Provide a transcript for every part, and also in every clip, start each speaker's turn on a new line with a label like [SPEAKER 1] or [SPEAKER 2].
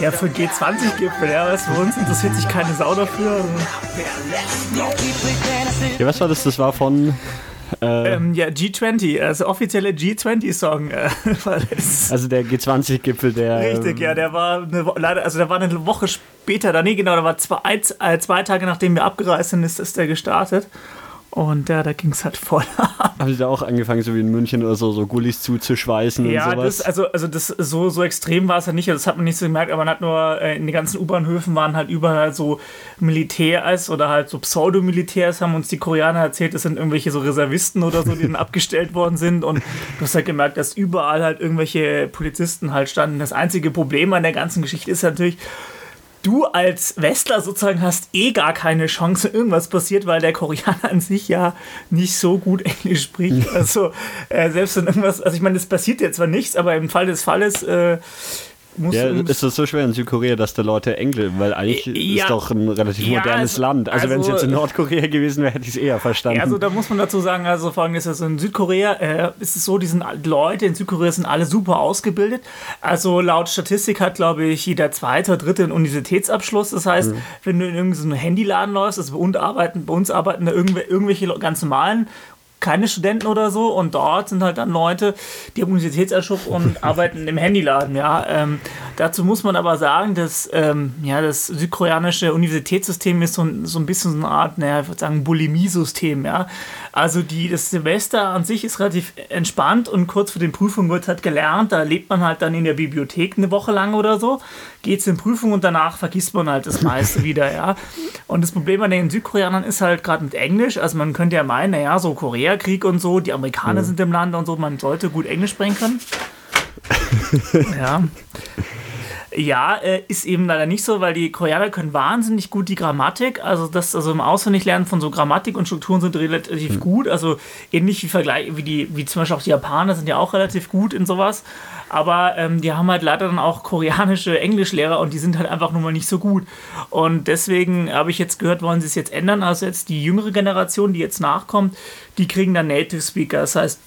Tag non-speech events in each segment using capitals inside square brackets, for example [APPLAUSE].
[SPEAKER 1] Ja, für G20-Gipfel, ja, du, für uns interessiert sich keine Sau dafür.
[SPEAKER 2] Ja, was war das? Das war von.
[SPEAKER 1] Äh, ähm, ja, G20, also offizielle G20-Song. Äh, [LAUGHS]
[SPEAKER 2] also der G20-Gipfel, der.
[SPEAKER 1] Richtig, ja, der war eine, leider, also der war eine Woche später, da nee, genau, da war zwei, äh, zwei Tage nachdem wir abgereist sind, ist, ist der gestartet. Und ja, da ging es halt voll [LAUGHS]
[SPEAKER 2] ab. Haben Sie da auch angefangen, so wie in München oder so, so Gullis zuzuschweißen
[SPEAKER 1] ja,
[SPEAKER 2] und sowas?
[SPEAKER 1] Das, also, also das, so, so extrem war es ja nicht, also das hat man nicht so gemerkt, aber man hat nur, äh, in den ganzen U-Bahnhöfen waren halt überall so Militärs oder halt so Pseudomilitärs, haben uns die Koreaner erzählt, das sind irgendwelche so Reservisten oder so, die dann [LAUGHS] abgestellt worden sind und du hast halt gemerkt, dass überall halt irgendwelche Polizisten halt standen. Das einzige Problem an der ganzen Geschichte ist natürlich, du als Westler sozusagen hast eh gar keine Chance, irgendwas passiert, weil der Koreaner an sich ja nicht so gut Englisch spricht. Also äh, selbst wenn irgendwas, also ich meine, es passiert jetzt zwar nichts, aber im Fall des Falles äh,
[SPEAKER 2] muss ja, ist das so schwer in Südkorea, dass da Leute Englisch, weil eigentlich ja, ist doch ein relativ ja, modernes also, Land. Also, also wenn es jetzt in Nordkorea gewesen wäre, hätte ich es eher verstanden.
[SPEAKER 1] Also da muss man dazu sagen, also folgendes, also in Südkorea äh, ist es so, die sind, Leute in Südkorea sind alle super ausgebildet. Also laut Statistik hat, glaube ich, jeder zweite oder dritte einen Universitätsabschluss. Das heißt, mhm. wenn du in irgendeinen Handyladen läufst, also bei uns arbeiten, bei uns arbeiten da irgendwelche ganz normalen keine Studenten oder so und dort sind halt dann Leute, die haben Universitätsabschluss und [LAUGHS] arbeiten im Handyladen, ja. Ähm, dazu muss man aber sagen, dass ähm, ja, das südkoreanische Universitätssystem ist so, so ein bisschen so eine Art, naja, ich würde sagen, Bulimie-System, ja. Also die, das Semester an sich ist relativ entspannt und kurz vor den Prüfungen wird halt gelernt, da lebt man halt dann in der Bibliothek eine Woche lang oder so, geht in Prüfung und danach vergisst man halt das meiste [LAUGHS] wieder, ja. Und das Problem an den Südkoreanern ist halt gerade mit Englisch, also man könnte ja meinen, naja, so Korea Koreakrieg und so, die Amerikaner mhm. sind im Land und so, man sollte gut Englisch sprechen können. [LAUGHS] ja. Ja, äh, ist eben leider nicht so, weil die Koreaner können wahnsinnig gut die Grammatik. Also das, also im Auswendiglernen von so Grammatik und Strukturen sind relativ mhm. gut. Also ähnlich wie Vergleich, wie die, wie zum Beispiel auch die Japaner sind ja auch relativ gut in sowas. Aber ähm, die haben halt leider dann auch koreanische Englischlehrer und die sind halt einfach nun mal nicht so gut. Und deswegen habe ich jetzt gehört, wollen sie es jetzt ändern. Also jetzt die jüngere Generation, die jetzt nachkommt, die kriegen dann Native Speaker. Das heißt,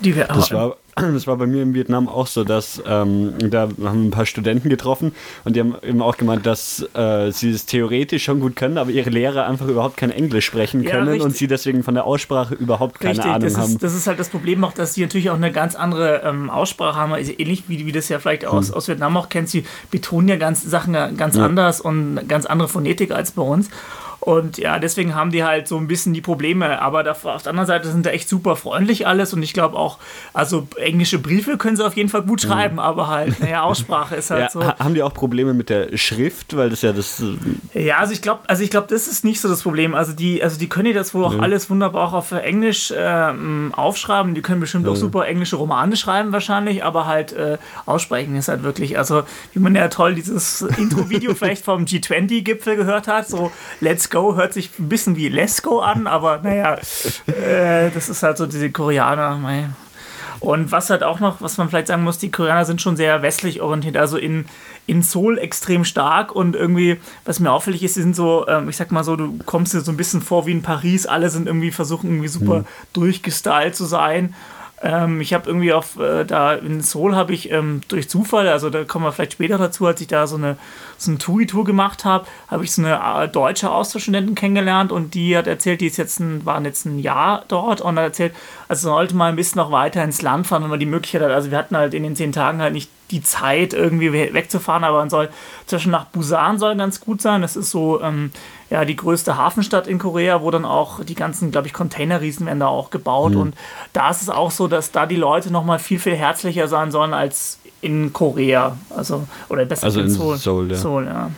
[SPEAKER 1] die
[SPEAKER 2] wir das war das war bei mir in Vietnam auch so, dass ähm, da haben ein paar Studenten getroffen und die haben eben auch gemeint, dass äh, sie es theoretisch schon gut können, aber ihre Lehrer einfach überhaupt kein Englisch sprechen können ja, und sie deswegen von der Aussprache überhaupt keine richtig, Ahnung
[SPEAKER 1] das
[SPEAKER 2] haben.
[SPEAKER 1] Ist, das ist halt das Problem auch, dass sie natürlich auch eine ganz andere ähm, Aussprache haben, also ähnlich wie, wie das ja vielleicht aus, hm. aus Vietnam auch kennst, sie betonen ja ganz Sachen ganz ja. anders und ganz andere Phonetik als bei uns. Und ja, deswegen haben die halt so ein bisschen die Probleme. Aber da, auf der anderen Seite sind da echt super freundlich alles. Und ich glaube auch, also englische Briefe können sie auf jeden Fall gut mhm. schreiben, mhm. aber halt, naja, Aussprache ist halt ja, so.
[SPEAKER 2] Haben die auch Probleme mit der Schrift? Weil das ja das.
[SPEAKER 1] Äh, ja, also ich glaube, also ich glaube, das ist nicht so das Problem. Also die, also die können ja das wohl auch mhm. alles wunderbar auch auf Englisch ähm, aufschreiben. Die können bestimmt mhm. auch super englische Romane schreiben wahrscheinlich, aber halt äh, aussprechen ist halt wirklich, also wie man ja toll dieses Intro-Video [LAUGHS] vielleicht vom G20-Gipfel gehört hat, so Let's Go Go hört sich ein bisschen wie Let's Go an, aber naja, äh, das ist halt so diese Koreaner. Und was halt auch noch, was man vielleicht sagen muss, die Koreaner sind schon sehr westlich orientiert, also in, in Seoul extrem stark und irgendwie, was mir auffällig ist, sie sind so, ähm, ich sag mal so, du kommst dir so ein bisschen vor wie in Paris, alle sind irgendwie versuchen irgendwie super mhm. durchgestylt zu sein ähm, ich habe irgendwie auf, äh, da in Seoul habe ich ähm, durch Zufall, also da kommen wir vielleicht später dazu, als ich da so eine, so eine TUI-Tour gemacht habe, habe ich so eine äh, deutsche Austauschstudentin kennengelernt und die hat erzählt, die ist jetzt ein, waren jetzt ein Jahr dort und hat erzählt, also sollte mal ein bisschen noch weiter ins Land fahren, wenn man die Möglichkeit hat. Also wir hatten halt in den zehn Tagen halt nicht die Zeit, irgendwie wegzufahren, aber man soll zwischen nach Busan soll ganz gut sein. Das ist so ähm, ja die größte Hafenstadt in Korea, wo dann auch die ganzen, glaube ich, Containerriesen werden da auch gebaut. Mhm. Und da ist es auch so, dass da die Leute nochmal viel, viel herzlicher sein sollen als in Korea. Also, oder besser
[SPEAKER 2] also in
[SPEAKER 1] Seoul.
[SPEAKER 2] Seoul, ja.
[SPEAKER 1] Seoul, ja.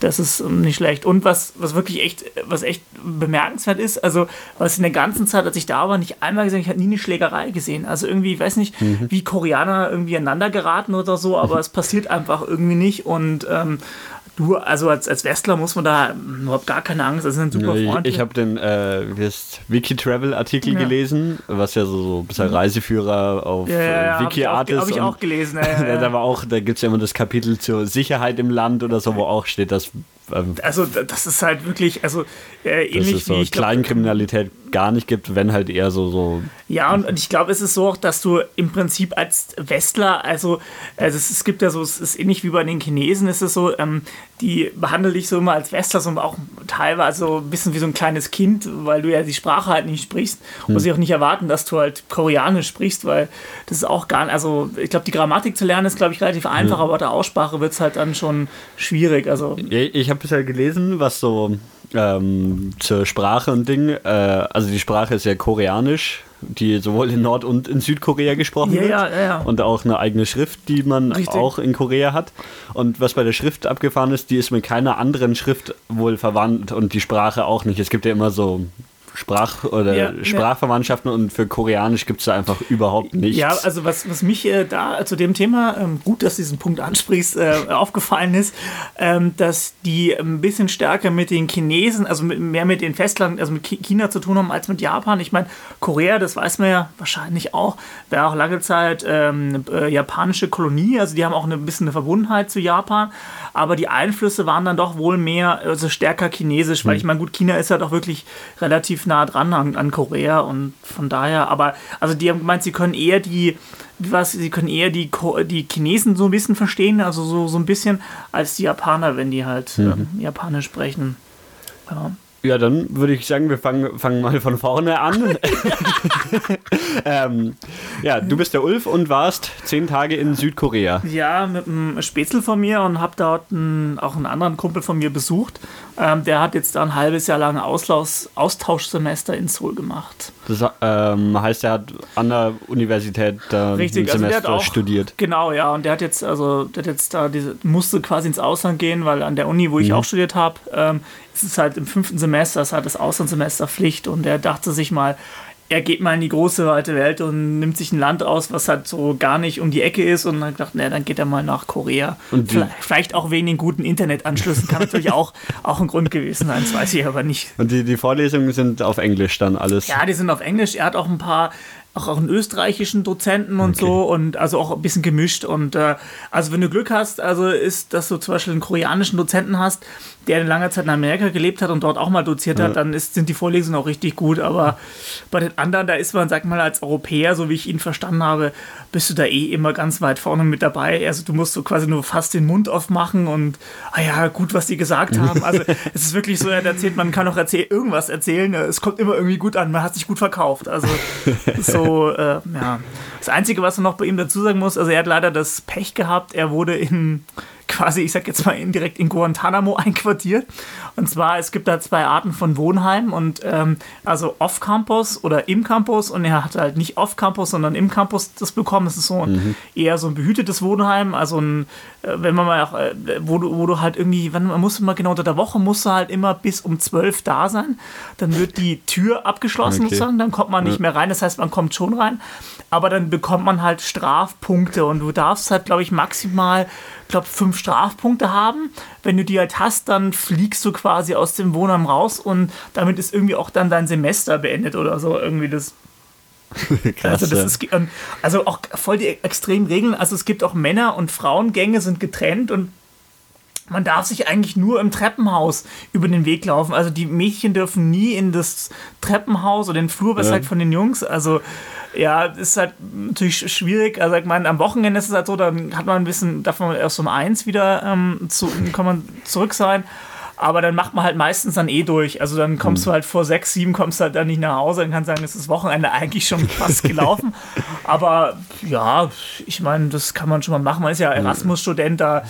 [SPEAKER 1] Das ist ähm, nicht schlecht. Und was, was wirklich echt, was echt bemerkenswert ist, also was in der ganzen Zeit, als ich da war, nicht einmal gesehen, ich habe nie eine Schlägerei gesehen. Also irgendwie, ich weiß nicht, mhm. wie Koreaner irgendwie aneinander geraten oder so, aber [LAUGHS] es passiert einfach irgendwie nicht. Und ähm, Du, also als, als Westler muss man da überhaupt gar keine Angst, das sind super
[SPEAKER 2] Freunde. Ich, ich habe den äh, Wiki-Travel-Artikel ja. gelesen, was ja so, so ein bisschen Reiseführer auf ja, ja, Wiki-Artist.
[SPEAKER 1] Habe ich, auch, auch gelesen. Ja, [LAUGHS]
[SPEAKER 2] da war da gibt es ja immer das Kapitel zur Sicherheit im Land oder so, wo auch steht, dass
[SPEAKER 1] ähm, also das ist halt wirklich, also äh, ähnlich
[SPEAKER 2] das ist so wie Kleinkriminalität gar nicht gibt, wenn halt eher so. so
[SPEAKER 1] ja, und, und ich glaube, es ist so auch, dass du im Prinzip als Westler, also, also es, es gibt ja so, es ist ähnlich wie bei den Chinesen, ist es so, ähm, die behandle dich so immer als Westler, so auch teilweise so ein bisschen wie so ein kleines Kind, weil du ja die Sprache halt nicht sprichst hm. und sie auch nicht erwarten, dass du halt Koreanisch sprichst, weil das ist auch gar nicht, also ich glaube, die Grammatik zu lernen ist, glaube ich, relativ einfach, hm. aber der Aussprache wird es halt dann schon schwierig. Also
[SPEAKER 2] ich habe bisher gelesen, was so ähm, zur Sprache und Ding, äh, also die Sprache ist ja koreanisch, die sowohl in Nord- und in Südkorea gesprochen
[SPEAKER 1] ja,
[SPEAKER 2] wird.
[SPEAKER 1] Ja, ja,
[SPEAKER 2] und auch eine eigene Schrift, die man Richtig. auch in Korea hat. Und was bei der Schrift abgefahren ist, die ist mit keiner anderen Schrift wohl verwandt und die Sprache auch nicht. Es gibt ja immer so Sprach- oder ja, Sprachverwandtschaften und für Koreanisch gibt es da einfach überhaupt nichts.
[SPEAKER 1] Ja, also was, was mich äh, da zu dem Thema, ähm, gut, dass du diesen Punkt ansprichst, äh, aufgefallen ist, ähm, dass die ein bisschen stärker mit den Chinesen, also mit, mehr mit den Festland, also mit China zu tun haben als mit Japan. Ich meine, Korea, das weiß man ja wahrscheinlich auch, war auch lange Zeit ähm, eine äh, japanische Kolonie, also die haben auch ein bisschen eine Verbundenheit zu Japan, aber die Einflüsse waren dann doch wohl mehr, also stärker chinesisch, weil hm. ich meine, gut, China ist ja doch wirklich relativ nah dran an, an Korea und von daher, aber also die haben gemeint, sie können eher die, was, sie können eher die, die Chinesen so ein bisschen verstehen, also so, so ein bisschen, als die Japaner, wenn die halt mhm. ähm, Japanisch sprechen.
[SPEAKER 2] Ja. Ja, dann würde ich sagen, wir fangen, fangen mal von vorne an. [LAUGHS] ähm, ja, du bist der Ulf und warst zehn Tage in Südkorea.
[SPEAKER 1] Ja, mit einem Spätzle von mir und habe dort einen, auch einen anderen Kumpel von mir besucht. Ähm, der hat jetzt da ein halbes Jahr lang Auslaus, Austauschsemester in Seoul gemacht.
[SPEAKER 2] Das ähm, heißt, er hat an der Universität da
[SPEAKER 1] Richtig,
[SPEAKER 2] ein Semester
[SPEAKER 1] also auch,
[SPEAKER 2] studiert.
[SPEAKER 1] Genau, ja. Und der hat jetzt, also der hat jetzt da diese, musste quasi ins Ausland gehen, weil an der Uni, wo ich mhm. auch studiert habe, ähm, ist es halt im fünften Semester, ist halt das Auslandssemester Pflicht. Und er dachte sich mal, er geht mal in die große weite Welt und nimmt sich ein Land aus, was halt so gar nicht um die Ecke ist und dann gedacht, naja, dann geht er mal nach Korea. Und vielleicht, vielleicht, auch wegen den guten Internetanschlüssen kann natürlich auch, [LAUGHS] auch ein Grund gewesen sein, das weiß ich aber nicht.
[SPEAKER 2] Und die, die Vorlesungen sind auf Englisch dann alles?
[SPEAKER 1] Ja, die sind auf Englisch. Er hat auch ein paar auch, auch einen österreichischen Dozenten und okay. so und also auch ein bisschen gemischt und äh, also wenn du Glück hast, also ist, dass du zum Beispiel einen koreanischen Dozenten hast, der in langer Zeit in Amerika gelebt hat und dort auch mal doziert ja. hat, dann ist, sind die Vorlesungen auch richtig gut, aber bei den anderen, da ist man, sag mal, als Europäer, so wie ich ihn verstanden habe, bist du da eh immer ganz weit vorne mit dabei, also du musst so quasi nur fast den Mund aufmachen und ah ja, gut, was die gesagt [LAUGHS] haben, also es ist wirklich so, er erzählt, man kann auch erzähl irgendwas erzählen, es kommt immer irgendwie gut an, man hat sich gut verkauft, also [LAUGHS] so äh, ja. Das Einzige, was man noch bei ihm dazu sagen muss, also er hat leider das Pech gehabt, er wurde in quasi, ich sag jetzt mal indirekt in Guantanamo [LAUGHS] einquartiert. Und zwar, es gibt da zwei Arten von Wohnheimen und ähm, also off-Campus oder im Campus und er hat halt nicht off-Campus, sondern im Campus das bekommen. Das ist so ein, mhm. eher so ein behütetes Wohnheim, also ein, äh, wenn man mal, auch, äh, wo, du, wo du halt irgendwie, wenn man muss immer genau unter der Woche, musst du halt immer bis um zwölf da sein. Dann wird die Tür abgeschlossen okay. sozusagen, dann kommt man nicht mehr rein. Das heißt, man kommt schon rein, aber dann bekommt man halt Strafpunkte und du darfst halt, glaube ich, maximal glaube, fünf Strafpunkte haben. Wenn du die halt hast, dann fliegst du quasi aus dem Wohnheim raus und damit ist irgendwie auch dann dein Semester beendet oder so. Irgendwie das. [LAUGHS] Krass, also, das ist, ähm, also auch voll die extremen Regeln. Also es gibt auch Männer- und Frauengänge sind getrennt und man darf sich eigentlich nur im Treppenhaus über den Weg laufen. Also die Mädchen dürfen nie in das Treppenhaus oder den Flur, was ja. halt von den Jungs. Also ja, ist halt natürlich schwierig. Also ich meine, am Wochenende ist es halt so, dann hat man ein bisschen, darf man erst um eins wieder ähm, zu, kann man zurück sein. Aber dann macht man halt meistens dann eh durch. Also dann kommst mhm. du halt vor sechs, sieben, kommst halt dann nicht nach Hause und kannst sagen, es ist Wochenende eigentlich schon fast gelaufen. [LAUGHS] Aber ja, ich meine, das kann man schon mal machen. Man ist ja Erasmus-Student, da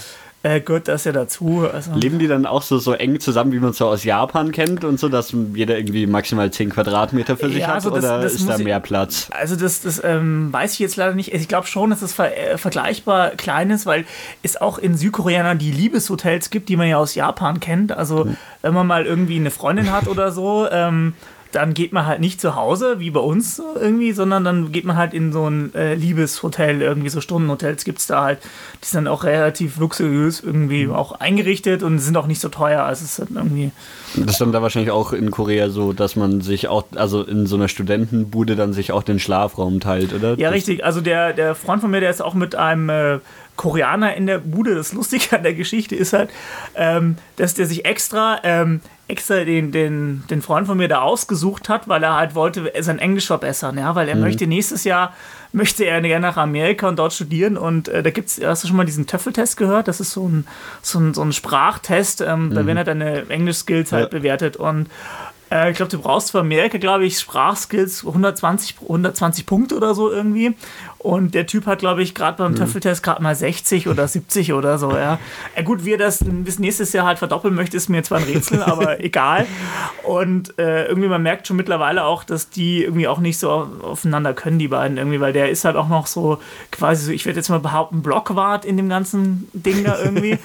[SPEAKER 1] äh, gehört das ja dazu.
[SPEAKER 2] Also. Leben die dann auch so, so eng zusammen, wie man es so aus Japan kennt und so, dass jeder irgendwie maximal 10 Quadratmeter für sich ja, also hat? Das, oder das ist da mehr Platz?
[SPEAKER 1] Also das, das ähm, weiß ich jetzt leider nicht. Ich glaube schon, dass es ver äh, vergleichbar klein ist, weil es auch in Südkorea die Liebeshotels gibt, die man ja aus Japan kennt. Also hm. wenn man mal irgendwie eine Freundin hat oder so, ähm, dann geht man halt nicht zu Hause, wie bei uns irgendwie, sondern dann geht man halt in so ein äh, Liebeshotel, irgendwie so Stundenhotels gibt es da halt. Die sind dann auch relativ luxuriös irgendwie mhm. auch eingerichtet und sind auch nicht so teuer. Also es ist irgendwie.
[SPEAKER 2] Das ist dann da wahrscheinlich auch in Korea so, dass man sich auch, also in so einer Studentenbude dann sich auch den Schlafraum teilt, oder?
[SPEAKER 1] Ja, richtig. Also der, der Freund von mir, der ist auch mit einem äh, Koreaner in der Bude. Das Lustige an der Geschichte ist halt, ähm, dass der sich extra ähm, extra den, den, den Freund von mir da ausgesucht hat, weil er halt wollte sein Englisch verbessern, ja, weil er mhm. möchte nächstes Jahr, möchte er gerne nach Amerika und dort studieren und äh, da gibt's, hast du schon mal diesen Töffeltest gehört? Das ist so ein, so ein, so ein Sprachtest, ähm, mhm. da werden halt deine Englisch-Skills halt ja. bewertet und äh, ich glaube, du brauchst für Amerika, glaube ich, Sprachskills 120, 120 Punkte oder so irgendwie. Und der Typ hat, glaube ich, gerade beim mhm. Töffeltest gerade mal 60 oder 70 oder so, ja. ja. Gut, wie er das bis nächstes Jahr halt verdoppeln möchte, ist mir zwar ein Rätsel, aber [LAUGHS] egal. Und äh, irgendwie, man merkt schon mittlerweile auch, dass die irgendwie auch nicht so aufeinander können, die beiden irgendwie, weil der ist halt auch noch so quasi so, ich werde jetzt mal behaupten, Blockwart in dem ganzen Ding da irgendwie.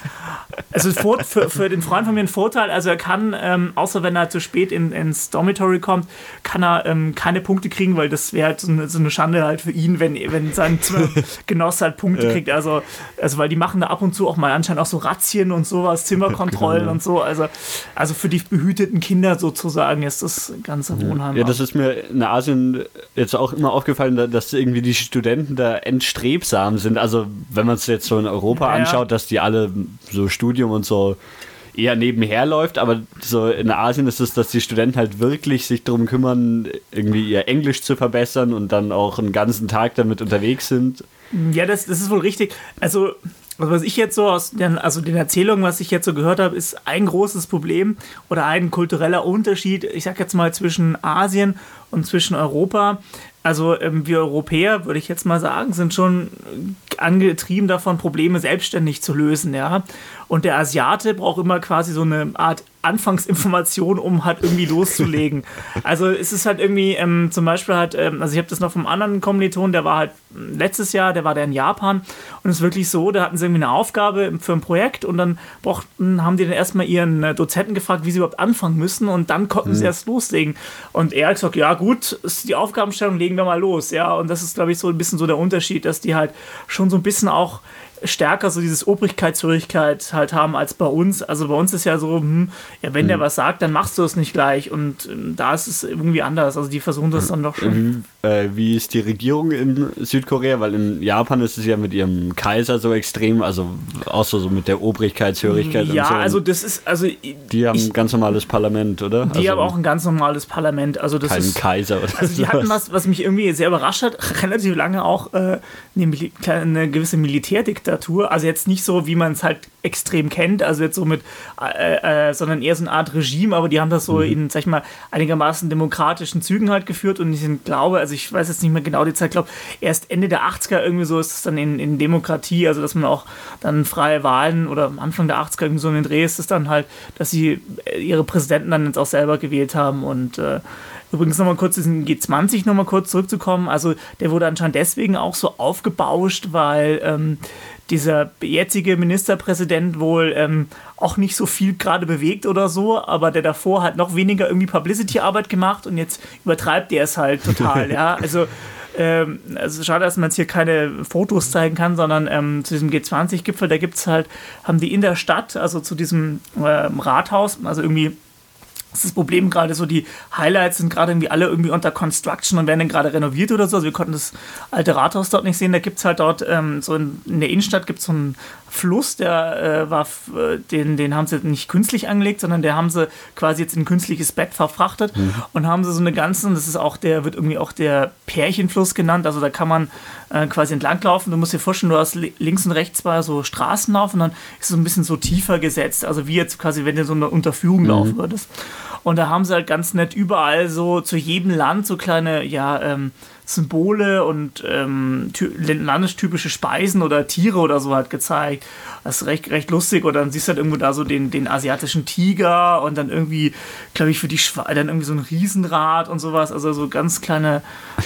[SPEAKER 1] also für, für, für, den Freund von mir ein Vorteil, also er kann, ähm, außer wenn er zu spät in, ins Dormitory kommt, kann er ähm, keine Punkte kriegen, weil das wäre halt so eine, so eine Schande halt für ihn, wenn, wenn wenn sein [LAUGHS] Genosse halt Punkte kriegt. Also, also, weil die machen da ab und zu auch mal anscheinend auch so Razzien und sowas, Zimmerkontrollen genau, und so. Also, also für die behüteten Kinder sozusagen ist das ganze Wohnheim.
[SPEAKER 2] Ja, das ist mir in Asien jetzt auch immer aufgefallen, dass irgendwie die Studenten da entstrebsam sind. Also, wenn man es jetzt so in Europa anschaut, dass die alle so Studium und so eher nebenher läuft, aber so in Asien ist es, dass die Studenten halt wirklich sich darum kümmern, irgendwie ihr Englisch zu verbessern und dann auch einen ganzen Tag damit unterwegs sind.
[SPEAKER 1] Ja, das, das ist wohl richtig. Also, was ich jetzt so aus den, also den Erzählungen, was ich jetzt so gehört habe, ist ein großes Problem oder ein kultureller Unterschied, ich sag jetzt mal zwischen Asien und zwischen Europa. Also ähm, wir Europäer, würde ich jetzt mal sagen, sind schon angetrieben davon, Probleme selbstständig zu lösen, ja. Und der Asiate braucht immer quasi so eine Art Anfangsinformation, um halt irgendwie loszulegen. [LAUGHS] also es ist halt irgendwie ähm, zum Beispiel halt, ähm, also ich habe das noch vom anderen Kommiliton, der war halt letztes Jahr, der war der in Japan und es ist wirklich so, da hatten sie irgendwie eine Aufgabe für ein Projekt und dann brauchten, haben die dann erstmal ihren äh, Dozenten gefragt, wie sie überhaupt anfangen müssen und dann konnten mhm. sie erst loslegen. Und er hat gesagt, ja gut, ist die Aufgabenstellung, legen wir mal los, ja. Und das ist, glaube ich, so ein bisschen so der Unterschied, dass die halt schon so ein bisschen auch stärker so dieses Obrigkeitshörigkeit halt haben als bei uns. Also bei uns ist ja so, hm, ja, wenn mhm. der was sagt, dann machst du es nicht gleich. Und ähm, da ist es irgendwie anders. Also die versuchen das dann doch schon.
[SPEAKER 2] Äh, wie ist die Regierung in Südkorea? Weil in Japan ist es ja mit ihrem Kaiser so extrem, also auch so, mit der Obrigkeitshörigkeit.
[SPEAKER 1] Ja,
[SPEAKER 2] so.
[SPEAKER 1] also das ist, also
[SPEAKER 2] die haben ich, ein ganz normales Parlament, oder?
[SPEAKER 1] Die
[SPEAKER 2] also
[SPEAKER 1] haben auch ein ganz normales Parlament. Also das
[SPEAKER 2] kein
[SPEAKER 1] ist,
[SPEAKER 2] Kaiser
[SPEAKER 1] oder Also die hatten was, was mich irgendwie sehr überrascht hat, [LAUGHS] relativ lange auch äh, eine, eine gewisse Militärdiktatur. Also jetzt nicht so, wie man es halt extrem kennt, also jetzt so mit, äh, äh, sondern eher so eine Art Regime, aber die haben das so mhm. in, sag ich mal, einigermaßen demokratischen Zügen halt geführt und ich glaube, also ich weiß jetzt nicht mehr genau die Zeit, glaube erst Ende der 80er irgendwie so ist es dann in, in Demokratie, also dass man auch dann freie Wahlen oder am Anfang der 80er irgendwie so in den Dreh ist es dann halt, dass sie äh, ihre Präsidenten dann jetzt auch selber gewählt haben und äh, Übrigens nochmal kurz diesen G20 nochmal kurz zurückzukommen. Also der wurde anscheinend deswegen auch so aufgebauscht, weil ähm, dieser jetzige Ministerpräsident wohl ähm, auch nicht so viel gerade bewegt oder so, aber der davor hat noch weniger irgendwie Publicity-Arbeit gemacht und jetzt übertreibt er es halt total, [LAUGHS] ja. Also ähm, also schade, dass man jetzt hier keine Fotos zeigen kann, sondern ähm, zu diesem G20-Gipfel, da gibt es halt, haben die in der Stadt, also zu diesem ähm, Rathaus, also irgendwie das ist das Problem gerade so, die Highlights sind gerade irgendwie alle irgendwie unter Construction und werden dann gerade renoviert oder so. Also wir konnten das alte Rathaus dort nicht sehen. Da gibt es halt dort, ähm, so in, in, der Innenstadt gibt es so einen Fluss, der äh, war, äh, den, den haben sie nicht künstlich angelegt, sondern der haben sie quasi jetzt in ein künstliches Bett verfrachtet mhm. und haben sie so eine ganzen, das ist auch der, wird irgendwie auch der Pärchenfluss genannt. Also da kann man äh, quasi entlanglaufen. Du musst dir vorstellen, du hast links und rechts zwei so Straßen laufen und dann ist es so ein bisschen so tiefer gesetzt. Also wie jetzt quasi, wenn du so eine Unterführung mhm. laufen würdest. Und da haben sie halt ganz nett überall so zu jedem Land so kleine, ja, ähm, Symbole und ähm, landestypische Speisen oder Tiere oder so hat gezeigt. Das ist recht, recht lustig. Oder dann siehst du halt irgendwo da so den, den asiatischen Tiger und dann irgendwie, glaube ich, für die Schweine dann irgendwie so ein Riesenrad und sowas. Also so ganz kleine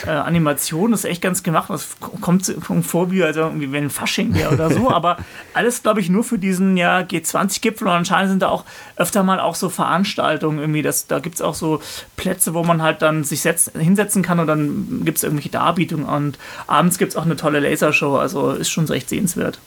[SPEAKER 1] äh, Animationen. Das ist echt ganz gemacht. Das kommt, kommt vor, wie also irgendwie wenn ein Fasching wäre oder so. [LAUGHS] Aber alles, glaube ich, nur für diesen ja, G20-Gipfel. Und anscheinend sind da auch öfter mal auch so Veranstaltungen irgendwie. Das, da gibt es auch so Plätze, wo man halt dann sich setzen, hinsetzen kann und dann gibt es irgendwelche Darbietungen und abends gibt es auch eine tolle Lasershow, also ist schon recht sehenswert.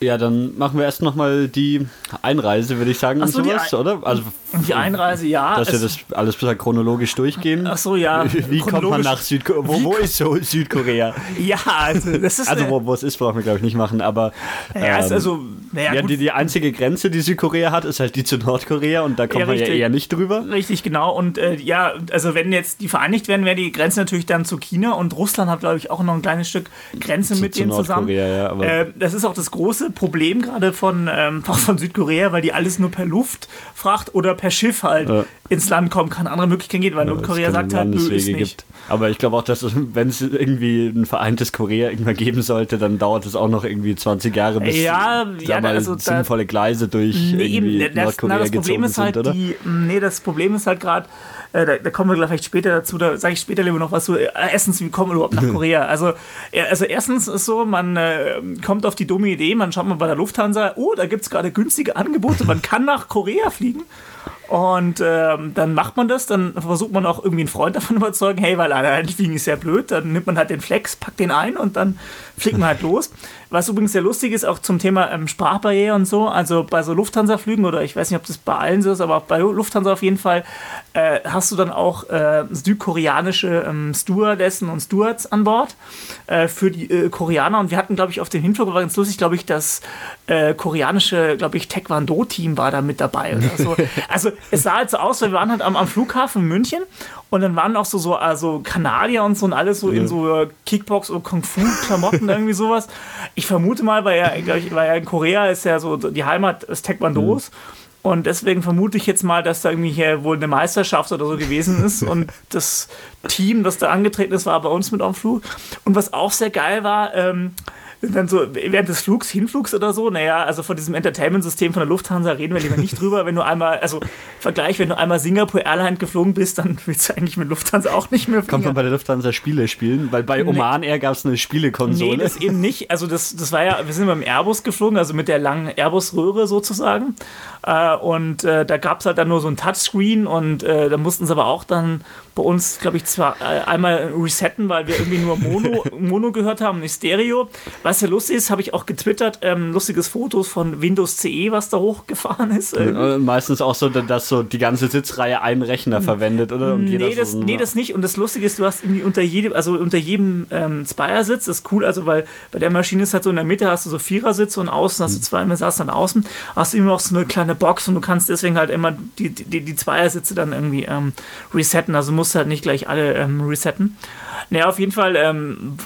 [SPEAKER 2] Ja, dann machen wir erst nochmal die Einreise, würde ich sagen,
[SPEAKER 1] Ach so,
[SPEAKER 2] und sowas, oder? Also,
[SPEAKER 1] Die Einreise, ja.
[SPEAKER 2] dass wir das alles bisschen chronologisch durchgehen.
[SPEAKER 1] Ach so, ja. [LAUGHS]
[SPEAKER 2] Wie, kommt man nach Südkorea? Wo, wo ist so Südkorea? [LAUGHS]
[SPEAKER 1] Ja, also das ist.
[SPEAKER 2] Also, wo, wo es ist, brauchen wir, glaube ich, nicht machen, aber.
[SPEAKER 1] ja, ist
[SPEAKER 2] ähm,
[SPEAKER 1] also, naja,
[SPEAKER 2] ja, die, die einzige Grenze, die Südkorea hat, ist halt die zu Nordkorea und da kommt
[SPEAKER 1] Ja,
[SPEAKER 2] man ja eher nicht drüber.
[SPEAKER 1] Richtig, genau. Und äh, ja, also wenn jetzt die vereinigt werden, wäre die Grenze natürlich dann zu China und Russland hat, glaube ich, auch noch ein kleines Stück Grenze
[SPEAKER 2] Zu-
[SPEAKER 1] mit
[SPEAKER 2] zu
[SPEAKER 1] denen zusammen.
[SPEAKER 2] Ja, aber-
[SPEAKER 1] äh, das ist auch das große Problem gerade von, ähm, [LAUGHS] auch von Südkorea, weil die alles nur per Luftfracht oder per Schiff halt
[SPEAKER 2] Ja.
[SPEAKER 1] ins Land kommen kann. Andere Möglichkeiten geht, weil
[SPEAKER 2] Ja,
[SPEAKER 1] Nordkorea
[SPEAKER 2] keine
[SPEAKER 1] sagt halt, nö, ist nicht.
[SPEAKER 2] gibt. Aber ich glaube auch, dass [LAUGHS] wenn es irgendwie ein vereintes Korea irgendwann geben sollte, dann dauert es auch noch irgendwie 20 Jahre, bis
[SPEAKER 1] Ja, ja,
[SPEAKER 2] mal,
[SPEAKER 1] also da-
[SPEAKER 2] sinnvolle Gleise durch
[SPEAKER 1] Nee,
[SPEAKER 2] irgendwie
[SPEAKER 1] das,
[SPEAKER 2] Nordkorea
[SPEAKER 1] na, das Problem
[SPEAKER 2] gezogen
[SPEAKER 1] ist halt
[SPEAKER 2] sind, oder?
[SPEAKER 1] die, nee, das Problem ist halt gerade, da, da kommen wir vielleicht später dazu, da sage ich später lieber noch was zu. Äh, erstens, wie kommen wir überhaupt nach [LAUGHS] Korea? Also, ja, also erstens ist so, man äh, kommt auf die dumme Idee, man schaut mal bei der Lufthansa, oh, da gibt es gerade günstige Angebote, man kann nach Korea fliegen. Und ähm, dann macht man das, dann versucht man auch irgendwie einen Freund davon [LAUGHS] überzeugen, hey, weil allein fliegen ist ja blöd, dann nimmt man halt den Flex, packt den ein und dann fliegt man halt [LAUGHS] los. Was übrigens sehr lustig ist, auch zum Thema ähm, Sprachbarriere und so, also bei so Lufthansa-Flügen oder ich weiß nicht, ob das bei allen so ist, aber auch bei Lufthansa auf jeden Fall, äh, hast du dann auch äh, südkoreanische ähm, Stewardessen und Stewards an Bord äh, für die äh, Koreaner und wir hatten, glaube ich, auf dem Hinflug, war ganz lustig, glaube ich, das äh, koreanische, glaube ich, Taekwondo-Team war da mit dabei oder so. [LAUGHS] Also es sah halt so aus, weil wir waren halt am, am Flughafen in München und dann waren auch so, so also Kanadier und so und alles so in so äh, Kickbox- oder Kung-Fu-Klamotten, irgendwie sowas. Ich vermute mal, weil ja, glaub ich, weil ja in Korea ist ja so die Heimat des Taekwondos. Und deswegen vermute ich jetzt mal, dass da irgendwie hier wohl eine Meisterschaft oder so gewesen ist. [LAUGHS] Und das Team, das da angetreten ist, war bei uns mit auf dem Flug. Und was auch sehr geil war, ähm, dann so während des Flugs, Hinflugs oder so, naja, also von diesem Entertainment-System von der Lufthansa reden wir lieber nicht drüber. Wenn du einmal, also Vergleich, wenn du einmal Singapore Airline geflogen bist, dann willst du eigentlich mit Lufthansa auch nicht mehr
[SPEAKER 2] Kommt man
[SPEAKER 1] fliegen.
[SPEAKER 2] bei der Lufthansa Spiele spielen? Weil bei Oman Air gab es eine Spielekonsole.
[SPEAKER 1] Nee, das eben nicht. Also das, das war ja, wir sind beim Airbus geflogen, also mit der langen Airbus-Röhre sozusagen. Äh, und äh, da gab es halt dann nur so ein Touchscreen und äh, da mussten sie aber auch dann bei uns, glaube ich, zwar äh, einmal resetten, weil wir irgendwie nur Mono, [LAUGHS] Mono gehört haben, nicht Stereo. Was ja lustig ist, habe ich auch getwittert, ähm, lustiges Fotos von Windows CE, was da hochgefahren ist. irgendwie.
[SPEAKER 2] Äh, Meistens auch so, dass so die ganze Sitzreihe einen Rechner verwendet, oder? Und
[SPEAKER 1] Nee
[SPEAKER 2] so
[SPEAKER 1] das,
[SPEAKER 2] ein-
[SPEAKER 1] nee, das nicht. Und das Lustige ist, du hast irgendwie unter jedem, also unter jedem ähm, Zweiersitz, das ist cool, also weil bei der Maschine ist halt so in der Mitte hast du so Vierersitze und außen hast du zwei, man saß dann außen, hast du immer noch so eine kleine Box und du kannst deswegen halt immer die, die, die Zweiersitze dann irgendwie ähm, resetten. Also musst halt nicht gleich alle ähm, resetten. Naja, auf jeden Fall, ähm,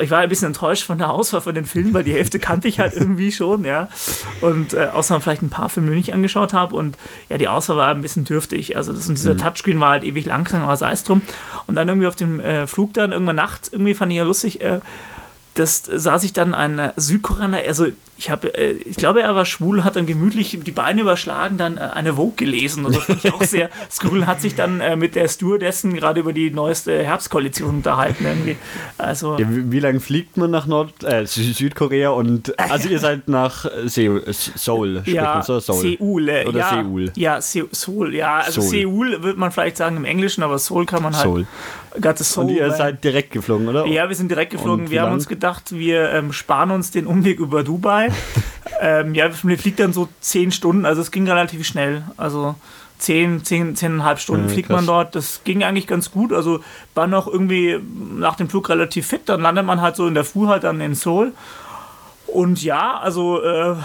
[SPEAKER 1] ich war ein bisschen enttäuscht von der Auswahl von den Filmen, weil die Hälfte kannte ich halt [LAUGHS] irgendwie schon, ja. Und äh, außer vielleicht ein paar Filme, die ich angeschaut habe. Und ja, die Auswahl war ein bisschen dürftig. Also das, und dieser Touchscreen war halt ewig langsam, aber sei es drum. Und dann irgendwie auf dem äh, Flug dann, irgendwann nachts, irgendwie fand ich ja lustig, äh, das saß ich dann ein äh, Südkoreaner, also ich habe, äh, ich glaube, er war schwul, hat dann gemütlich die Beine überschlagen, dann äh, eine Vogue gelesen. Und das fand ich auch sehr [LAUGHS] skurril, hat sich dann äh, mit der Stewardessen gerade über die neueste Herbstkoalition unterhalten irgendwie. Also,
[SPEAKER 2] Ja, wie, wie lange fliegt man nach Nord äh, Sü- Südkorea und also ihr seid nach Seoul, äh, Seoul
[SPEAKER 1] ja,
[SPEAKER 2] man so? Seoul.
[SPEAKER 1] Seoul. äh,
[SPEAKER 2] Oder
[SPEAKER 1] ja,
[SPEAKER 2] Seoul.
[SPEAKER 1] Ja, Se Seoul, ja. Also
[SPEAKER 2] Seoul.
[SPEAKER 1] Seoul wird man vielleicht sagen im Englischen, aber Seoul kann man halt.
[SPEAKER 2] Seoul.
[SPEAKER 1] Got the Seoul.
[SPEAKER 2] Und ihr
[SPEAKER 1] weil-
[SPEAKER 2] seid direkt geflogen, oder?
[SPEAKER 1] Ja, wir sind direkt geflogen.
[SPEAKER 2] Und
[SPEAKER 1] Wir haben uns gedacht, wir ähm, sparen uns den Umweg über Dubai. Ähm, ja, wir fliegt dann so zehn Stunden, also es ging relativ schnell. Also zehn, zehn, zehneinhalb Stunden
[SPEAKER 2] Ja,
[SPEAKER 1] fliegt
[SPEAKER 2] krass.
[SPEAKER 1] man dort. Das ging eigentlich ganz gut. Also war noch irgendwie nach dem Flug relativ fit. Dann landet man halt so in der Früh halt dann in Seoul. Und ja, also äh,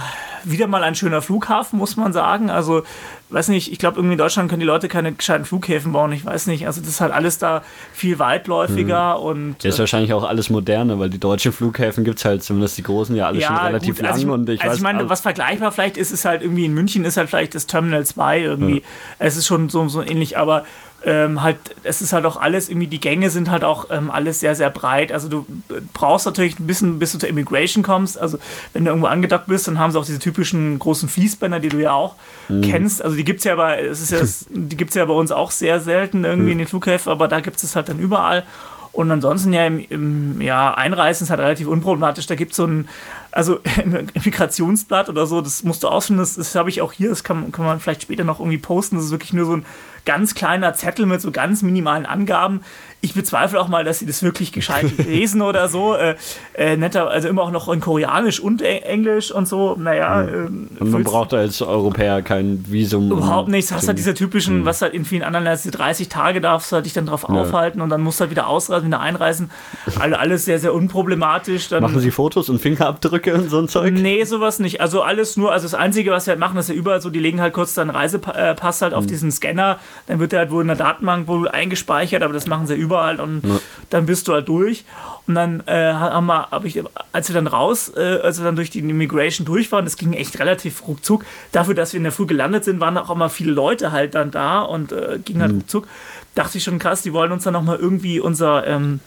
[SPEAKER 1] wieder mal ein schöner Flughafen, muss man sagen. Also, weiß nicht, ich glaube, irgendwie in Deutschland können die Leute keine gescheiten Flughäfen bauen. Ich weiß nicht. Also, das ist halt alles da viel weitläufiger und.
[SPEAKER 2] Ja, ist wahrscheinlich auch alles moderner, weil die deutschen Flughäfen gibt es halt, zumindest die großen, ja alle schon relativ
[SPEAKER 1] gut,
[SPEAKER 2] lang.
[SPEAKER 1] also ich,
[SPEAKER 2] und ich
[SPEAKER 1] also
[SPEAKER 2] weiß,
[SPEAKER 1] ich meine, was vergleichbar vielleicht ist, ist halt irgendwie in München ist halt vielleicht das Terminal 2 irgendwie. Es ist schon so, so ähnlich, aber ähm, halt, es ist halt auch alles, irgendwie die Gänge sind halt auch ähm, alles sehr, sehr breit. Also du brauchst natürlich ein bisschen, bis du zur Immigration kommst. Also wenn du irgendwo angedockt bist, dann haben sie auch diese typischen großen Fließbänder, die du ja auch kennst. Also die gibt's ja bei, es ist ja, [LAUGHS] die gibt's ja bei uns auch sehr selten irgendwie in den Flughäfen, aber da gibt es halt dann überall. Und ansonsten ja, im, im ja, Einreisen ist halt relativ unproblematisch. Da gibt es so ein also [LAUGHS] im Migrationsblatt oder so, das musst du ausfinden, das, das habe ich auch hier, das kann, kann man vielleicht später noch irgendwie posten, das ist wirklich nur so ein ganz kleiner Zettel mit so ganz minimalen Angaben. Ich bezweifle auch mal, dass sie das wirklich gescheit [LAUGHS] lesen oder so. Äh, äh, netter, also immer auch noch in Koreanisch und Englisch und so. Naja.
[SPEAKER 2] Ja. Ähm, und man braucht als Europäer kein Visum.
[SPEAKER 1] Überhaupt nichts. Hast halt diese typischen, mhm. was halt in vielen anderen Ländern, 30 Tage darfst du halt dich dann drauf ja. aufhalten und dann musst du halt wieder ausreisen, wieder einreisen. [LAUGHS] Also alles sehr, sehr unproblematisch. Dann,
[SPEAKER 2] machen sie Fotos und Fingerabdrücke und so ein Zeug?
[SPEAKER 1] Nee, sowas nicht. Also alles nur, also das Einzige, was sie halt machen, ist ja überall so, die legen halt kurz deinen Reisepass halt auf mhm. diesen Scanner dann wird der halt wohl in der Datenbank wohl eingespeichert, aber das machen sie überall und ja. dann bist du halt durch. Und dann äh, haben wir, hab ich, als wir dann raus, äh, als wir dann durch die Immigration durch waren, das ging echt relativ ruckzuck. Dafür, dass wir in der Früh gelandet sind, waren auch immer viele Leute halt dann da und äh, ging halt mhm. ruckzuck. Dachte ich schon krass, die wollen uns dann nochmal irgendwie unser, ähm,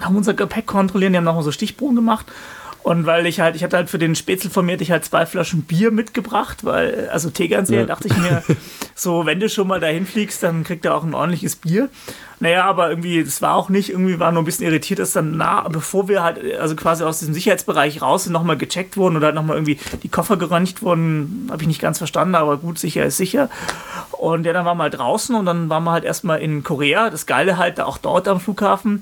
[SPEAKER 1] haben unser Gepäck kontrollieren, die haben nochmal so Stichproben gemacht. Und weil ich halt, ich hatte halt für den Spätzle von mir, ich halt zwei Flaschen Bier mitgebracht, weil, also Tegernsee, ja. dachte ich mir, [LAUGHS] so, wenn du schon mal dahin fliegst, dann kriegt er auch ein ordentliches Bier. Naja, aber irgendwie, das war auch nicht, irgendwie war nur ein bisschen irritiert, dass dann nah, bevor wir halt, also quasi aus diesem Sicherheitsbereich raus sind, nochmal gecheckt wurden oder halt nochmal irgendwie die Koffer geröntgt wurden, habe ich nicht ganz verstanden, aber gut, sicher ist sicher. Und ja, dann waren wir halt draußen und dann waren wir halt erstmal in Korea. Das Geile halt, auch dort am Flughafen,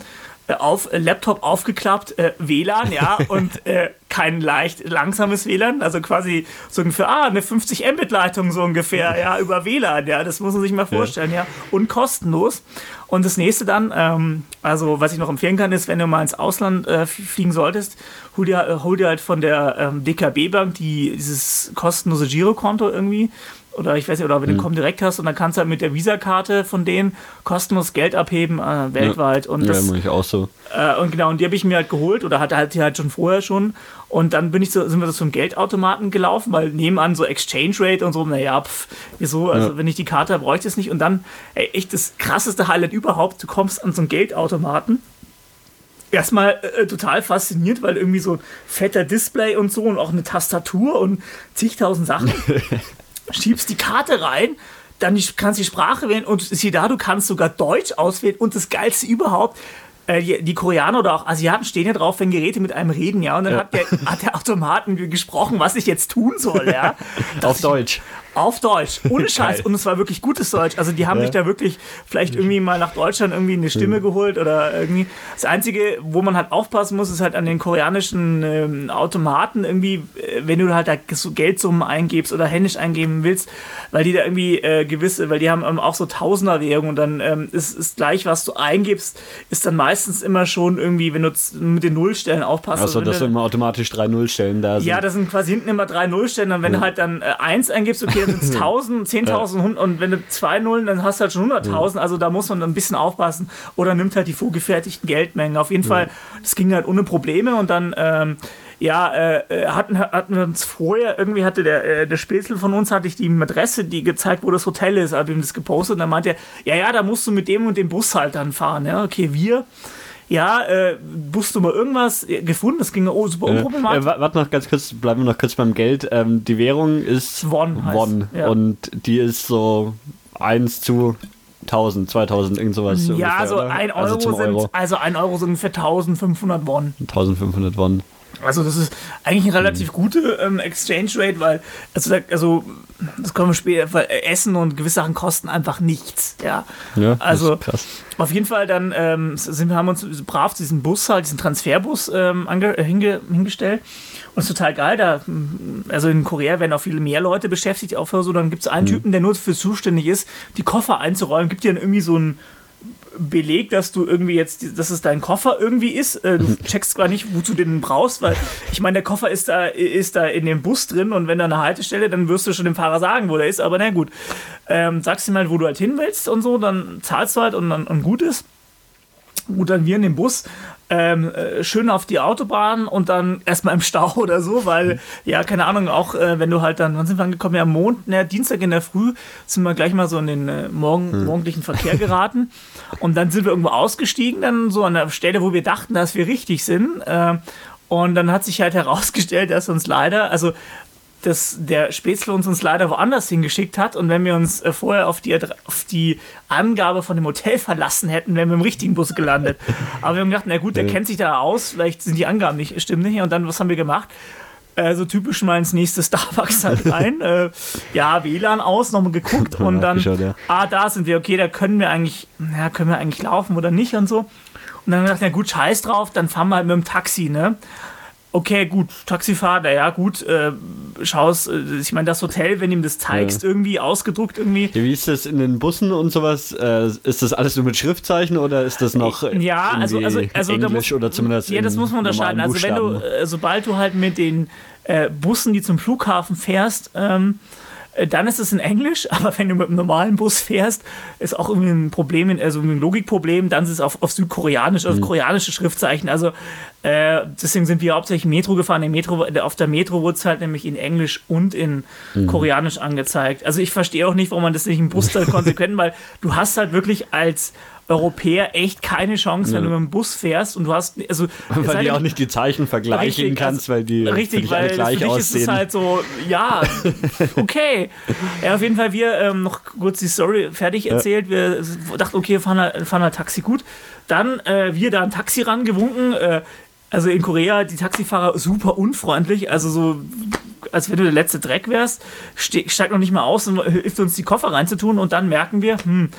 [SPEAKER 1] auf äh, Laptop aufgeklappt, äh, WLAN, ja, [LAUGHS] und äh, kein leicht langsames WLAN, also quasi so ungefähr, ah, eine 50 Mbit-Leitung so ungefähr, ja, [LAUGHS] über WLAN, ja, das muss man sich mal vorstellen, ja, ja. und kostenlos. Und das nächste dann, ähm, also was ich noch empfehlen kann, ist, wenn du mal ins Ausland äh, fliegen solltest, hol dir, äh, hol dir halt von der ähm, DKB-Bank die, dieses kostenlose Girokonto irgendwie oder ich weiß nicht, oder wenn du mhm. direkt hast und dann kannst du halt mit der Visa-Karte von denen kostenlos Geld abheben äh, weltweit.
[SPEAKER 2] Ja,
[SPEAKER 1] und
[SPEAKER 2] das, ja, ich auch so.
[SPEAKER 1] Äh, und genau, und die habe ich mir halt geholt oder hatte halt die halt schon vorher schon. Und dann bin ich so, sind wir so zum Geldautomaten gelaufen, weil nebenan so Exchange Rate und so, naja, pf, wieso, also ja. wenn ich die Karte habe, bräuchte ich es nicht. Und dann, ey, echt das krasseste Highlight überhaupt, du kommst an so einen Geldautomaten erstmal äh, total fasziniert, weil irgendwie so ein fetter Display und so und auch eine Tastatur und zigtausend Sachen. [LAUGHS] schiebst die Karte rein, dann kannst du die Sprache wählen und sieh da, du kannst sogar Deutsch auswählen und das Geilste überhaupt, äh, die, Koreaner oder auch Asiaten stehen ja drauf, wenn Geräte mit einem reden, ja, und dann ja. Hat, der, hat der Automaten gesprochen, was ich jetzt tun soll, ja. [LAUGHS]
[SPEAKER 2] Auf Deutsch.
[SPEAKER 1] Auf Deutsch, ohne [LAUGHS] Scheiß. Und es war wirklich gutes Deutsch. Also die haben ja. sich da wirklich vielleicht irgendwie mal nach Deutschland irgendwie eine Stimme mhm. geholt oder irgendwie. Das Einzige, wo man halt aufpassen muss, ist halt an den koreanischen ähm, Automaten irgendwie, äh, wenn du halt da so Geldsummen eingibst oder händisch eingeben willst, weil die da irgendwie äh, gewisse, weil die haben ähm, auch so Tausenderwährungen und dann ähm, ist, ist gleich, was du eingibst, ist dann meistens immer schon irgendwie, wenn du mit den Nullstellen aufpasst.
[SPEAKER 2] Also, dass du immer automatisch drei Nullstellen da
[SPEAKER 1] sind. Ja, da sind quasi hinten immer drei Nullstellen und wenn ja. du halt dann äh, eins eingibst, okay, dann sind es 1000, 10.000 und wenn du zwei Nullen, dann hast du halt schon 100.000. Also da muss man ein bisschen aufpassen. Oder nimmt halt die vorgefertigten Geldmengen. Auf jeden Fall, das ging halt ohne Probleme. Und dann ähm, ja, äh, äh, hatten, hatten wir uns vorher, irgendwie hatte der, äh, der Spätzle von uns, hatte ich die Adresse, die gezeigt, wo das Hotel ist, habe ihm das gepostet. Und dann meinte er, ja, ja, da musst du mit dem und dem Bus halt dann fahren. Ja, okay, wir ja, äh, du mal irgendwas gefunden? Das ging oh, super unproblematisch.
[SPEAKER 2] Äh, warte noch ganz kurz, bleiben wir noch kurz beim Geld. Ähm, die Währung ist
[SPEAKER 1] Won.
[SPEAKER 2] Won. Ja. Und die ist so 1 zu 1000, 2000, irgend sowas.
[SPEAKER 1] Ja, ungefähr, also ein Euro, also, sind, Euro. also ein Euro sind ungefähr 1500 Won.
[SPEAKER 2] 1500 Won.
[SPEAKER 1] Also das ist eigentlich eine relativ mhm. gute ähm, Exchange Rate, weil also, da, also das kommen wir später, weil Essen und gewisse Sachen kosten einfach nichts. Ja,
[SPEAKER 2] ja
[SPEAKER 1] also auf jeden Fall dann ähm, sind wir haben uns brav diesen Bus halt diesen Transferbus ähm, äh, hinge, hingestellt und es ist total geil. Da also in Korea werden auch viele mehr Leute beschäftigt, auch für so dann gibt es einen mhm. Typen, der nur für zuständig ist, die Koffer einzuräumen. Gibt dir dann irgendwie so ein Beleg, dass du irgendwie jetzt, dass es dein Koffer irgendwie ist. Äh, du [LAUGHS] checkst zwar nicht, wozu du den brauchst, weil ich meine, der Koffer ist da, ist da in dem Bus drin und wenn da eine Haltestelle, dann wirst du schon dem Fahrer sagen, wo der ist. Aber na gut, ähm, sagst ihm halt, wo du halt hin willst und so, dann zahlst du halt und dann und gut ist. Gut, dann wir in dem Bus ähm, äh, schön auf die Autobahn und dann erstmal im Stau oder so, weil, ja, keine Ahnung, auch äh, wenn du halt dann, wann sind wir angekommen? Ja, Mond, ne, Dienstag in der Früh sind wir gleich mal so in den äh, morgen, hm. morgendlichen Verkehr geraten [LAUGHS] und dann sind wir irgendwo ausgestiegen, dann so an der Stelle, wo wir dachten, dass wir richtig sind. Äh, und dann hat sich halt [LAUGHS] herausgestellt, dass uns leider, also dass der Spätzle uns, uns leider woanders hingeschickt hat und wenn wir uns äh, vorher auf die, auf die Angabe von dem Hotel verlassen hätten, wären wir im richtigen Bus gelandet. Aber wir haben gedacht, na gut, der kennt sich da aus, vielleicht sind die Angaben nicht, stimmen nicht. Und dann, was haben wir gemacht? Äh, so typisch mal ins nächste [LAUGHS] Starbucks halt rein. äh, ja, WLAN aus, nochmal geguckt [LAUGHS] und dann, ja. ah, da sind wir, okay, da können wir eigentlich, ja, können wir eigentlich laufen oder nicht und so. Und dann gedacht, ja gut, scheiß drauf, dann fahren wir halt mit dem Taxi, ne? Okay, gut, Taxifahrer, ja gut, äh, schaust, äh, ich meine, das Hotel, wenn ihm das zeigst, ja. irgendwie ausgedruckt irgendwie.
[SPEAKER 2] Ja, wie ist das in den Bussen und sowas? Äh, ist das alles nur mit Schriftzeichen oder ist das noch
[SPEAKER 1] ja, also, also, also
[SPEAKER 2] Englisch
[SPEAKER 1] muss,
[SPEAKER 2] oder zumindest
[SPEAKER 1] Ja, das muss man unterscheiden. Also wenn du, äh, sobald du halt mit den äh, Bussen, die zum Flughafen fährst, ähm, äh, dann ist es in Englisch, [LAUGHS] aber wenn du mit einem normalen Bus fährst, ist auch irgendwie ein Problem, also ein Logikproblem, dann ist es auf, auf Südkoreanisch, auf mhm. koreanische Schriftzeichen. Also äh, deswegen sind wir hauptsächlich Metro gefahren. Metro, auf der Metro wurde es halt nämlich in Englisch und in mhm. Koreanisch angezeigt. Also ich verstehe auch nicht, warum man das nicht im Bus [LAUGHS] dann konsequent, weil du hast halt wirklich als Europäer echt keine Chance, wenn du mit dem Bus fährst und du hast. Also,
[SPEAKER 2] weil du auch nicht die Zeichen vergleichen richtig, kannst, weil die
[SPEAKER 1] richtig, weil gleich für dich aussehen. ist es halt so, ja, [LAUGHS] okay. ja, auf jeden Fall, wir ähm, noch kurz die Story fertig erzählt. Wir dachten, okay, fahren halt, fahren halt Taxi gut. Dann äh, wir da ein Taxi rangewunken. Äh, also in Korea, die Taxifahrer super unfreundlich, also so als wenn du der letzte Dreck wärst, steigt noch nicht mal aus und hilft uns die Koffer reinzutun und dann merken wir, hm,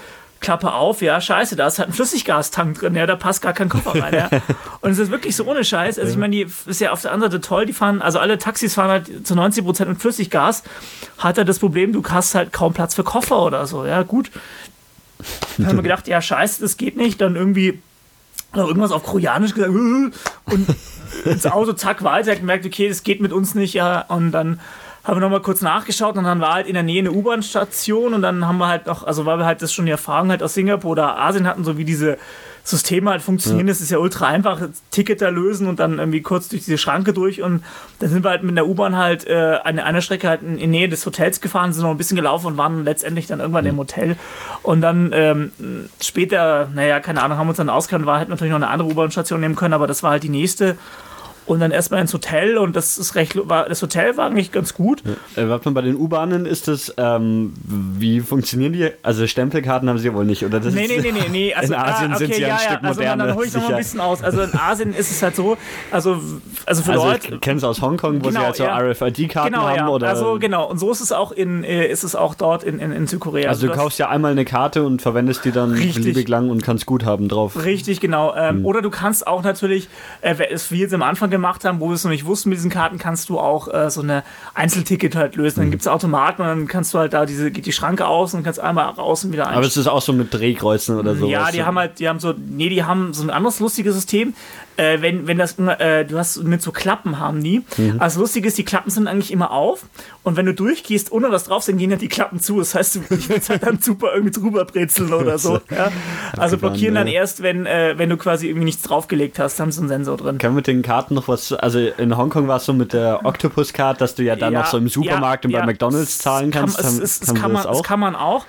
[SPEAKER 1] Klappe auf, ja, scheiße, da ist halt ein Flüssiggastank drin, ja, da passt gar kein Koffer rein, ja. [LAUGHS] Und es ist wirklich so ohne Scheiß. Also, ich meine, die ist ja auf der anderen Seite toll, die fahren, also alle Taxis fahren halt zu 90 Prozent mit Flüssiggas. Hat er das Problem, du hast halt kaum Platz für Koffer oder so, ja, gut. Dann haben wir gedacht, ja, scheiße, das geht nicht. Dann irgendwie noch irgendwas auf Koreanisch gesagt [LAUGHS] und ins Auto, zack, weiter, gemerkt, okay, das geht mit uns nicht, ja, und dann haben wir nochmal kurz nachgeschaut und dann war halt in der Nähe eine U-Bahn-Station und dann haben wir halt noch, also weil wir halt das schon die Erfahrung halt aus Singapur oder Asien hatten, so wie diese Systeme halt funktionieren, ja. das ist ja ultra einfach, Ticket da lösen und dann irgendwie kurz durch diese Schranke durch und dann sind wir halt mit der U-Bahn halt äh, an einer Strecke halt in, in, Nähe des Hotels gefahren, sind noch ein bisschen gelaufen und waren letztendlich dann irgendwann mhm. im Hotel und dann ähm, später, naja, keine Ahnung, haben wir uns dann ausgekannt, war halt natürlich noch eine andere U-Bahn-Station nehmen können, aber das war halt die nächste und dann erstmal ins Hotel und das ist recht, war, das Hotel war eigentlich ganz gut.
[SPEAKER 2] Ja. Äh, mal, bei den U-Bahnen ist das, ähm, wie funktionieren die? Also Stempelkarten haben sie wohl nicht, oder? Das
[SPEAKER 1] nee, nee, nee, nee, nee. [LAUGHS]
[SPEAKER 2] Also, in Asien ah, okay, sind sie ja, ein Stück
[SPEAKER 1] also,
[SPEAKER 2] moderner.
[SPEAKER 1] Dann hole ich noch mal ein bisschen aus. Also in Asien ist es halt so, also, also für
[SPEAKER 2] also
[SPEAKER 1] Leute...
[SPEAKER 2] Ich kenne es aus Hongkong, wo genau, sie halt so ja. RFID-Karten
[SPEAKER 1] genau,
[SPEAKER 2] haben.
[SPEAKER 1] Ja.
[SPEAKER 2] Oder?
[SPEAKER 1] Also genau, und so ist es auch, in, äh, ist es auch dort in, in, in Südkorea.
[SPEAKER 2] Also, du kaufst ja einmal eine Karte und verwendest die dann beliebig lang und kannst Guthaben drauf.
[SPEAKER 1] Richtig, genau. Ähm, hm. Oder du kannst auch natürlich, äh, wie wir jetzt am Anfang gemacht haben, wo wir es noch nicht wussten, mit diesen Karten kannst du auch äh, so eine Einzelticket halt lösen. Dann mhm. gibt es Automaten und dann kannst du halt da diese, geht die Schranke aus und kannst einmal raus und wieder
[SPEAKER 2] ein. Aber es ist auch so mit Drehkreuzen oder so.
[SPEAKER 1] Ja, die haben halt, die haben so, nee, die haben so ein anderes lustiges System. Äh, wenn, wenn das, äh, du hast mit so Klappen haben die. Mhm. Also lustig ist, die Klappen sind eigentlich immer auf und wenn du durchgehst, ohne was drauf sind, gehen ja die Klappen zu. Das heißt, du [LAUGHS] willst halt dann super irgendwie drüber brezeln oder so. Ja? Also blockieren dann erst, wenn, äh, wenn du quasi irgendwie nichts draufgelegt hast, haben sie einen Sensor drin.
[SPEAKER 2] Kann mit den Karten noch was, also in Hongkong war es so mit der [LAUGHS] Octopus-Card, dass du ja dann ja, noch so im Supermarkt ja, und bei McDonalds zahlen kannst.
[SPEAKER 1] Kann, es, es, es kann man, das kann man auch.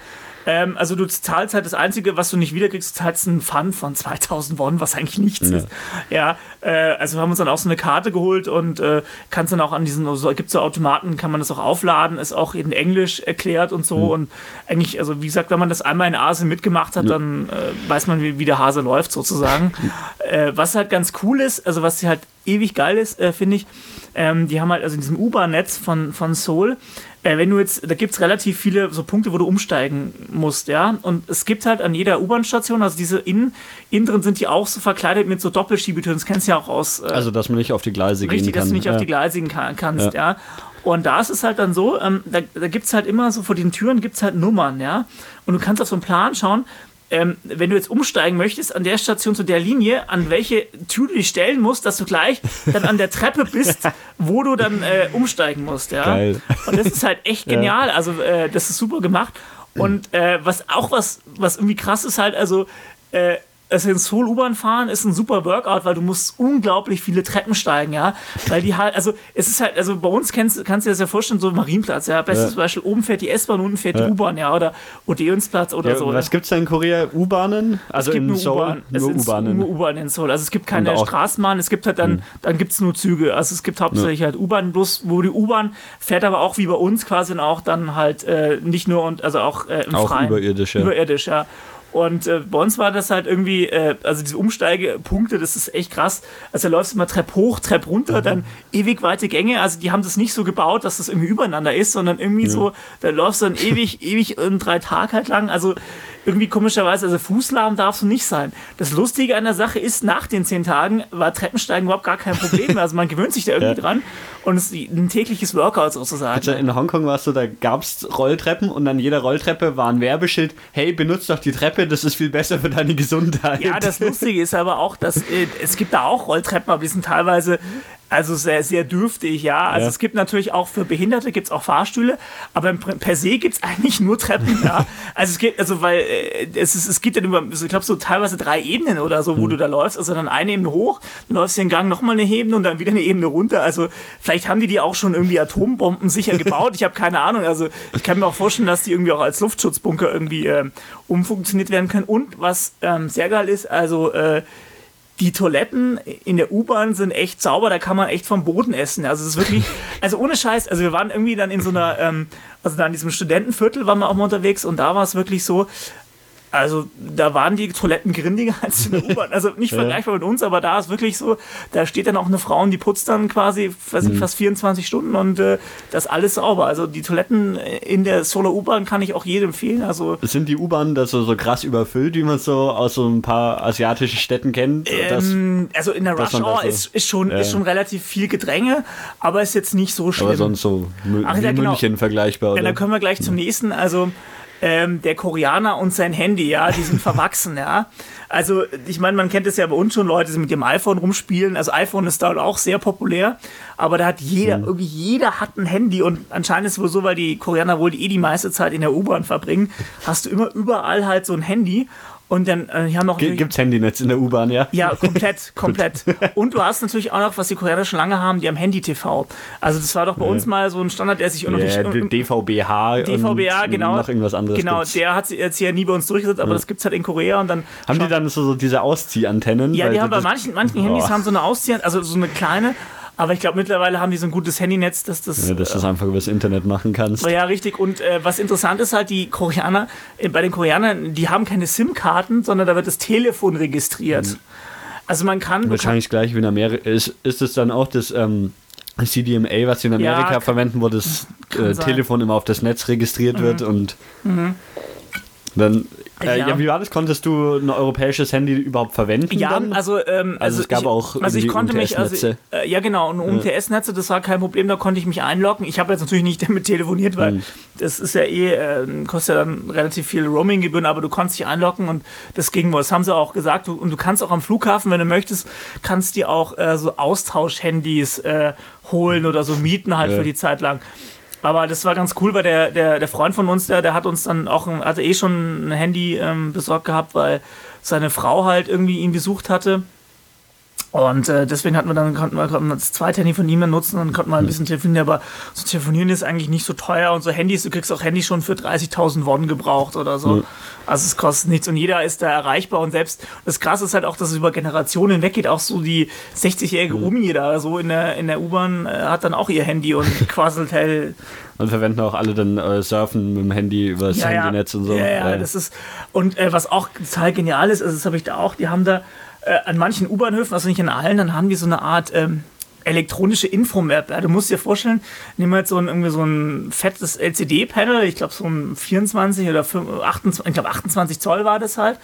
[SPEAKER 1] Ähm, also du zahlst halt das Einzige, was du nicht wiederkriegst, du zahlst einen Pfand von 2000 Won, was eigentlich nichts ja. ist. Ja, äh, also wir haben uns dann auch so eine Karte geholt und äh, kannst dann auch an diesen, so, gibt so Automaten, kann man das auch aufladen, ist auch in Englisch erklärt und so. Mhm. Und eigentlich, also wie gesagt, wenn man das einmal in Asien mitgemacht hat, ja. dann äh, weiß man, wie, wie, der Hase läuft sozusagen. Äh, was halt ganz cool ist, also was halt ewig geil ist, äh, finde ich, ähm, die haben halt also in diesem U-Bahn-Netz von, von Seoul, wenn du jetzt, da gibt es relativ viele so Punkte, wo du umsteigen musst, ja. Und es gibt halt an jeder U-Bahn-Station, also diese innen, innen drin sind die auch so verkleidet mit so Doppelschiebetüren, das kennst du ja auch aus.
[SPEAKER 2] Äh, also, dass man nicht auf die Gleise
[SPEAKER 1] richtig,
[SPEAKER 2] gehen kann.
[SPEAKER 1] dass du nicht ja. auf die Gleise gehen kann, kannst, ja. ja. Und da ist es halt dann so, ähm, da, da gibt es halt immer so vor den Türen gibt es halt Nummern, ja. Und du kannst auf so einen Plan schauen, ähm, wenn du jetzt umsteigen möchtest, an der Station zu der Linie, an welche Tür du dich stellen musst, dass du gleich dann an der Treppe bist, [LAUGHS] wo du dann äh, umsteigen musst. Ja?
[SPEAKER 2] Geil.
[SPEAKER 1] Und das ist halt echt [LAUGHS] genial. Ja. Also, äh, das ist super gemacht. Und äh, was auch was, was irgendwie krass ist, halt, also äh, also in Seoul U-Bahn fahren ist ein super Workout, weil du musst unglaublich viele Treppen steigen, ja. Weil die halt, also es ist halt, also bei uns kennst, kannst du dir das ja vorstellen, so Marienplatz, ja. Bestes ja. Beispiel, oben fährt die S-Bahn, unten fährt ja. die U-Bahn, ja. Oder Odeonsplatz oder ja, so.
[SPEAKER 2] Was gibt es da in Korea? U-Bahnen?
[SPEAKER 1] Also es gibt in Seoul? Nur U-Bahnen. Nur U-Bahn in Seoul. Also es gibt keine Straßenbahn, es gibt halt dann, hm. dann gibt es nur Züge. Also es gibt hauptsächlich halt U-Bahn, bloß wo die U-Bahn fährt aber auch wie bei uns quasi auch dann halt äh, nicht nur und also auch äh, im
[SPEAKER 2] auch
[SPEAKER 1] Freien.
[SPEAKER 2] Überirdisch, ja.
[SPEAKER 1] Überirdisch, ja. Und äh, bei uns war das halt irgendwie, äh, also diese Umsteigepunkte, das ist echt krass. Also da läufst du immer Trepp hoch, Trepp runter, mhm. dann ewig weite Gänge. Also die haben das nicht so gebaut, dass das irgendwie übereinander ist, sondern irgendwie ja. so, da läufst du dann ewig, ewig in drei Tage halt lang. Also irgendwie komischerweise, also Fußlahm darfst du nicht sein. Das Lustige an der Sache ist, nach den zehn Tagen war Treppensteigen überhaupt gar kein Problem mehr. Also man gewöhnt sich da irgendwie ja. dran und es ist ein tägliches Workout sozusagen.
[SPEAKER 2] Also in Hongkong warst du, da gab es Rolltreppen und an jeder Rolltreppe war ein Werbeschild, hey, benutzt doch die Treppe, das ist viel besser für deine Gesundheit.
[SPEAKER 1] Ja, das Lustige ist aber auch, dass äh, es gibt da auch Rolltreppen, aber die sind teilweise also sehr, sehr dürftig, ja. Also ja. es gibt natürlich auch für Behinderte gibt es auch Fahrstühle, aber per se gibt es eigentlich nur Treppen, ja. [LAUGHS] Also es gibt, also weil äh, es, ist, es gibt dann über, ich glaube so teilweise drei Ebenen oder so, wo hm. du da läufst. Also dann eine Ebene hoch, dann läufst du den Gang nochmal eine Ebene und dann wieder eine Ebene runter. Also vielleicht haben die die auch schon irgendwie Atombomben sicher gebaut. Ich habe keine Ahnung. Also ich kann mir auch vorstellen, dass die irgendwie auch als Luftschutzbunker irgendwie äh, umfunktioniert werden können. Und was ähm, sehr geil ist, also äh, die Toiletten in der U-Bahn sind echt sauber, da kann man echt vom Boden essen. Also es ist wirklich, [LAUGHS] also ohne Scheiß, also wir waren irgendwie dann in so einer, ähm, also da in diesem Studentenviertel waren wir auch mal unterwegs und da war es wirklich so, also da waren die Toiletten grindiger [LAUGHS] als in der U-Bahn. Also nicht ja. vergleichbar mit uns, aber da ist wirklich so, da steht dann auch eine Frau und die putzt dann quasi weiß mhm. fast 24 Stunden und äh, das alles sauber. Also die Toiletten in der Solar U-Bahn kann ich auch jedem empfehlen. Also
[SPEAKER 2] sind die U-Bahnen da so, so krass überfüllt, wie man so aus so ein paar asiatischen Städten kennt?
[SPEAKER 1] Ähm, also in der Rush Hour ist, ist, schon, ja. ist schon relativ viel Gedränge, aber ist jetzt nicht so schlimm. Aber
[SPEAKER 2] sonst so Ach, wie ja, genau. München vergleichbar. Oder?
[SPEAKER 1] Ja, dann können wir gleich zum nächsten. Also ähm, der Koreaner und sein Handy, ja, die sind [LAUGHS] verwachsen, ja. Also, ich meine, man kennt es ja bei uns schon, Leute, die mit dem iPhone rumspielen. Also, iPhone ist da auch sehr populär, aber da hat jeder, mhm. irgendwie jeder hat ein Handy und anscheinend ist es wohl so, weil die Koreaner wohl eh die meiste Zeit in der U-Bahn verbringen, hast du immer überall halt so ein Handy und dann äh, haben noch.
[SPEAKER 2] Gibt es Handynetz in der U-Bahn, ja?
[SPEAKER 1] Ja, komplett, [LAUGHS] komplett. Und du hast natürlich auch noch, was die Koreaner schon lange haben, die haben Handy-TV. Also das war doch bei ja. uns mal so ein Standard, der sich
[SPEAKER 2] auch noch ja, nicht. DVBH.
[SPEAKER 1] DVBH, genau.
[SPEAKER 2] Noch irgendwas anderes.
[SPEAKER 1] Genau, gibt's. der hat jetzt hier nie bei uns durchgesetzt, aber ja. das gibt es halt in Korea und dann.
[SPEAKER 2] Haben die dann so, so diese Ausziehantennen?
[SPEAKER 1] Ja, die haben bei manchen, manchen Handys haben so eine Ausziehantenne, also so eine kleine aber ich glaube, mittlerweile haben die so ein gutes Handynetz, dass das.
[SPEAKER 2] Ja, dass du das einfach über das Internet machen kannst.
[SPEAKER 1] Ja, richtig. Und äh, was interessant ist halt, die Koreaner, äh, bei den Koreanern, die haben keine SIM-Karten, sondern da wird das Telefon registriert. Mhm. Also man kann.
[SPEAKER 2] Wahrscheinlich
[SPEAKER 1] kann,
[SPEAKER 2] gleich wie in Amerika. Ist, ist es dann auch das. Ähm, CDMA, was sie in Amerika ja, verwenden, wo das äh, Telefon immer auf das Netz registriert mhm. wird und mhm. Dann äh, ja. ja. wie war das? Konntest du ein europäisches Handy überhaupt verwenden?
[SPEAKER 1] Ja, dann? Also, ähm,
[SPEAKER 2] also, also es gab
[SPEAKER 1] ich,
[SPEAKER 2] auch
[SPEAKER 1] also ich konnte mich, also, äh, ja genau, und UMTS-Netze, das war kein Problem, da konnte ich mich einloggen. Ich habe jetzt natürlich nicht [LAUGHS] damit telefoniert, weil mhm. das ist ja eh, äh, kostet ja dann relativ viel Roaming-Gebühren, aber du konntest dich einloggen und das ging wohl. Das haben sie auch gesagt. Du, und du kannst auch am Flughafen, wenn du möchtest, kannst dir auch äh, so Austausch-Handys äh, holen oder so mieten halt ja. für die Zeit lang. Aber das war ganz cool, weil der, der, der Freund von uns, der, der hat uns dann auch, ein, hatte eh schon ein Handy ähm, besorgt gehabt, weil seine Frau halt irgendwie ihn besucht hatte. Und äh, deswegen hatten wir dann, konnten wir, konnten wir das zweite Handy von ihm nutzen und konnten mal ein bisschen telefonieren, aber so telefonieren ist eigentlich nicht so teuer und so Handys, du kriegst auch Handys schon für 30.000 Won gebraucht oder so. Ja. Also es kostet nichts und jeder ist da erreichbar und selbst, das krasse ist halt auch, dass es über Generationen weggeht, auch so die 60-jährige Umi da so in der, in der U-Bahn äh, hat dann auch ihr Handy und [LAUGHS] quasselt hell.
[SPEAKER 2] Und verwenden auch alle dann äh, Surfen mit dem Handy über das ja, Handynetz und so.
[SPEAKER 1] Ja, ja, das ist, und äh, was auch total genial ist, also das habe ich da auch, die haben da äh, an manchen U-Bahnhöfen, also nicht in allen, dann haben die so eine Art ähm, elektronische Infomap. Ja, du musst dir vorstellen, nimm mal so ein, irgendwie so ein fettes LCD-Panel, ich glaube so ein 24 oder 28, ich glaube 28 Zoll war das halt.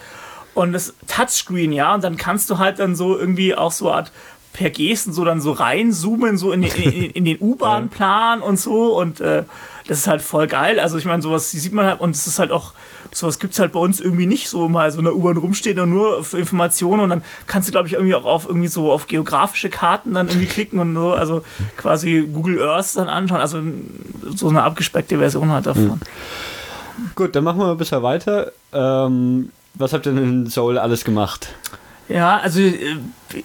[SPEAKER 1] Und das Touchscreen, ja, und dann kannst du halt dann so irgendwie auch so eine Art per Gesten so dann so reinzoomen, so in, in, in den [LAUGHS] U-Bahn-Plan und so und äh, das ist halt voll geil. Also ich meine, sowas sieht man halt und es ist halt auch sowas gibt es halt bei uns irgendwie nicht so mal so eine U-Bahn rumstehen und nur für Informationen und dann kannst du glaube ich irgendwie auch auf irgendwie so auf geografische Karten dann irgendwie klicken und so, also quasi Google Earth dann anschauen, also so eine abgespeckte Version halt davon.
[SPEAKER 2] Gut, dann machen wir bisher weiter. Ähm, was habt ihr denn in Seoul alles gemacht?
[SPEAKER 1] Ja, also äh,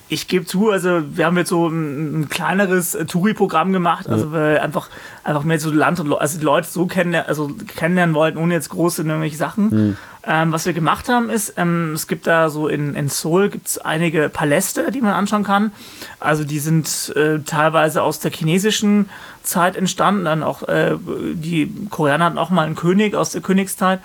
[SPEAKER 1] ich gebe zu, also wir haben jetzt so ein, ein kleineres äh, Touri-Programm gemacht, also wir einfach, einfach mehr so Land und also die Leute so kennenlernen, also kennenlernen wollten, ohne jetzt große irgendwelche Sachen. Mhm. Ähm, was wir gemacht haben, ist, ähm, es gibt da so in, in Seoul gibt's einige Paläste, die man anschauen kann. Also die sind äh, teilweise aus der chinesischen Zeit entstanden, dann auch äh, die Koreaner hatten auch mal einen König aus der Königszeit.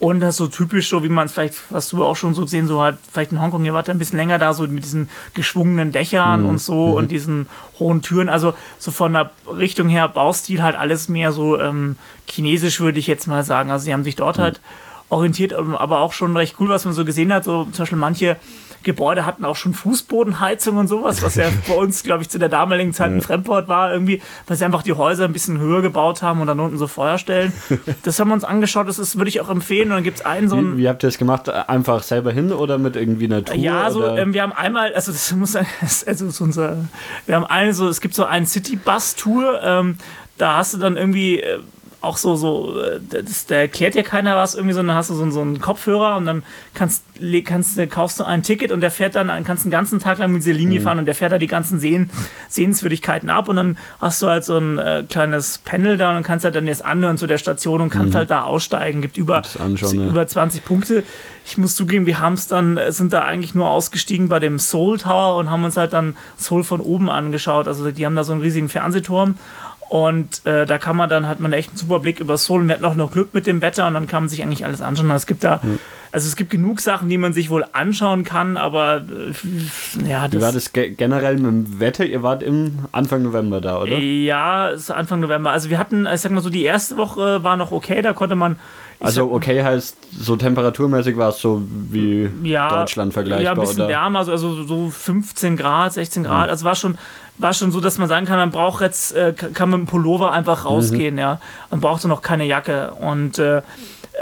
[SPEAKER 1] Und das ist so typisch, so wie man es vielleicht, was du auch schon so gesehen, so halt, vielleicht in Hongkong, ihr wart ein bisschen länger da, so mit diesen geschwungenen Dächern mhm. und so mhm. und diesen hohen Türen. Also so von der Richtung her, Baustil halt alles mehr so ähm, chinesisch, würde ich jetzt mal sagen. Also sie haben sich dort mhm. halt orientiert, aber auch schon recht cool, was man so gesehen hat. So zum Beispiel manche Gebäude hatten auch schon Fußbodenheizung und sowas, was ja bei uns, glaube ich, zu der damaligen Zeit ein Fremdwort war, irgendwie, weil sie einfach die Häuser ein bisschen höher gebaut haben und dann unten so Feuerstellen. Das haben wir uns angeschaut, das ist, würde ich auch empfehlen. Und dann gibt es einen so
[SPEAKER 2] einen. Wie, wie, habt ihr das gemacht? Einfach selber hin oder mit irgendwie einer Tour?
[SPEAKER 1] Ja, so, ähm, wir haben einmal, also das muss [LAUGHS] also so unser, wir haben eine so, es gibt so einen City-Bus-Tour, ähm, da hast du dann irgendwie äh, auch so, so, äh, das, da erklärt dir keiner was irgendwie, sondern hast du so, so einen Kopfhörer und dann kannst, kannst, kaufst du ein Ticket und der fährt dann, kannst einen ganzen Tag lang mit dieser Linie mhm. fahren und der fährt da die ganzen Sehen, Sehenswürdigkeiten ab und dann hast du halt so ein äh, kleines Panel da und kannst halt dann jetzt anhören zu der Station und kannst mhm. halt da aussteigen. Gibt über, über 20 Punkte. Ich muss zugeben, wir haben es dann, äh, sind da eigentlich nur ausgestiegen bei dem Soul Tower und haben uns halt dann Soul von oben angeschaut. Also die haben da so einen riesigen Fernsehturm und äh, da kann man dann, hat man echt einen super Blick über Seoul und wir hatten auch noch Glück mit dem Wetter und dann kann man sich eigentlich alles anschauen. Es gibt da, also es gibt genug Sachen, die man sich wohl anschauen kann, aber äh, ja.
[SPEAKER 2] Wie war das generell mit dem Wetter? Ihr wart im Anfang November da, oder?
[SPEAKER 1] Ja, ist Anfang November. Also wir hatten, ich sag mal so, die erste Woche war noch okay, da konnte man
[SPEAKER 2] also okay heißt, so temperaturmäßig war es so wie ja, Deutschland vergleichbar, Ja,
[SPEAKER 1] ein bisschen oder? wärmer, also, also so 15 Grad, 16 Grad. Mhm. Also war schon, war schon so, dass man sagen kann, man braucht jetzt, äh, kann mit dem Pullover einfach rausgehen, mhm. ja. Man brauchte noch keine Jacke. Und äh,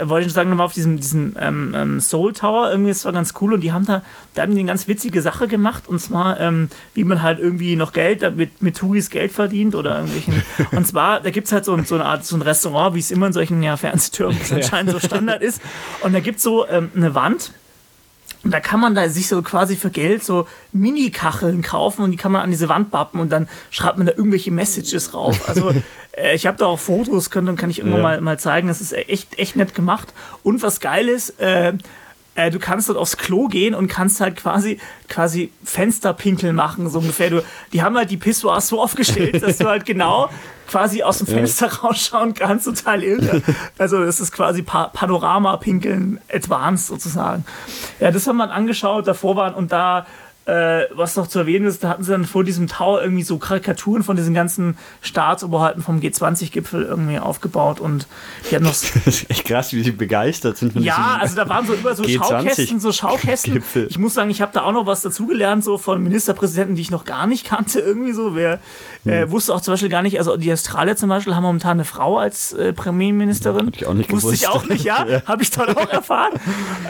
[SPEAKER 1] wollte ich sagen, nochmal auf diesem, diesem ähm, ähm, Soul Tower, irgendwie, das war ganz cool und die haben da, da haben die eine ganz witzige Sache gemacht und zwar, ähm, wie man halt irgendwie noch Geld, mit, mit Touris Geld verdient oder irgendwelchen. [LAUGHS] und zwar, da gibt es halt so, so eine Art, so ein Restaurant, wie es immer in solchen ja, Fernsehtürmen anscheinend so Standard ist. Und da gibt es so ähm, eine Wand, und da kann man da sich so quasi für Geld so Mini-Kacheln kaufen und die kann man an diese Wand bappen und dann schreibt man da irgendwelche Messages rauf. Also [LAUGHS] äh, ich habe da auch Fotos, können, kann ich irgendwann ja. mal, mal zeigen. Das ist echt, echt nett gemacht. Und was geil ist, äh, äh, du kannst dort aufs Klo gehen und kannst halt quasi, quasi Fensterpinkel machen, so ungefähr. Du, die haben halt die Pissoirs so aufgestellt, dass du halt genau quasi aus dem Fenster ja. [LAUGHS] rausschauen kannst, total irre. Also das ist quasi pa Panorama-Pinkeln Advanced sozusagen. Ja, das haben wir angeschaut, davor waren und da äh, was noch zu erwähnen ist, da hatten sie dann vor diesem Tower irgendwie so Karikaturen von diesen ganzen Staatsoberhalten vom G20-Gipfel irgendwie aufgebaut und die hatten noch. [LAUGHS] das
[SPEAKER 2] ist echt krass, wie sie begeistert sind
[SPEAKER 1] Ja, also da waren so über so [LAUGHS] Schaukästen, so Schaukästen. Gipfel. Ich muss sagen, ich habe da auch noch was dazugelernt, so von Ministerpräsidenten, die ich noch gar nicht kannte, [LAUGHS] irgendwie so. Wer hm. äh, wusste auch zum Beispiel gar nicht, also die Australier zum Beispiel haben momentan eine Frau als äh, Premierministerin.
[SPEAKER 2] Ja, ich auch nicht
[SPEAKER 1] Wusste gewusst. ich auch nicht, ja. ja. Habe ich dann auch erfahren.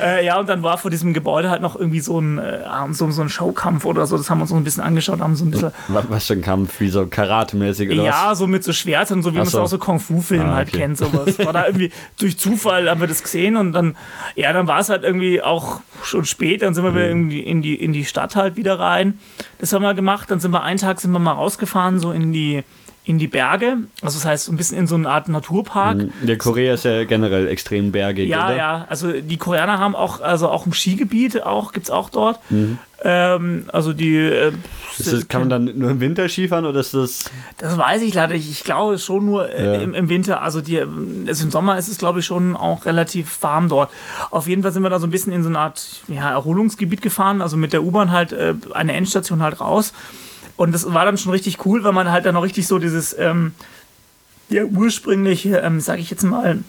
[SPEAKER 1] äh, ja, und dann war vor diesem Gebäude halt noch irgendwie so ein, äh, so, so ein Show Showkampf oder so. Das haben wir uns so ein bisschen angeschaut, haben so ein bisschen. [LAUGHS]
[SPEAKER 2] Was für ein Kampf? Wie so Karate-mäßig oder
[SPEAKER 1] Ja, was? so mit so Schwertern, so wie man es auch so Kung-Fu-Filmen ah, halt okay. kennt. Sowas. War da irgendwie [LAUGHS] durch Zufall haben wir das gesehen und dann, ja, dann war es halt irgendwie auch schon spät. Dann sind wir wieder mhm. in die, in die Stadt halt wieder rein. Das haben wir gemacht. Dann sind wir einen Tag sind wir mal rausgefahren, so in die in die Berge. Also das heißt, so ein bisschen in so eine Art Naturpark. Mhm.
[SPEAKER 2] Der Korea ist ja generell extrem bergig,
[SPEAKER 1] ja,
[SPEAKER 2] oder?
[SPEAKER 1] Ja, Also die Koreaner haben auch, also auch ein Skigebiet, auch, gibt es auch dort. Mhm. Ähm, also die. Äh,
[SPEAKER 2] das, kann man dann nur im Winter Skifahren oder ist das.
[SPEAKER 1] Das weiß ich leider nicht. Ich glaube schon nur äh, ja. im, im, Winter. Also, die, also im Sommer ist es, glaube ich, schon auch relativ warm dort. Auf jeden Fall sind wir da so ein bisschen in so eine Art ja, Erholungsgebiet gefahren. Also mit der U-Bahn halt äh, eine Endstation halt raus. Und das war dann schon richtig cool, weil man halt dann noch richtig so dieses, ähm, ja, ursprüngliche, ähm, sag ich jetzt mal,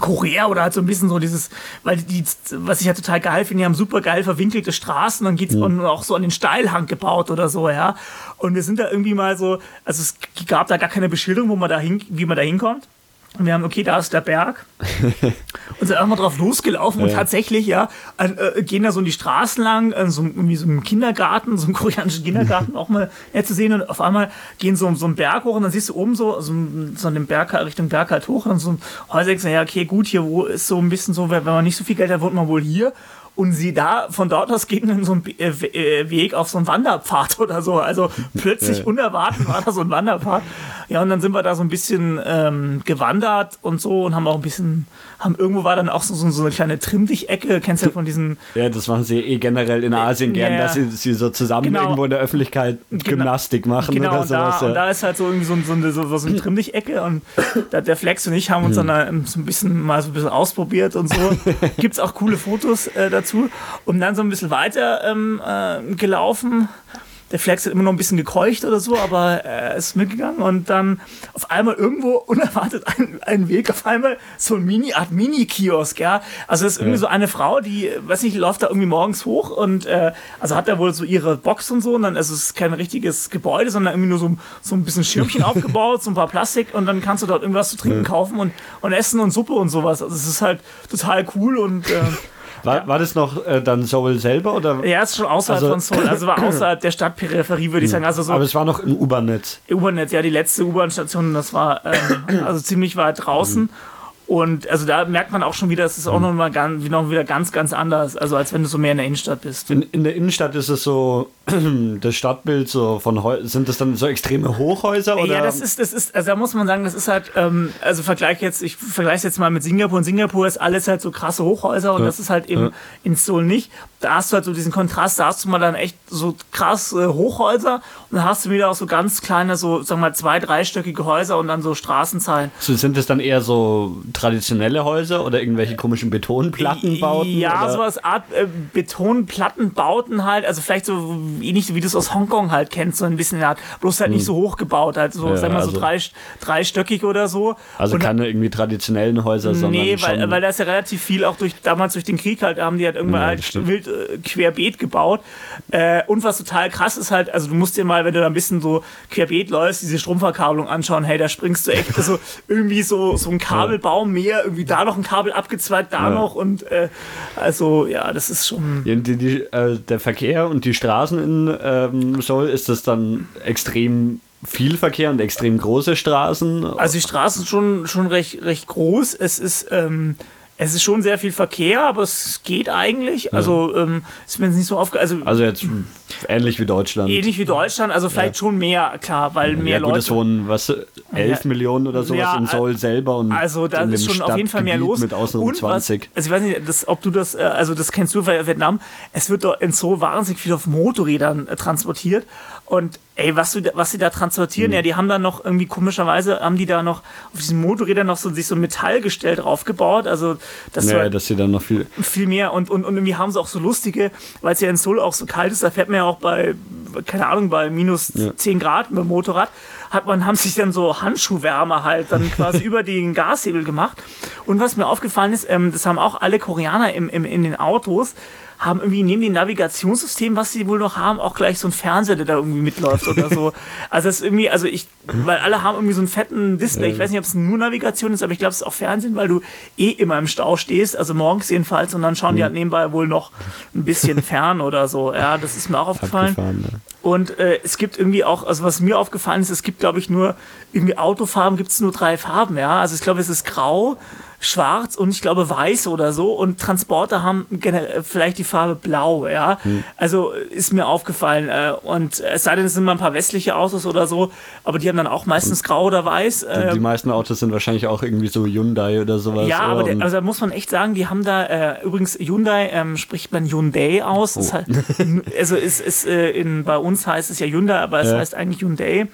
[SPEAKER 1] Korea oder halt so ein bisschen so dieses, weil die, was ich ja total geil finde, die haben super geil verwinkelte Straßen, dann geht's mhm. auch so an den Steilhang gebaut oder so, ja. Und wir sind da irgendwie mal so, also es gab da gar keine Beschilderung, wo man da hin, wie man da hinkommt. Und wir haben, okay, da ist der Berg. [LAUGHS] und sind einfach drauf losgelaufen ja. und tatsächlich, ja, äh, gehen da so in die Straßen lang, äh, so, irgendwie so im Kindergarten, so im koreanischen Kindergarten [LAUGHS] auch mal ja, zu sehen. Und auf einmal gehen so, so einen Berg hoch und dann siehst du oben so, so, so den Berg Richtung Berg halt hoch. Und so ein Häuser ja, okay, gut, hier wo ist so ein bisschen so, wenn man nicht so viel Geld hat, wohnt man wohl hier. Und sie da, von dort aus ging dann so ein äh, äh, Weg auf so einen Wanderpfad [LAUGHS] oder so. Also plötzlich unerwartet war da so ein Wanderpfad. Ja, und dann sind wir da so ein bisschen ähm, gewandert und so und haben auch ein bisschen, haben irgendwo war dann auch so, so, so eine kleine Trimm-Dich-Ecke, kennst du ja von diesen.
[SPEAKER 2] Ja, das machen sie eh generell in Asien gern, ja, dass sie, sie so zusammen genau. irgendwo in der Öffentlichkeit genau. Gymnastik machen
[SPEAKER 1] genau,
[SPEAKER 2] oder
[SPEAKER 1] und sowas. Da, ja. und da ist halt so irgendwie so, so, eine, so, so eine Trimm-Dich-Ecke und da, der Flex und ich haben uns dann so ein bisschen mal so ein bisschen ausprobiert und so. [LAUGHS] Gibt es auch coole Fotos äh, dazu. Und dann so ein bisschen weiter ähm, äh, gelaufen der Flex hat immer noch ein bisschen gekeucht oder so, aber er ist mitgegangen und dann auf einmal irgendwo [LAUGHS] unerwartet ein, ein Weg, auf einmal so ein Mini, Art Mini-Kiosk, ja. Also das ist irgendwie ja. so eine Frau, die, weiß nicht, läuft da irgendwie morgens hoch und äh, also hat da wohl so ihre Box und so und dann also es ist kein richtiges Gebäude, sondern irgendwie nur so, so ein bisschen Schirmchen [LAUGHS] aufgebaut, so ein paar Plastik und dann kannst du dort irgendwas zu trinken ja. kaufen und, und essen und Suppe und sowas. Also es ist halt total cool und äh,
[SPEAKER 2] war, war das noch äh, dann Seoul selber? Oder?
[SPEAKER 1] Ja, es ist schon außerhalb also, von Seoul. Also war [CLEARS THROAT] außerhalb der Stadtperipherie, würde ich sagen. Also so
[SPEAKER 2] Aber es war noch im U-Bahn-Netz.
[SPEAKER 1] U-Bahn-Netz, ja, die letzte U-Bahn-Station, das war ähm, [CLEARS THROAT] also ziemlich weit draußen. Und also da merkt man auch schon wieder, es ist auch mhm. noch mal ganz, noch wieder ganz, ganz anders, also als wenn du so mehr in der Innenstadt bist.
[SPEAKER 2] In, in der Innenstadt ist es so, [CLEARS THROAT] das Stadtbild so von sind das dann so extreme Hochhäuser oder?
[SPEAKER 1] Ja, das ist, das ist, also da muss man sagen, das ist halt, ähm, also vergleich jetzt, ich vergleiche es jetzt mal mit Singapur. In Singapur ist alles halt so krasse Hochhäuser und ja. das ist halt eben ja. in Seoul nicht. Da hast du halt so diesen Kontrast, da hast du mal dann echt so krass äh, Hochhäuser und dann hast du wieder auch so ganz kleine, so, sagen wir mal, zwei, dreistöckige Häuser und dann so Straßenzeilen.
[SPEAKER 2] So, sind das dann eher so traditionelle Häuser oder irgendwelche komischen Betonplattenbauten?
[SPEAKER 1] Ja, oder? sowas Art äh, Betonplattenbauten halt, also vielleicht so ähnlich wie du es aus Hongkong halt kennst, so ein bisschen Art, bloß halt hm. nicht so hoch gebaut, halt so, ja, sagen wir also, so drei, dreistöckig oder so.
[SPEAKER 2] Also und, keine irgendwie traditionellen Häuser, sondern.
[SPEAKER 1] Nee, weil, weil da ist ja relativ viel auch durch, damals durch den Krieg halt, haben die halt irgendwann ja, halt wild äh, querbeet gebaut. Äh, und was total krass ist halt, also du musst dir mal, wenn du da ein bisschen so querbeet läufst, diese Stromverkabelung anschauen, hey, da springst du echt so [LAUGHS] irgendwie so, so ein Kabelbaum mehr, irgendwie da noch ein Kabel abgezweigt, da ja. noch und äh, also ja, das ist schon.
[SPEAKER 2] Ja, die, die, äh, der Verkehr und die Straßen in ähm, Seoul ist das dann extrem viel Verkehr und extrem große Straßen?
[SPEAKER 1] Also die Straßen sind schon, schon recht, recht groß. Es ist ähm, es ist schon sehr viel Verkehr, aber es geht eigentlich. Ja. Also ähm, ist mir jetzt nicht so aufge...
[SPEAKER 2] Also, also jetzt ähnlich wie Deutschland.
[SPEAKER 1] Ähnlich wie Deutschland, also vielleicht ja. schon mehr, klar, weil mehr ja, gut, Leute...
[SPEAKER 2] es wohnen, was, 11 ja. Millionen oder sowas ja, in Seoul selber und
[SPEAKER 1] Also da ist schon auf jeden Fall mehr los.
[SPEAKER 2] Mit Ausnahme 20.
[SPEAKER 1] Was, also ich weiß nicht, das, ob du das, äh, also das kennst du weil Vietnam, es wird doch in Seoul wahnsinnig viel auf Motorrädern äh, transportiert und ey, was, du, was sie da transportieren, mhm. ja, die haben da noch irgendwie komischerweise, haben die da noch auf diesen Motorrädern noch so sich so ein Metallgestell draufgebaut. Also,
[SPEAKER 2] das ja, dass sie dann noch viel.
[SPEAKER 1] Viel mehr und, und, und irgendwie haben sie auch so lustige, weil es ja in Seoul auch so kalt ist, da fährt man ja auch bei, keine Ahnung, bei minus ja. 10 Grad mit dem Motorrad, hat man, haben sich dann so Handschuhwärme halt dann quasi [LAUGHS] über den Gashebel gemacht. Und was mir aufgefallen ist, ähm, das haben auch alle Koreaner im, im, in den Autos, haben irgendwie neben dem Navigationssystem, was sie wohl noch haben, auch gleich so ein Fernseher, der da irgendwie mitläuft oder so. [LAUGHS] Also das ist irgendwie, also ich, weil alle haben irgendwie so einen fetten Display. Ich weiß nicht, ob es nur Navigation ist, aber ich glaube, es ist auch Fernsehen, weil du eh immer im Stau stehst, also morgens jedenfalls, und dann schauen die halt nebenbei wohl noch ein bisschen [LAUGHS] fern oder so. Ja, das ist mir auch aufgefallen. Ne? Und äh, es gibt irgendwie auch, also was mir aufgefallen ist, es gibt, glaube ich, nur irgendwie Autofarben gibt es nur drei Farben, ja. Also ich glaube, es ist grau, schwarz und ich glaube weiß oder so und Transporter haben vielleicht die Farbe blau, ja. Hm. Also ist mir aufgefallen äh, und es sei denn, es sind mal ein paar westliche Autos oder so, aber die haben dann auch meistens grau oder weiß.
[SPEAKER 2] Äh, die, die, meisten Autos sind wahrscheinlich auch irgendwie so Hyundai oder sowas.
[SPEAKER 1] Ja, aber der, also da muss man echt sagen, die haben da äh, übrigens Hyundai ähm, spricht man Hyundai aus. Oh. Halt, [LAUGHS] also ist, ist äh, in, bei uns heißt es ja Hyundai, aber es heißt eigentlich Hyundai.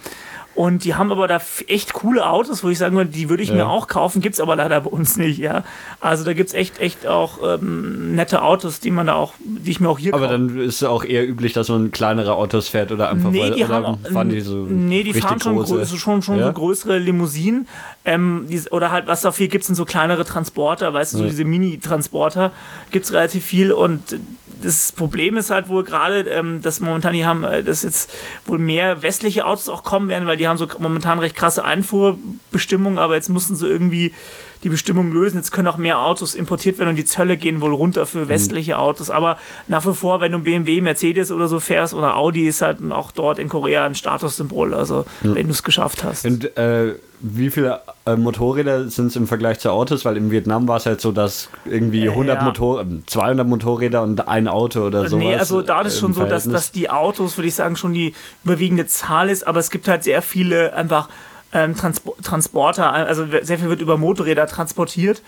[SPEAKER 1] Und die haben aber da echt coole Autos, wo ich sagen würde, die würde ich ja. mir auch kaufen, gibt es aber leider bei uns nicht, ja. Also da gibt es echt, echt auch ähm, nette Autos, die man da auch, die ich mir auch hier
[SPEAKER 2] Aber kaufe. dann ist es auch eher üblich, dass man kleinere Autos fährt oder einfach
[SPEAKER 1] nee, die
[SPEAKER 2] oder
[SPEAKER 1] haben, fahren die so Nee, die fahren schon, große. schon, schon ja? so größere Limousinen. Ähm, die, oder halt, was da viel gibt, sind so kleinere Transporter, weißt du, so diese Mini-Transporter gibt es relativ viel und das Problem ist halt wohl gerade, ähm, dass momentan die haben, äh, dass jetzt wohl mehr westliche Autos auch kommen werden, weil die haben so momentan recht krasse Einfuhrbestimmungen, aber jetzt mussten sie irgendwie die Bestimmung lösen. Jetzt können auch mehr Autos importiert werden und die Zölle gehen wohl runter für westliche Autos. Aber nach wie vor, wenn du BMW, Mercedes oder so fährst oder Audi, ist halt auch dort in Korea ein Statussymbol, also ja. wenn du es geschafft hast.
[SPEAKER 2] Und äh, wie viele äh, Motorräder sind es im Vergleich zu Autos? Weil in Vietnam war es halt so, dass irgendwie 100
[SPEAKER 1] ja.
[SPEAKER 2] Motor 200 Motorräder und ein Auto oder sowas.
[SPEAKER 1] Nee, also da ist
[SPEAKER 2] äh,
[SPEAKER 1] schon so, dass, dass die Autos, würde ich sagen, schon die überwiegende Zahl ist, aber es gibt halt sehr viele einfach ähm, Transpo Transporter, also sehr viel wird über Motorräder transportiert.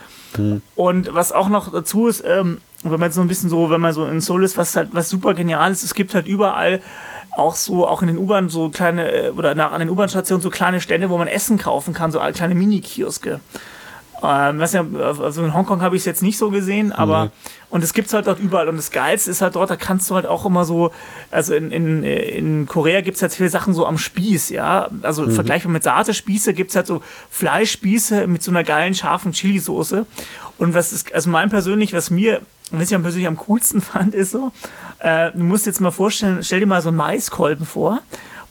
[SPEAKER 1] Und was auch noch dazu ist, ähm, wenn man so ein bisschen so, wenn man so in Seoul ist, was halt, was super genial ist, es gibt halt überall auch so, auch in den U-Bahn so kleine, äh, oder nach, an den U-Bahn-Stationen so kleine Stände, wo man Essen kaufen kann, so kleine Mini-Kioske. Ähm, was ja, also in Hongkong habe ich es jetzt nicht so gesehen, aber und es gibt's halt dort überall. Und das Geilste ist halt dort, da kannst du halt auch immer so, also in, in, in Korea gibt's halt viele Sachen so am Spieß, ja. Also vergleichbar mit Sate-Spieße gibt's halt so Fleischspieße mit so einer geilen, scharfen Chili-Soße. Und was ist, also mein persönlich, was mir, was ich am persönlich am coolsten [LAUGHS] fand, ist so, äh, du musst jetzt mal vorstellen, stell dir mal so einen Maiskolben vor,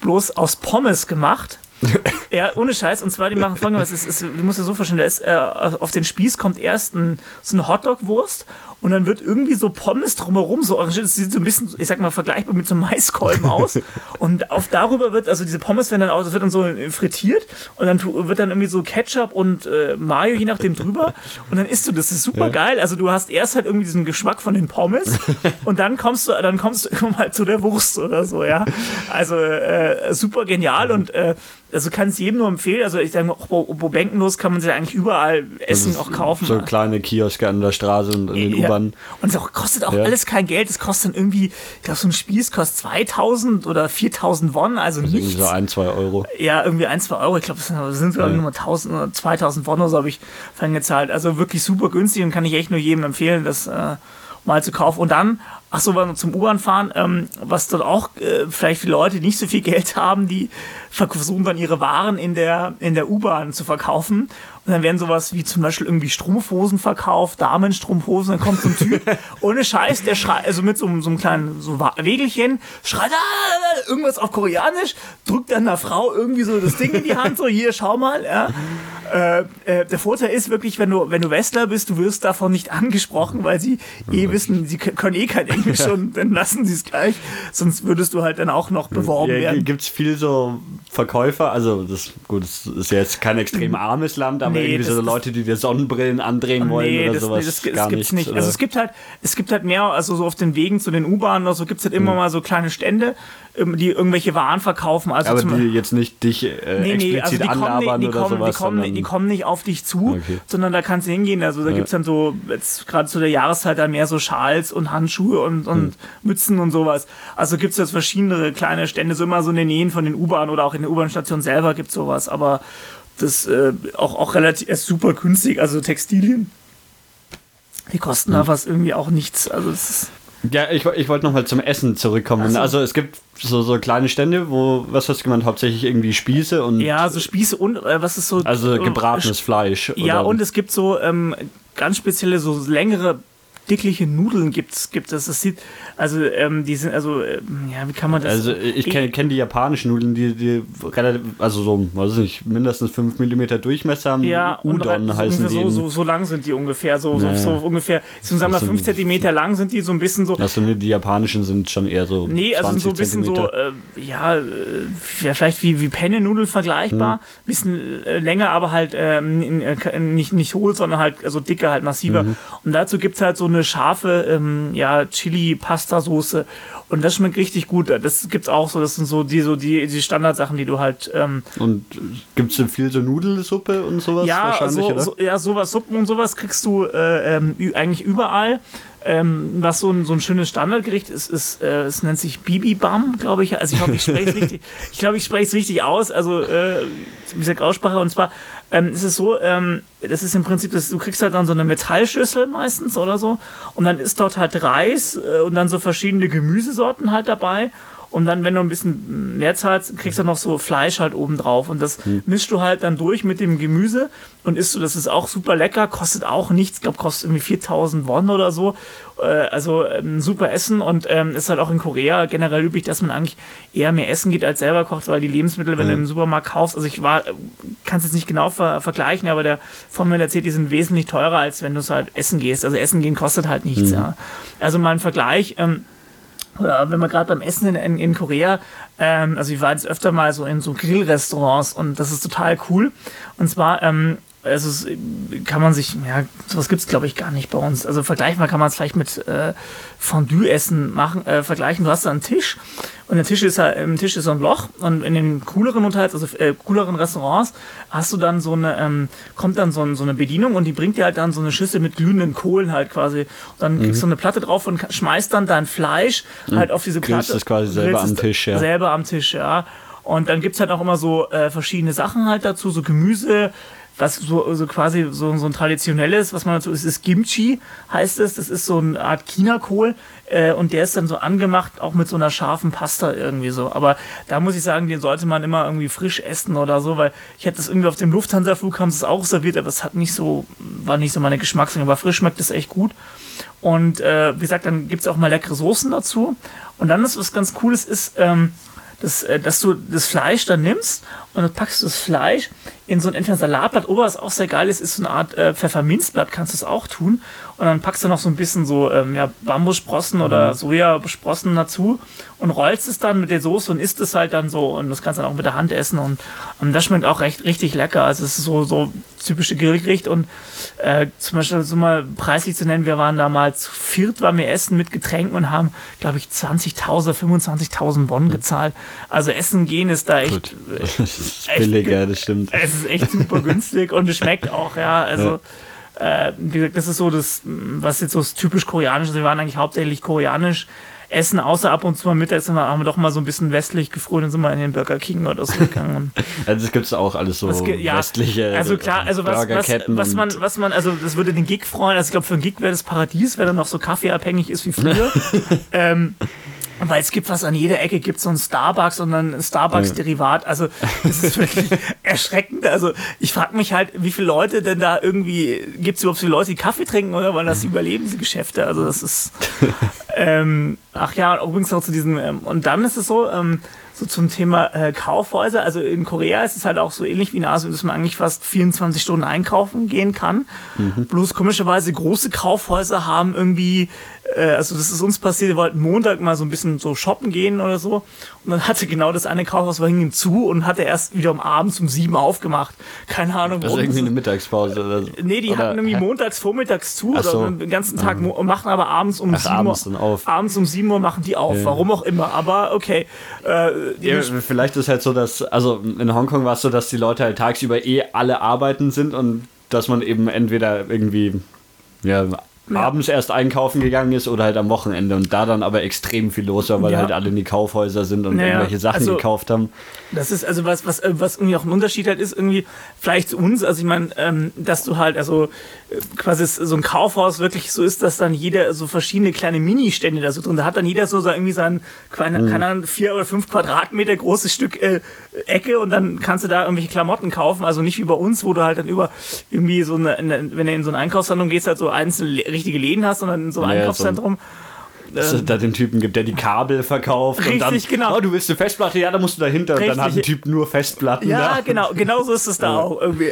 [SPEAKER 1] bloß aus Pommes gemacht. [LAUGHS] Ja, ohne Scheiß. Und zwar, die machen folgendes: es ist, Du musst dir so vorstellen, da ist, äh, auf den Spieß kommt erst ein, so eine Hotdog-Wurst und dann wird irgendwie so Pommes drumherum so arrangiert. Das sieht so ein bisschen, ich sag mal, vergleichbar mit so einem Maiskolben aus. Und auf darüber wird, also diese Pommes werden dann auch, das wird dann so frittiert und dann wird dann irgendwie so Ketchup und äh, Mayo, je nachdem, drüber. Und dann isst du das. Das ist super geil. Also du hast erst halt irgendwie diesen Geschmack von den Pommes und dann kommst du, dann kommst du [LAUGHS] irgendwann mal zu der Wurst oder so, ja. Also äh, super genial und äh, also kann es jedem nur empfehlen. Also ich sage mal, wo, wo Benkenlos kann man sich eigentlich überall Essen auch kaufen.
[SPEAKER 2] So kleine Kioske an der Straße und in den
[SPEAKER 1] Ja.
[SPEAKER 2] U-Bahnen.
[SPEAKER 1] Und es auch, kostet auch
[SPEAKER 2] Ja.
[SPEAKER 1] alles kein Geld. Es kostet dann irgendwie, ich glaube, so ein Spieß kostet 2000 oder 4000 Won, also
[SPEAKER 2] Irgendwie
[SPEAKER 1] nichts.
[SPEAKER 2] so ein, zwei Euro.
[SPEAKER 1] Ja, irgendwie ein, zwei Euro. Ich glaube, das sind, das sind sogar
[SPEAKER 2] Ja.
[SPEAKER 1] nur mal 1000 oder 2000 Won oder so habe ich dann gezahlt. Also wirklich super günstig und kann ich echt nur jedem empfehlen, das äh, mal zu kaufen. Und dann, ach so, zum U-Bahn fahren, ähm, was dort auch äh, vielleicht viele Leute nicht so viel Geld [LAUGHS] haben, die versuchen dann ihre Waren in der, in der U-Bahn zu verkaufen. Und dann werden sowas wie zum Beispiel irgendwie Strumpfhosen verkauft, Damenstrumpfhosen, dann kommt so ein Typ, [LAUGHS] ohne Scheiß, der schreit, also mit so, einem- so einem kleinen so Wägelchen, schreit "Ah", irgendwas auf Koreanisch, drückt dann einer Frau irgendwie so das Ding in die Hand, so hier, schau mal, ja. Äh, äh, der Vorteil ist wirklich, wenn du, wenn du Westler bist, du wirst davon nicht angesprochen, weil sie eh wissen, sie können eh kein Englisch [LAUGHS] und dann lassen sie es gleich, sonst würdest du halt dann auch noch beworben
[SPEAKER 2] Ja,
[SPEAKER 1] werden.
[SPEAKER 2] Gibt es viel so Verkäufer? Also, das, gut, das ist ja jetzt kein extrem [LAUGHS] armes Land, aber
[SPEAKER 1] Nee,
[SPEAKER 2] irgendwie
[SPEAKER 1] das-
[SPEAKER 2] so Leute, die dir Sonnenbrillen andrehen wollen
[SPEAKER 1] Nee,
[SPEAKER 2] oder
[SPEAKER 1] das,
[SPEAKER 2] sowas.
[SPEAKER 1] nee, das,
[SPEAKER 2] gar
[SPEAKER 1] das gibt's nicht.
[SPEAKER 2] oder?
[SPEAKER 1] Also es gibt halt, es gibt halt mehr, also so auf den Wegen zu den U-Bahnen oder so gibt's halt immer mal so kleine Stände, ähm, die irgendwelche Waren verkaufen. Also
[SPEAKER 2] aber
[SPEAKER 1] zum
[SPEAKER 2] die jetzt nicht dich äh,
[SPEAKER 1] Nee, nee,
[SPEAKER 2] explizit
[SPEAKER 1] also die kommen,
[SPEAKER 2] anlabern oder
[SPEAKER 1] kommen,
[SPEAKER 2] sowas.
[SPEAKER 1] die, kommen, die kommen nicht auf dich zu,
[SPEAKER 2] Okay.
[SPEAKER 1] sondern da kannst du hingehen. Also da gibt's dann so, jetzt gerade zu der Jahreszeit dann mehr so Schals und Handschuhe und, und
[SPEAKER 2] Hm.
[SPEAKER 1] Mützen und sowas. Also gibt's jetzt verschiedene kleine Stände, so immer so in den Nähen von den U-Bahnen oder auch in der U-Bahn-Station selber gibt's sowas. Aber das äh, auch, auch relativ ist super günstig. Also Textilien, die kosten
[SPEAKER 2] Hm.
[SPEAKER 1] da fast irgendwie auch nichts. Also es ist
[SPEAKER 2] Ja, ich, ich wollte nochmal zum Essen zurückkommen.
[SPEAKER 1] Ach so.
[SPEAKER 2] Also es gibt so, so kleine Stände, wo, was hast du gemeint, hauptsächlich irgendwie Spieße und
[SPEAKER 1] ja, so Spieße und äh, was ist so
[SPEAKER 2] also
[SPEAKER 1] äh,
[SPEAKER 2] gebratenes Fleisch.
[SPEAKER 1] Ja,
[SPEAKER 2] oder-
[SPEAKER 1] und es gibt so ähm, ganz spezielle, so längere, dickliche Nudeln gibt's, gibt es. Das sieht, also, ähm, die sind, also, ähm, ja, wie kann man das?
[SPEAKER 2] Also ich kenne kenn die japanischen Nudeln, die, die relativ, also so, weiß ich nicht, mindestens 5 mm Durchmesser haben.
[SPEAKER 1] ja, und
[SPEAKER 2] Udon
[SPEAKER 1] so
[SPEAKER 2] heißen die.
[SPEAKER 1] ungefähr so,
[SPEAKER 2] in-
[SPEAKER 1] so, so lang sind die ungefähr, so, so,
[SPEAKER 2] Ja.
[SPEAKER 1] so ungefähr, so wir
[SPEAKER 2] Das sind-
[SPEAKER 1] 5 Zentimeter lang sind die, so ein bisschen so,
[SPEAKER 2] Also die japanischen sind schon eher so
[SPEAKER 1] Nee, also
[SPEAKER 2] 20
[SPEAKER 1] so ein bisschen so,
[SPEAKER 2] Zentimeter.
[SPEAKER 1] äh, ja, äh, ja, vielleicht wie, wie Penne-Nudel vergleichbar.
[SPEAKER 2] Mhm.
[SPEAKER 1] Bisschen äh, länger, aber halt ähm, äh, nicht, nicht hohl, sondern halt also dicker, halt massiver.
[SPEAKER 2] Mhm.
[SPEAKER 1] Und dazu gibt's halt so eine scharfe ähm, ja, Chili-Pasta-Soße. Und das schmeckt richtig gut. Das gibt's auch so. Das sind so die, so die, die Standardsachen, die du halt. Ähm,
[SPEAKER 2] Und gibt es viel so Nudelsuppe und sowas
[SPEAKER 1] ja,
[SPEAKER 2] wahrscheinlich,
[SPEAKER 1] so,
[SPEAKER 2] oder?
[SPEAKER 1] so, ja, sowas, Suppen und sowas kriegst du äh, ähm, eigentlich überall. Ähm, was so ein, so ein schönes Standardgericht ist, ist äh, es nennt sich Bibibam, glaube ich. Also ich hoffe, ich spreche es richtig. Ich glaube, ich spreche es richtig aus. Also äh, wie gesagt Aussprache. Und zwar ähm, ist es so, ähm, das ist im Prinzip, das, du kriegst halt dann so eine Metallschüssel meistens oder so. Und dann ist dort halt Reis äh, und dann so verschiedene Gemüsesorten halt dabei. Und dann, wenn du ein bisschen mehr zahlst, kriegst du noch so Fleisch halt oben drauf. Und das mischst du halt dann durch mit dem Gemüse und isst du, das ist auch super lecker, kostet auch nichts, ich glaube, kostet irgendwie 4000 Won oder so. Äh, also ähm, super Essen und ähm, ist halt auch in Korea generell üblich, dass man eigentlich eher mehr essen geht als selber kocht, weil die Lebensmittel, wenn du im Supermarkt kaufst, also ich war, kann es jetzt nicht genau ver vergleichen, aber der von mir erzählt, die sind wesentlich teurer, als wenn du es halt essen gehst. Also essen gehen kostet halt nichts, ja. Also mal ein Vergleich, ähm, oder wenn wir gerade beim Essen in, in, in Korea, ähm, also ich war jetzt öfter mal so in so Grillrestaurants und das ist total cool. Und zwar ähm, also es, kann man sich, ja, sowas gibt es glaube ich gar nicht bei uns. Also vergleichbar kann man es vielleicht mit äh, Fondue-Essen machen, äh, vergleichen. Du hast da einen Tisch und der Tisch ist ja, im Tisch ist so ein Loch und in den cooleren Hotels, also äh, cooleren Restaurants, hast du dann so eine, ähm, kommt dann so, ein, so, eine Bedienung und die bringt dir halt dann so eine Schüssel mit glühenden Kohlen halt quasi. Und dann mhm. kriegst du eine Platte drauf und schmeißt dann dein Fleisch mhm. halt auf diese Platte.
[SPEAKER 2] Du das quasi selber am Tisch,
[SPEAKER 1] ja. Selber am Tisch, ja. Und dann gibt es halt auch immer so äh, verschiedene Sachen halt dazu, so Gemüse, was so, so quasi so, so ein traditionelles, was man dazu ist, ist Kimchi, heißt es. Das ist so eine Art Chinakohl äh, und der ist dann so angemacht, auch mit so einer scharfen Pasta irgendwie so. Aber da muss ich sagen, den sollte man immer irgendwie frisch essen oder so, weil ich hätte das irgendwie auf dem Lufthansa-Flug haben sie es auch serviert, aber es hat nicht so, war nicht so meine Geschmacksrichtung, aber frisch schmeckt es echt gut. Und äh, wie gesagt, dann gibt es auch mal leckere Soßen dazu. Und dann ist was ganz Cooles ist, ähm, dass, äh, dass du das Fleisch dann nimmst und dann packst du das Fleisch in so ein entweder Salatblatt oder was auch sehr geil ist, ist so eine Art äh, Pfefferminzblatt, kannst du es auch tun. Und dann packst du noch so ein bisschen so ähm, ja, Bambussprossen mhm. oder Sojasprossen dazu und rollst es dann mit der Soße und isst es halt dann so. Und das kannst du dann auch mit der Hand essen. Und, und das schmeckt auch recht richtig lecker. Also es ist so, so typische Grillgericht. Und äh, zum Beispiel so mal preislich zu nennen, wir waren damals viert, waren wir essen mit Getränken und haben, glaube ich, 20.000, 25.000 Bonn gezahlt. Also Essen gehen ist da echt. Gut.
[SPEAKER 2] Das [LAUGHS] ist billiger, das stimmt. [LAUGHS]
[SPEAKER 1] Es ist echt super günstig und es schmeckt auch, ja. Also. Ja äh, wie gesagt, das ist so das, was jetzt so typisch koreanisch ist. Wir waren eigentlich hauptsächlich koreanisch essen, außer ab und zu mal mittags haben wir doch mal so ein bisschen westlich gefroren und sind mal in den Burger King oder so gegangen. [LAUGHS]
[SPEAKER 2] also das gibt es auch alles so
[SPEAKER 1] ja, westliche
[SPEAKER 2] Also klar, also was, was,
[SPEAKER 1] was, man, was man, also das würde den Gig freuen, also ich glaube für einen Gig wäre das Paradies, wenn er noch so kaffeeabhängig ist wie früher. [LAUGHS] ähm, weil es gibt was an jeder Ecke, gibt so ein Starbucks und ein Starbucks-Derivat. Also das ist wirklich [LAUGHS] erschreckend. Also ich frage mich halt, wie viele Leute denn da irgendwie, gibt es überhaupt so viele Leute, die Kaffee trinken oder weil das überleben, diese Geschäfte? Also das ist, [LAUGHS] ähm, ach ja, übrigens noch zu diesem, ähm, und dann ist es so, ähm, so zum Thema äh, Kaufhäuser. Also in Korea ist es halt auch so ähnlich wie in Asien, dass man eigentlich fast 24 Stunden einkaufen gehen kann. Mhm. Bloß komischerweise große Kaufhäuser haben irgendwie äh, also das ist uns passiert, wir wollten Montag mal so ein bisschen so shoppen gehen oder so. Und dann hatte genau das eine Kaufhaus war hing ihm zu und hatte erst wieder um abends um sieben aufgemacht. Keine Ahnung.
[SPEAKER 2] Das ist irgendwie eine Mittagspause oder so.
[SPEAKER 1] Nee, die oder, hatten irgendwie montags, vormittags zu Ach so. oder den ganzen Tag mhm. machen aber abends um Ach, sieben abends Uhr. Auf. Abends um sieben Uhr machen die auf. Ja. Warum auch immer. Aber okay.
[SPEAKER 2] Äh, ja, vielleicht ist halt so, dass, also in Hongkong war es so, dass die Leute halt tagsüber eh alle arbeiten sind und dass man eben entweder irgendwie ja, ja. abends erst einkaufen gegangen ist oder halt am Wochenende und da dann aber extrem viel los war, weil ja. halt alle in die Kaufhäuser sind und naja, irgendwelche Sachen also, gekauft haben.
[SPEAKER 1] Das ist also was, was, äh, was irgendwie auch ein Unterschied halt ist, irgendwie vielleicht zu uns, also ich meine, ähm, dass du halt, also äh, quasi so ein Kaufhaus wirklich so ist, dass dann jeder so verschiedene kleine Mini-Stände da so drin, da hat dann jeder so irgendwie sein, keine, mhm. keine Ahnung, vier oder fünf Quadratmeter großes Stück äh, Ecke und dann kannst du da irgendwelche Klamotten kaufen, also nicht wie bei uns, wo du halt dann über irgendwie so eine, wenn du in so eine Einkaufshandlung gehst, halt so einzelne richtige Läden hast, sondern in so einem ja, Einkaufszentrum. So
[SPEAKER 2] dass es da den Typen gibt, der die Kabel verkauft.
[SPEAKER 1] Richtig, und dann,
[SPEAKER 2] genau. Oh, du willst eine Festplatte? Ja, da musst du dahinter. Richtig. Und dann hat ein Typ nur Festplatten.
[SPEAKER 1] Ja, da. genau. Genau so ist es da auch. Irgendwie,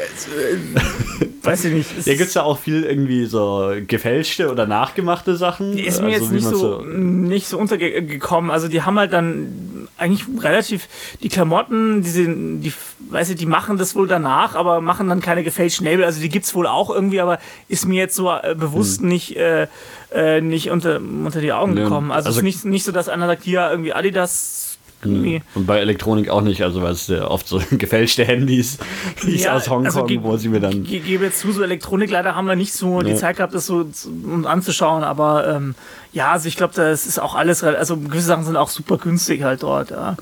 [SPEAKER 1] [LAUGHS] weiß ich nicht.
[SPEAKER 2] Ja, gibt es da auch viel irgendwie so gefälschte oder nachgemachte Sachen?
[SPEAKER 1] Ist mir also, jetzt nicht so, so, nicht so untergekommen. Also die haben halt dann eigentlich relativ die Klamotten, die, sind, die, weiß ich, die machen das wohl danach, aber machen dann keine gefälschten Label. Also die gibt es wohl auch irgendwie, aber ist mir jetzt so äh, bewusst hm. nicht äh, äh, nicht unter, unter die Augen gekommen. Also, also es ist nicht, nicht so, dass einer sagt, hier irgendwie Adidas
[SPEAKER 2] Irgendwie. Und bei Elektronik auch nicht, also weil es ja oft so [LAUGHS] gefälschte Handys ja, aus Hongkong, also wo sie mir dann.
[SPEAKER 1] Ich gebe jetzt zu, so Elektronik leider haben wir nicht so ja. die Zeit gehabt, das so um anzuschauen, aber ähm, ja, also ich glaube, das ist auch alles, also gewisse Sachen sind auch super günstig halt dort, ja.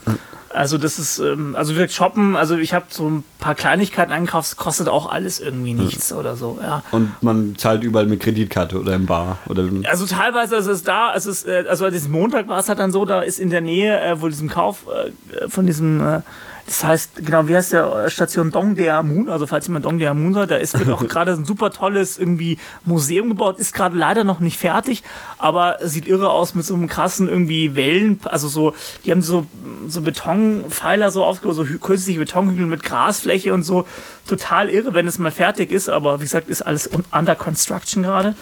[SPEAKER 1] Also das ist, ähm, also wir shoppen, also ich habe so ein paar Kleinigkeiten einkauft, kostet auch alles irgendwie nichts ja. oder so, ja.
[SPEAKER 2] Und man zahlt überall mit Kreditkarte oder im Bar oder.
[SPEAKER 1] Also teilweise ist es da, es ist, äh, also diesen Montag war es halt dann so, da ist in der Nähe, äh, wo diesem Kauf äh, von diesem äh, Das heißt, genau, wie heißt der Station Dongdaemun? Also falls jemand Dongdaemun sagt, da ist wird auch [LAUGHS] gerade ein super tolles irgendwie Museum gebaut, ist gerade leider noch nicht fertig, aber sieht irre aus mit so einem krassen irgendwie Wellen, also so, die haben so, so Betonpfeiler so aufgebaut, so künstliche Betonhügel mit Grasfläche und so. Total irre, wenn es mal fertig ist, aber wie gesagt, ist alles under construction gerade.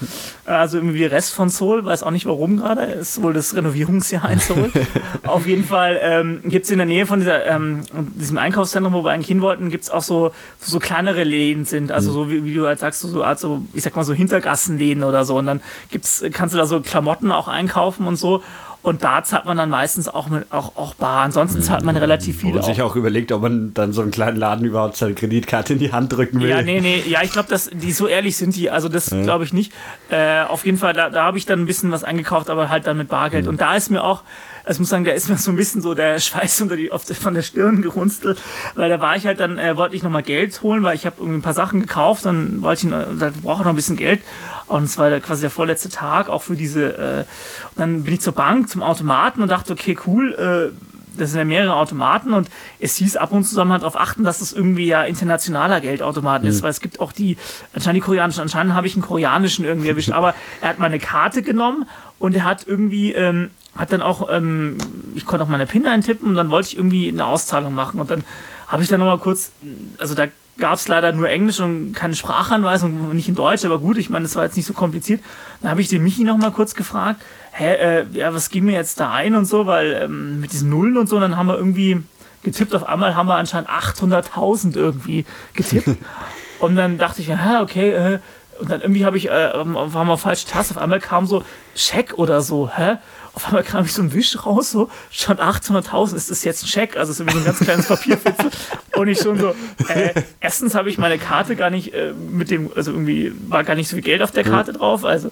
[SPEAKER 1] Also irgendwie der Rest von Seoul, weiß auch nicht warum gerade, ist wohl das Renovierungsjahr in Seoul. [LAUGHS] Auf jeden Fall ähm, gibt es in der Nähe von dieser, ähm, diesem Einkaufszentrum, wo wir eigentlich hin wollten, gibt es auch so, so kleinere Läden sind, also so wie, wie du halt sagst, so, so Art so, ich sag mal so Hintergassenläden oder so. Und dann gibt's, kannst du da so Klamotten auch einkaufen und so. Und da zahlt man dann meistens auch mit auch, auch bar. Ansonsten zahlt man relativ viel.
[SPEAKER 2] Und sich auch überlegt, ob man dann so einen kleinen Laden überhaupt seine Kreditkarte in die Hand drücken will.
[SPEAKER 1] Ja, nee, nee, ja, ich glaube, dass die so ehrlich sind die. Also das ja. glaube ich nicht. Äh, auf jeden Fall, da, da habe ich dann ein bisschen was eingekauft, aber halt dann mit Bargeld. Mhm. Und da ist mir auch, also ich muss sagen, da ist mir so ein bisschen so der Schweiß unter die, auf, von der Stirn gerunstelt, weil da war ich halt dann, äh, wollte ich nochmal Geld holen, weil ich habe irgendwie ein paar Sachen gekauft, dann wollte ich, da brauche ich noch ein bisschen Geld und es war quasi der vorletzte Tag auch für diese, äh, und dann bin ich zur Bank, zum Automaten und dachte, okay, cool, äh, das sind ja mehrere Automaten und es hieß ab und zu soll man darauf achten, dass es irgendwie ja internationaler Geldautomat mhm. ist, weil es gibt auch die, anscheinend die koreanischen, anscheinend habe ich einen koreanischen irgendwie erwischt, [LAUGHS] aber er hat meine Karte genommen und er hat irgendwie ähm, hat dann auch, ähm, ich konnte auch meine PIN eintippen und dann wollte ich irgendwie eine Auszahlung machen und dann habe ich dann nochmal kurz, also da gab es leider nur Englisch und keine Sprachanweisung, nicht in Deutsch, aber gut, ich meine, das war jetzt nicht so kompliziert. Dann habe ich den Michi nochmal kurz gefragt, hä, äh, ja, was ging mir jetzt da ein und so, weil ähm, mit diesen Nullen und so, dann haben wir irgendwie getippt, auf einmal haben wir anscheinend 800.000 irgendwie getippt. [LAUGHS] und dann dachte ich, ja, okay, äh, und dann irgendwie habe ich, äh, war mal falsche Taste, auf einmal kam so Scheck oder so, hä? Auf einmal kam ich so ein Wisch raus, so, schon 800.000, ist das jetzt ein Scheck? Also, es ist irgendwie so ein ganz kleines Papierfitzel. Und ich schon so, äh, erstens habe ich meine Karte gar nicht äh, mit dem, also irgendwie war gar nicht so viel Geld auf der Karte drauf, also,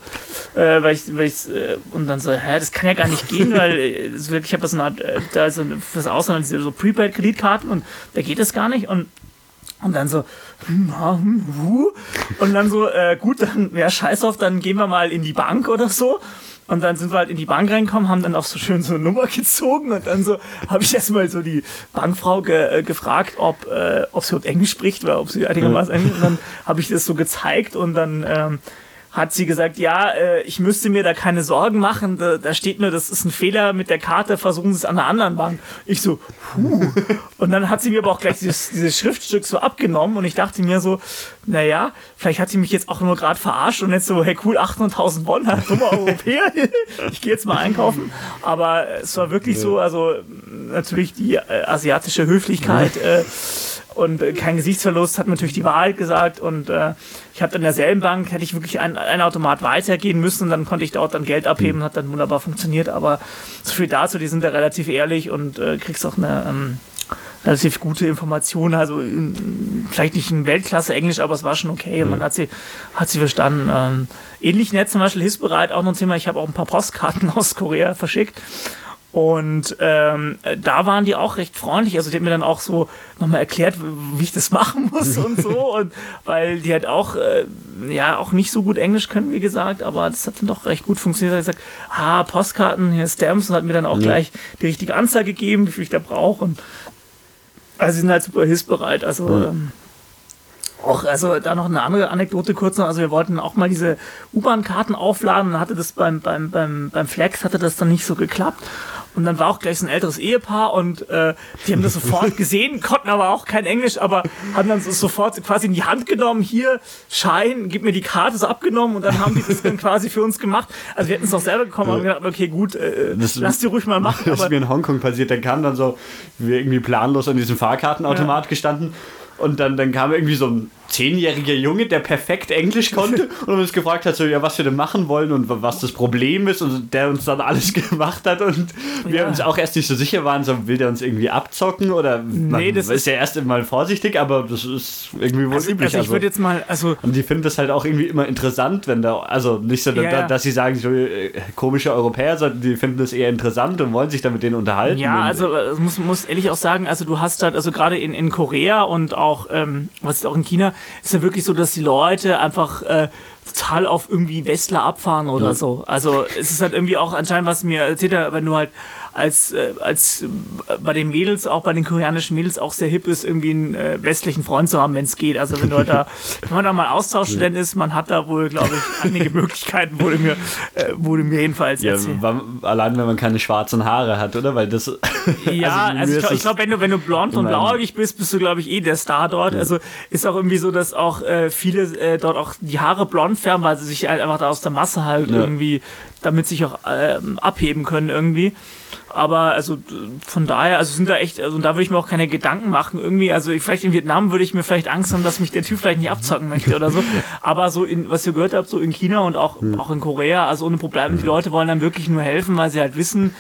[SPEAKER 1] äh, weil ich, weil ich, äh, und dann so, hä, das kann ja gar nicht gehen, weil äh, wirklich, ich habe so eine Art, äh, da ist so fürs Ausland so Prepaid-Kreditkarten und da geht es gar nicht und und dann so, hm, hm, hu. und dann so, äh, gut, dann, ja, scheiß auf, dann gehen wir mal in die Bank oder so. Und dann sind wir halt in die Bank reingekommen, haben dann auch so schön so eine Nummer [LAUGHS] gezogen und dann so habe ich erstmal so die Bankfrau ge, äh, gefragt, ob, äh, ob sie überhaupt Englisch spricht oder ob sie einigermaßen Englisch. Und dann habe ich das so gezeigt und dann ähm, hat sie gesagt, ja, äh, ich müsste mir da keine Sorgen machen. Da, da, steht nur, das ist ein Fehler mit der Karte, versuchen Sie es an einer anderen Bank. Ich so, puh. Und dann hat sie mir aber auch gleich dieses, dieses Schriftstück so abgenommen und ich dachte mir so, naja, vielleicht hat sie mich jetzt auch nur gerade verarscht und jetzt so, hey cool, 800.000 Bonn, dummer Europäer, ich gehe jetzt mal einkaufen. Aber es war wirklich so, also natürlich die äh, asiatische Höflichkeit. Äh, und äh, kein Gesichtsverlust, hat natürlich die Wahrheit gesagt und äh, ich habe in derselben Bank, hätte ich wirklich ein, ein Automat weitergehen müssen und dann konnte ich dort dann Geld abheben, mhm. hat dann wunderbar funktioniert, aber so viel dazu, die sind da relativ ehrlich und äh, kriegst auch eine ähm, relativ gute Information, also in, vielleicht nicht in Weltklasse Englisch, aber es war schon okay, mhm. man hat sie, hat sie verstanden. Ähm, ähnlich nett zum Beispiel hilfsbereit, auch noch ein Thema, ich habe auch ein paar Postkarten [LAUGHS] aus Korea verschickt und ähm, da waren die auch recht freundlich. Also die haben mir dann auch so nochmal erklärt, wie ich das [LAUGHS] machen muss und so. Und weil die halt auch, äh, ja, auch nicht so gut Englisch können, wie gesagt, aber das hat dann doch recht gut funktioniert. Ich gesagt, ah, Postkarten, hier Stamps und hat mir dann auch ja. gleich die richtige Anzahl gegeben, wie viel ich da brauche. Und also sie sind halt super hilfsbereit. Also ja. ähm, auch, also da noch eine andere Anekdote kurz noch. Also wir wollten auch mal diese U-Bahn-Karten aufladen. Dann hatte das beim, beim, beim, beim Flex hatte das dann nicht so geklappt. Und dann war auch gleich so ein älteres Ehepaar und äh, die haben das sofort [LAUGHS] gesehen, konnten aber auch kein Englisch, aber haben dann so sofort quasi in die Hand genommen, hier, Schein, gib mir die Karte so abgenommen und dann haben die das dann quasi für uns gemacht. Also wir hätten es auch selber bekommen, wir gedacht, okay, gut, äh, das, lass die ruhig mal machen.
[SPEAKER 2] Das ist mir in Hongkong passiert, dann kam dann so, wir irgendwie planlos an diesem Fahrkartenautomat ja. gestanden und dann, dann kam irgendwie so ein zehnjähriger Junge, der perfekt Englisch konnte [LAUGHS] und uns gefragt hat, so, ja, was wir denn machen wollen und was das Problem ist und der uns dann alles [LAUGHS] gemacht hat und wir ja. uns auch erst nicht so sicher waren, so, will der uns irgendwie abzocken oder
[SPEAKER 1] nee, das ist
[SPEAKER 2] ja erst mal vorsichtig, aber das ist irgendwie wohl
[SPEAKER 1] also,
[SPEAKER 2] üblich.
[SPEAKER 1] Also ich würde jetzt mal, also
[SPEAKER 2] und die finden das halt auch irgendwie immer interessant, wenn da, also nicht so, ja, da, dass sie sagen, so äh, komische Europäer, sondern die finden das eher interessant und wollen sich dann mit denen unterhalten.
[SPEAKER 1] Ja, also äh, muss, muss ehrlich auch sagen, also du hast halt, also gerade in, in Korea und auch, ähm, was ist auch in China, ist ja wirklich so, dass die Leute einfach äh, total auf irgendwie Westler abfahren oder ja. so. Also es ist halt irgendwie auch anscheinend, was mir erzählt hat, wenn du halt als, äh, als bei den Mädels, auch bei den koreanischen Mädels auch sehr hip ist, irgendwie einen äh, westlichen Freund zu haben, wenn es geht. Also wenn du da, [LAUGHS] wenn man da mal Austauschstudent ist, man hat da wohl, glaube ich, einige [LAUGHS] Möglichkeiten, wurde mir, äh, wurde mir jedenfalls
[SPEAKER 2] ja,
[SPEAKER 1] erzählt.
[SPEAKER 2] Allein wenn man keine schwarzen Haare hat, oder? Weil das.
[SPEAKER 1] Ja, [LAUGHS] also, also ich glaube, glaub, wenn du, wenn du blond und blauäugig bist, bist du, glaube ich, eh der Star dort. Ja. Also ist auch irgendwie so, dass auch äh, viele äh, dort auch die Haare blond färben, weil sie sich halt einfach da aus der Masse halt ja. irgendwie, damit sich auch ähm, abheben können irgendwie. Aber also von daher, also sind da echt, also da würde ich mir auch keine Gedanken machen irgendwie. Also ich, vielleicht in Vietnam würde ich mir vielleicht Angst haben, dass mich der Typ vielleicht nicht abzocken möchte oder so. [LAUGHS] Aber so in, was ihr gehört habt, so in China und auch, mhm. auch in Korea, also ohne Probleme, die Leute wollen dann wirklich nur helfen, weil sie halt wissen,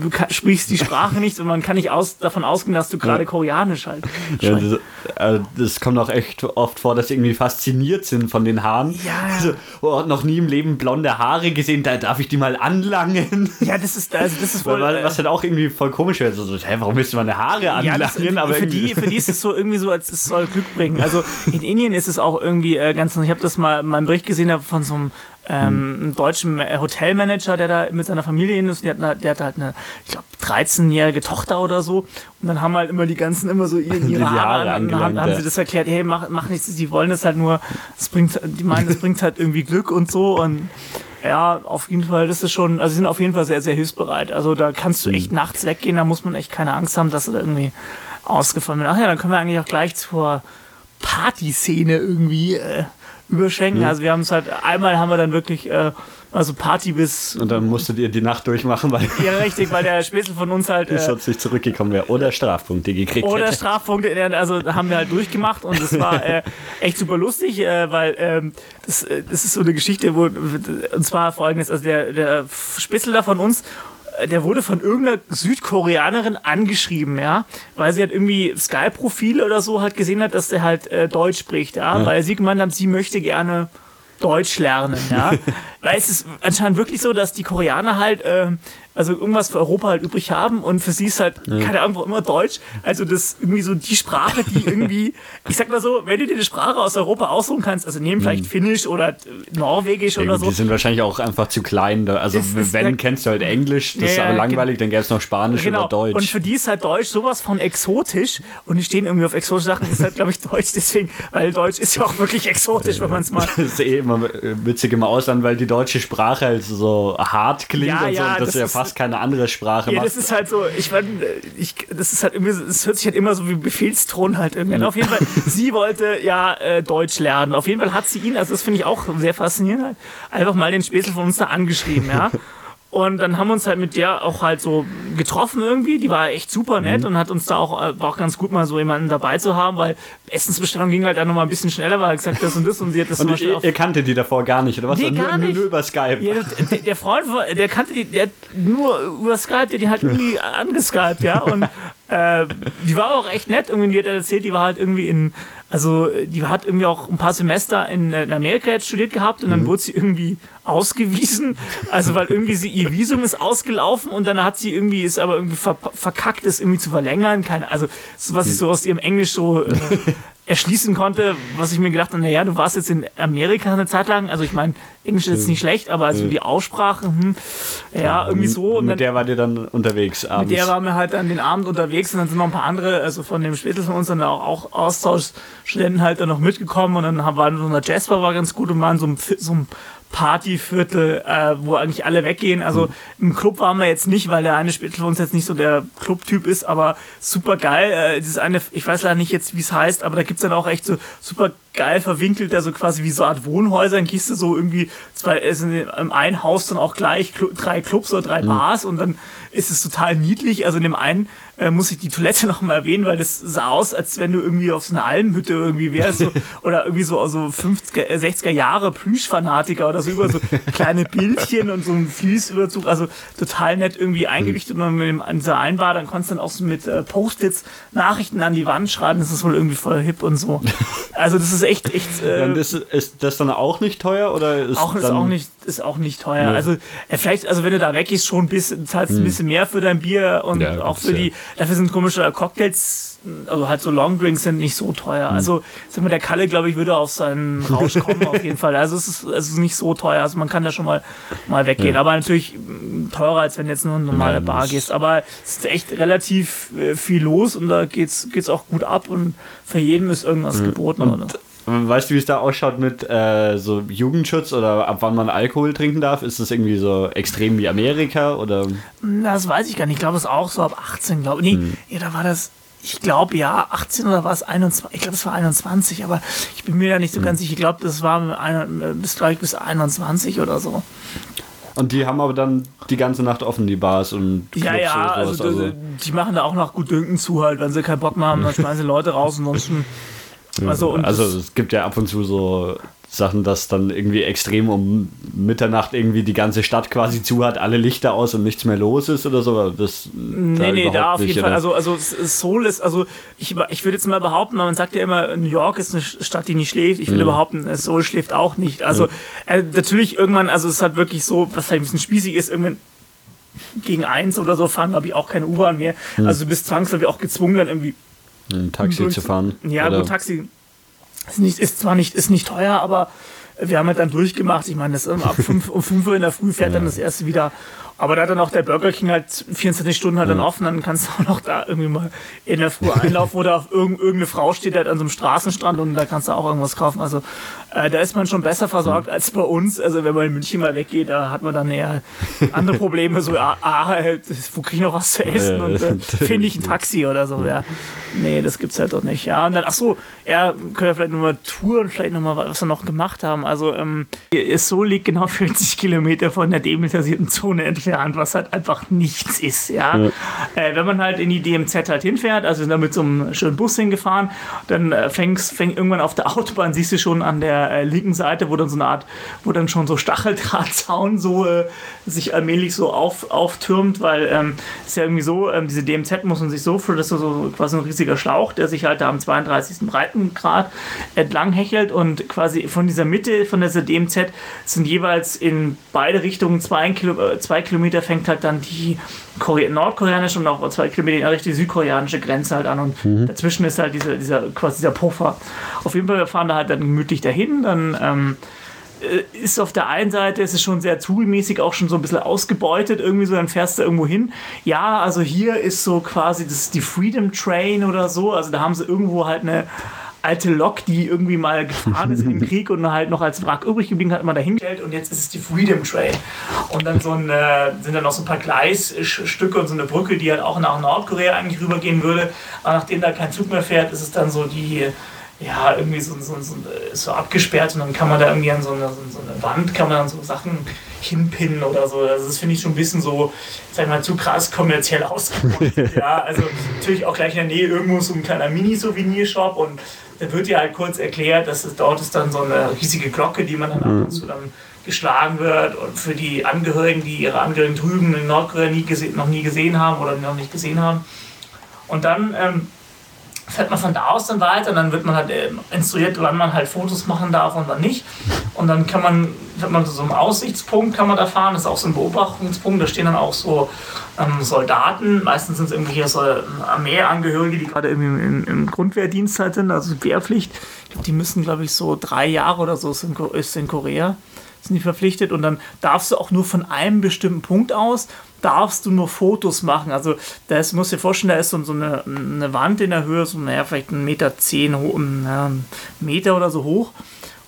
[SPEAKER 1] du kann, sprichst die Sprache nicht und man kann nicht aus, davon ausgehen, dass du gerade. Koreanisch halt.
[SPEAKER 2] Ja, das, äh, das, kommt auch echt oft vor, dass sie irgendwie fasziniert sind von den Haaren.
[SPEAKER 1] Ja.
[SPEAKER 2] Also, oh, noch nie im Leben blonde Haare gesehen, da darf ich die mal anlangen.
[SPEAKER 1] Ja, das ist, also das ist voll.
[SPEAKER 2] Weil, was halt auch irgendwie voll komisch wäre. So, hä, warum willst du meine Haare anlangen? Ja, das,
[SPEAKER 1] aber für, die, für die ist es so irgendwie so, als es soll Glück bringen. Also in Indien ist es auch irgendwie äh, ganz, ich habe das mal in meinem Bericht gesehen von so einem ähm, einen deutschen Hotelmanager, der da mit seiner Familie hin ist. Der hat, der hat halt eine, ich glaube, 13-jährige Tochter oder so. Und dann haben halt immer die ganzen immer so ihre, ihre Haare, Haare an. Haben, haben sie das erklärt, hey, mach, mach nichts, die wollen das halt nur, das bringt, die meinen, das bringt halt irgendwie Glück und so. Und ja, auf jeden Fall, das ist schon, also sie sind auf jeden Fall sehr, sehr hilfsbereit. Also da kannst du echt mhm. nachts weggehen, da muss man echt keine Angst haben, dass irgendwie ausgefallen wird. Ach ja, dann können wir eigentlich auch gleich zur Partyszene irgendwie äh, überschenken. Mhm. Also wir haben es halt, einmal haben wir dann wirklich äh, also Party bis.
[SPEAKER 2] Und dann musstet ihr die Nacht durchmachen, weil.
[SPEAKER 1] ja, richtig, weil der Spätzle von uns halt. [LAUGHS]
[SPEAKER 2] Äh, nicht zurückgekommen wäre. Oder Strafpunkte gekriegt
[SPEAKER 1] Oder hätte. Strafpunkte, also haben wir halt durchgemacht und das war äh, echt super lustig, äh, weil ähm, das, äh, das ist so eine Geschichte, wo. Und zwar folgendes: Also der, der Spätzle da von uns der wurde von irgendeiner Südkoreanerin angeschrieben, ja, weil sie halt irgendwie Sky-Profile oder so halt gesehen hat, dass der halt äh, Deutsch spricht, ja, ja. weil sie gemeint hat, sie möchte gerne Deutsch lernen, ja. [LAUGHS] weil es ist anscheinend wirklich so, dass die Koreaner halt äh, also irgendwas für Europa halt übrig haben und für sie ist halt, ja. keine Ahnung, immer Deutsch. Also das irgendwie so die Sprache, die [LAUGHS] irgendwie, ich sag mal so, wenn du dir eine Sprache aus Europa aussuchen kannst, also nehmen vielleicht mhm. Finnisch oder äh, Norwegisch ja, oder so.
[SPEAKER 2] Die sind wahrscheinlich auch einfach zu klein. Da. Also das wenn, ist, kennst du halt Englisch, das ja, ist aber langweilig, dann gäbe es noch Spanisch genau. oder Deutsch.
[SPEAKER 1] Und für die ist halt Deutsch sowas von exotisch und die stehen irgendwie auf exotische Sachen, ist halt, glaube ich, Deutsch deswegen, weil Deutsch ist ja auch wirklich exotisch, wenn man es mal...
[SPEAKER 2] Das ist eh immer witzig im Ausland, weil die deutsche Sprache halt so hart klingt ja, und so, das, das ist ja fast fast keine andere Sprache
[SPEAKER 1] ja, das ist halt so, ich meine, ich, das ist halt irgendwie, es hört sich halt immer so wie Befehlston halt irgendwie. Auf jeden Fall, sie wollte ja äh, Deutsch lernen. Auf jeden Fall hat sie ihn, also das finde ich auch sehr faszinierend, halt, einfach mal den Späßel von uns da angeschrieben, ja. [LAUGHS] Und dann haben wir uns halt mit der auch halt so getroffen irgendwie. Die war echt super nett mhm. und hat uns da auch, äh, war auch ganz gut, mal so jemanden dabei zu haben, weil Essensbestellung ging halt dann nochmal ein bisschen schneller, weil er gesagt das und das und sie hat das
[SPEAKER 2] und ihr, ihr kannte die davor gar nicht, oder was?
[SPEAKER 1] Nee, gar
[SPEAKER 2] nur,
[SPEAKER 1] nicht.
[SPEAKER 2] nur über Skype.
[SPEAKER 1] Ja, der, der, Freund, der kannte die, der nur über Skype, der die halt irgendwie [LAUGHS] angeskypt, ja. Und äh, die war auch echt nett. Irgendwie, die hat erzählt, die war halt irgendwie in also die hat irgendwie auch ein paar Semester in, in Amerika jetzt studiert gehabt und dann mhm. wurde sie irgendwie ausgewiesen. Also weil irgendwie sie, ihr Visum ist ausgelaufen und dann hat sie irgendwie, ist aber irgendwie ver verkackt, es irgendwie zu verlängern. Keine, also so was ich so aus ihrem Englisch so äh, [LAUGHS] erschließen konnte, was ich mir gedacht habe, naja, du warst jetzt in Amerika eine Zeit lang, also ich meine, Englisch ist jetzt nicht schlecht, aber also die Aussprache, hm, ja, irgendwie so.
[SPEAKER 2] Und mit dann, der war ihr dann unterwegs
[SPEAKER 1] abends? Mit der waren wir halt dann den Abend unterwegs und dann sind noch ein paar andere, also von dem Spätel von uns dann auch, auch Austauschstudenten halt dann noch mitgekommen und dann waren so eine Jasper war ganz gut und waren so ein, so ein Partyviertel, äh, wo eigentlich alle weggehen. Also mhm. im Club waren wir jetzt nicht, weil der eine Spittel für uns jetzt nicht so der Clubtyp ist, aber super geil. Äh, dieses eine, ich weiß leider nicht jetzt, wie es heißt, aber da gibt's dann auch echt so super geil verwinkelt, also quasi wie so eine Art Wohnhäuser, dann gehst du so irgendwie zwei, ist in einem Haus dann auch gleich drei Clubs oder drei mhm. Bars und dann ist es total niedlich. Also in dem einen äh, muss ich die Toilette [LAUGHS] noch mal erwähnen, weil das sah aus, als wenn du irgendwie auf so einer Almhütte irgendwie wärst so, [LAUGHS] oder irgendwie so also 50er, 60er Jahre Plüschfanatiker oder so über so kleine Bildchen und so ein Fließüberzug, also total nett irgendwie eingerichtet und dann mit dem, an dieser Einbar, dann konntest du dann auch so mit äh, Post-its Nachrichten an die Wand schreiben, das ist wohl irgendwie voll hip und so. [LAUGHS] Also das ist echt, echt.
[SPEAKER 2] Äh, ja, ist, ist das dann auch nicht teuer oder
[SPEAKER 1] ist auch, ist auch nicht ist auch nicht teuer. Ja. Also äh, vielleicht, also wenn du da weggehst, schon ein bisschen, zahlst hm. ein bisschen mehr für dein Bier und ja, auch für die, dafür sind komische Cocktails, also halt so Longdrinks sind nicht so teuer. Hm. Also sag mal, der Kalle, glaube ich, würde auf seinen Rausch [LAUGHS] kommen auf jeden Fall. Also es ist, es ist nicht so teuer. Also man kann da schon mal, mal weggehen. Ja. Aber natürlich hm, teurer, als wenn du jetzt nur in eine normale Bar gehst. Aber es ist echt relativ äh, viel los und da geht's, geht's auch gut ab und für jeden ist irgendwas hm. geboten. Und, oder?
[SPEAKER 2] Weißt du, wie es da ausschaut mit äh, so Jugendschutz oder ab wann man Alkohol trinken darf? Ist das irgendwie so extrem wie Amerika oder?
[SPEAKER 1] Das weiß ich gar nicht. Ich glaube, es ist auch so ab 18, glaube ich. Nee, hm. ja, da war das, ich glaube ja, 18 oder war es 21? Ich glaube, es war 21, aber ich bin mir da nicht so hm. ganz sicher. Ich glaube, das war ein, bis, ich, bis 21 oder so.
[SPEAKER 2] Und die haben aber dann die ganze Nacht offen, die Bars und
[SPEAKER 1] Clubs Ja, ja, also, also, die machen da auch noch gut Dünken zu halt. Wenn sie keinen Bock mehr haben, dann schmeißen sie Leute raus. Ansonsten
[SPEAKER 2] also, also es gibt ja ab und zu so Sachen, dass dann irgendwie extrem um Mitternacht irgendwie die ganze Stadt quasi zu hat, alle Lichter aus und nichts mehr los ist oder so. Das,
[SPEAKER 1] nee, da nee, da auf jeden Fall. Also, also Seoul ist, also ich, ich würde jetzt mal behaupten, man sagt ja immer, New York ist eine Stadt, die nicht schläft. Ich würde mhm. behaupten, Seoul schläft auch nicht. Also mhm. äh, natürlich irgendwann, also es ist halt wirklich so, was halt ein bisschen spießig ist, irgendwann gegen eins oder so fahren, habe ich auch keine U-Bahn mehr. Mhm. Also du bist zwangsläufig auch gezwungen, dann irgendwie
[SPEAKER 2] ein Taxi zu fahren.
[SPEAKER 1] Ja, oder? gut, Taxi ist, nicht, ist zwar nicht, ist nicht teuer, aber wir haben halt dann durchgemacht. Ich meine, das ab 5, um 5 Uhr in der Früh fährt ja. dann das erste wieder aber da hat dann auch der Burger King halt 24 Stunden halt dann offen, dann kannst du [LAUGHS] auch noch da irgendwie mal in der Früh einlaufen, wo da auf irgendeine Frau steht halt an so einem Straßenstrand und da kannst du auch irgendwas kaufen. Also äh, da ist man schon besser versorgt als bei uns. Also wenn man in München mal weggeht, da hat man dann eher andere [LAUGHS] Probleme. So, ah, ah wo krieg ich noch was zu essen? Und äh, finde ich ein Taxi oder so. Ja. Nee, das gibt's halt doch nicht. Ja, und dann, ach so, ja, können wir vielleicht nochmal touren, vielleicht nochmal, was wir noch gemacht haben. Also, ähm, so liegt genau 40 Kilometer von der demilitarisierten Zone entfernt entfernt, was halt einfach nichts ist, ja. ja. Äh, wenn man halt in die DMZ halt hinfährt, also sind da mit so einem schönen Bus hingefahren, dann äh, fängst, fängt irgendwann auf der Autobahn, siehst du schon an der äh, linken Seite, wo dann so eine Art, wo dann schon so Stacheldrahtzaun so äh, sich allmählich so auf, auftürmt, weil ähm, ist ja irgendwie so, ähm, diese DMZ muss man sich so für, das ist so quasi ein riesiger Schlauch, der sich halt da am 32. Breitengrad entlang hechelt und quasi von dieser Mitte von dieser DMZ sind jeweils in beide Richtungen zwei, Kilo, äh, zwei Kilometer Kilometer fängt halt dann die Kore nordkoreanische und auch zwei Kilometer die südkoreanische Grenze halt an und mhm. dazwischen ist halt diese, dieser, quasi dieser Puffer. Auf jeden Fall, wir fahren da halt dann gemütlich dahin, dann ähm, äh, ist auf der einen Seite ist es schon sehr zugemäßig auch schon so ein bisschen ausgebeutet irgendwie so dann fährst du irgendwo hin ja also hier ist so quasi das die Freedom Train oder so also da haben sie irgendwo halt eine alte Lok, die irgendwie mal gefahren ist im [LAUGHS] Krieg und halt noch als Wrack übrig geblieben hat, man dahingestellt und jetzt ist es die Freedom Train. Und dann so ein, äh, sind dann noch so ein paar Gleisstücke und so eine Brücke, die halt auch nach Nordkorea eigentlich rübergehen würde. Aber nachdem da kein Zug mehr fährt, ist es dann so die, ja, irgendwie so, so, so, so abgesperrt und dann kann man da irgendwie an so eine, so eine Wand, kann man dann so Sachen hinpinnen oder so. Also das finde ich schon ein bisschen so, sag ich mal, zu krass kommerziell ausgebaut. [LAUGHS] ja, also natürlich auch gleich in der Nähe irgendwo so ein kleiner Mini-Souvenirshop und da wird ja halt kurz erklärt, dass es dort ist dann so eine riesige Glocke, die man dann ab und zu dann geschlagen wird und für die Angehörigen, die ihre Angehörigen drüben in Nordkorea nie gesehen, noch nie gesehen haben oder noch nicht gesehen haben. Und dann ähm, fährt man von da aus dann weiter und dann wird man halt äh, instruiert, wann man halt Fotos machen darf und wann nicht. Und dann kann man, fährt man so einem Aussichtspunkt, kann man da fahren, das ist auch so ein Beobachtungspunkt, da stehen dann auch so ähm, Soldaten, meistens sind es irgendwie hier so Armeeangehörige, die gerade irgendwie im, im Grundwehrdienst halt sind, also Wehrpflicht. Die müssen, glaube ich, so drei Jahre oder so ist in Korea sind die verpflichtet und dann darfst du auch nur von einem bestimmten Punkt aus darfst du nur Fotos machen. Also das musst du dir vorstellen, da ist so, eine, eine Wand in der Höhe, so naja, vielleicht ein Meter zehn, ja, Meter oder so hoch.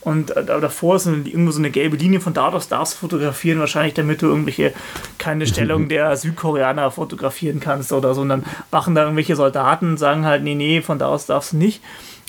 [SPEAKER 1] Und äh, davor ist irgendwo so eine gelbe Linie, von da aus darfst du fotografieren, wahrscheinlich damit du irgendwelche keine Stellung [LAUGHS] der Südkoreaner fotografieren kannst oder so. Und dann machen da irgendwelche Soldaten, sagen halt, nee, nee, von da aus darfst du nicht.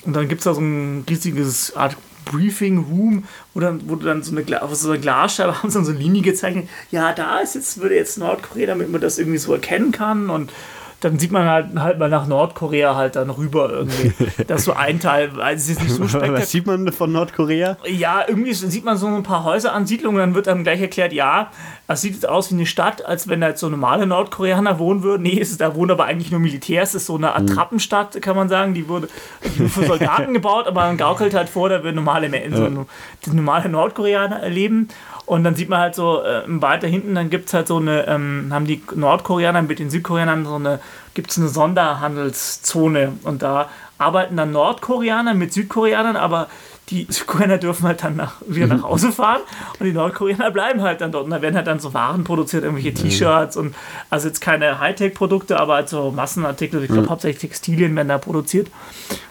[SPEAKER 1] Und dann gibt es da so ein riesiges Art Briefing Room, wo dann, wo dann so eine, so eine Glasscheibe [LAUGHS] haben, so eine Linie gezeichnet. Ja, da ist jetzt, würde jetzt Nordkorea, damit man das irgendwie so erkennen kann und dann sieht man halt, halt mal nach Nordkorea halt dann rüber irgendwie. [LAUGHS] Das ist so ein Teil. Also es ist nicht so spektakulär.
[SPEAKER 2] Was sieht man von Nordkorea?
[SPEAKER 1] Ja, irgendwie sieht man so ein paar Häuseransiedlungen, dann wird dann gleich erklärt, ja, das sieht jetzt aus wie eine Stadt, als wenn da jetzt so normale Nordkoreaner wohnen würden. Nee, es ist, da wohnen aber eigentlich nur Militärs. Es ist so eine Art Trappenstadt, kann man sagen. Die wurde nur für Soldaten [LAUGHS] gebaut, aber man gaukelt halt vor, da würden normale, so normale Nordkoreaner leben. Und dann sieht man halt so äh, weiter hinten, dann gibt es halt so eine, ähm, haben die Nordkoreaner mit den Südkoreanern so eine, gibt es eine Sonderhandelszone. Und da arbeiten dann Nordkoreaner mit Südkoreanern, aber die Südkoreaner dürfen halt dann nach, wieder nach Hause fahren und die Nordkoreaner bleiben halt dann dort. Und da werden halt dann so Waren produziert, irgendwelche T-Shirts und also jetzt keine Hightech-Produkte, aber halt so Massenartikel, ich glaube mhm. hauptsächlich Textilien werden da produziert.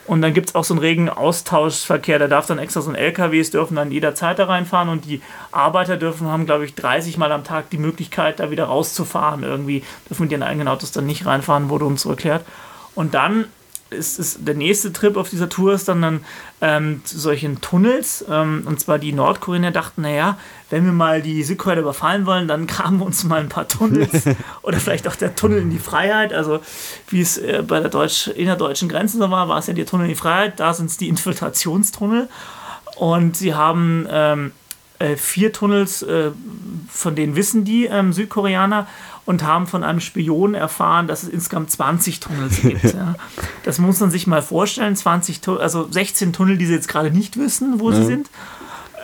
[SPEAKER 1] Und dann gibt es auch so einen regen Austauschverkehr, da darf dann extra so ein LKWs dürfen dann jederzeit da reinfahren und die Arbeiter dürfen, haben glaube ich 30 Mal am Tag die Möglichkeit, da wieder rauszufahren. Irgendwie dürfen mit ihren eigenen Autos dann nicht reinfahren, wurde uns so erklärt. Und dann ist, ist der nächste Trip auf dieser Tour ist dann, dann ähm, zu solchen Tunnels. Ähm, und zwar die Nordkoreaner dachten, naja, wenn wir mal die Südkorea überfallen wollen, dann graben wir uns mal ein paar Tunnels. [LAUGHS] Oder vielleicht auch der Tunnel in die Freiheit. Also wie es äh, bei der Deutsch, innerdeutschen Grenze so war, war es ja der Tunnel in die Freiheit. Da sind es die Infiltrationstunnel. Und sie haben ähm, äh, vier Tunnels, äh, von denen wissen die ähm, Südkoreaner und haben von einem Spion erfahren, dass es insgesamt 20 Tunnels gibt. [LAUGHS] ja. Das muss man sich mal vorstellen, 20 also 16 Tunnel, die sie jetzt gerade nicht wissen, wo ja. sie sind.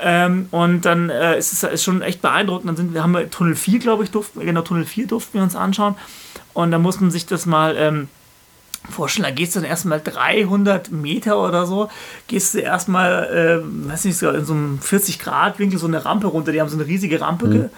[SPEAKER 1] Ähm, und dann äh, ist es ist schon echt beeindruckend. Dann sind, wir haben wir Tunnel 4, glaube ich, durften, genau, Tunnel 4 durften wir uns anschauen. Und da muss man sich das mal ähm, vorstellen, da gehst du dann erstmal 300 Meter oder so, gehst du erstmal, äh, weiß nicht, so in so einem 40-Grad-Winkel so eine Rampe runter, die haben so eine riesige Rampe mhm.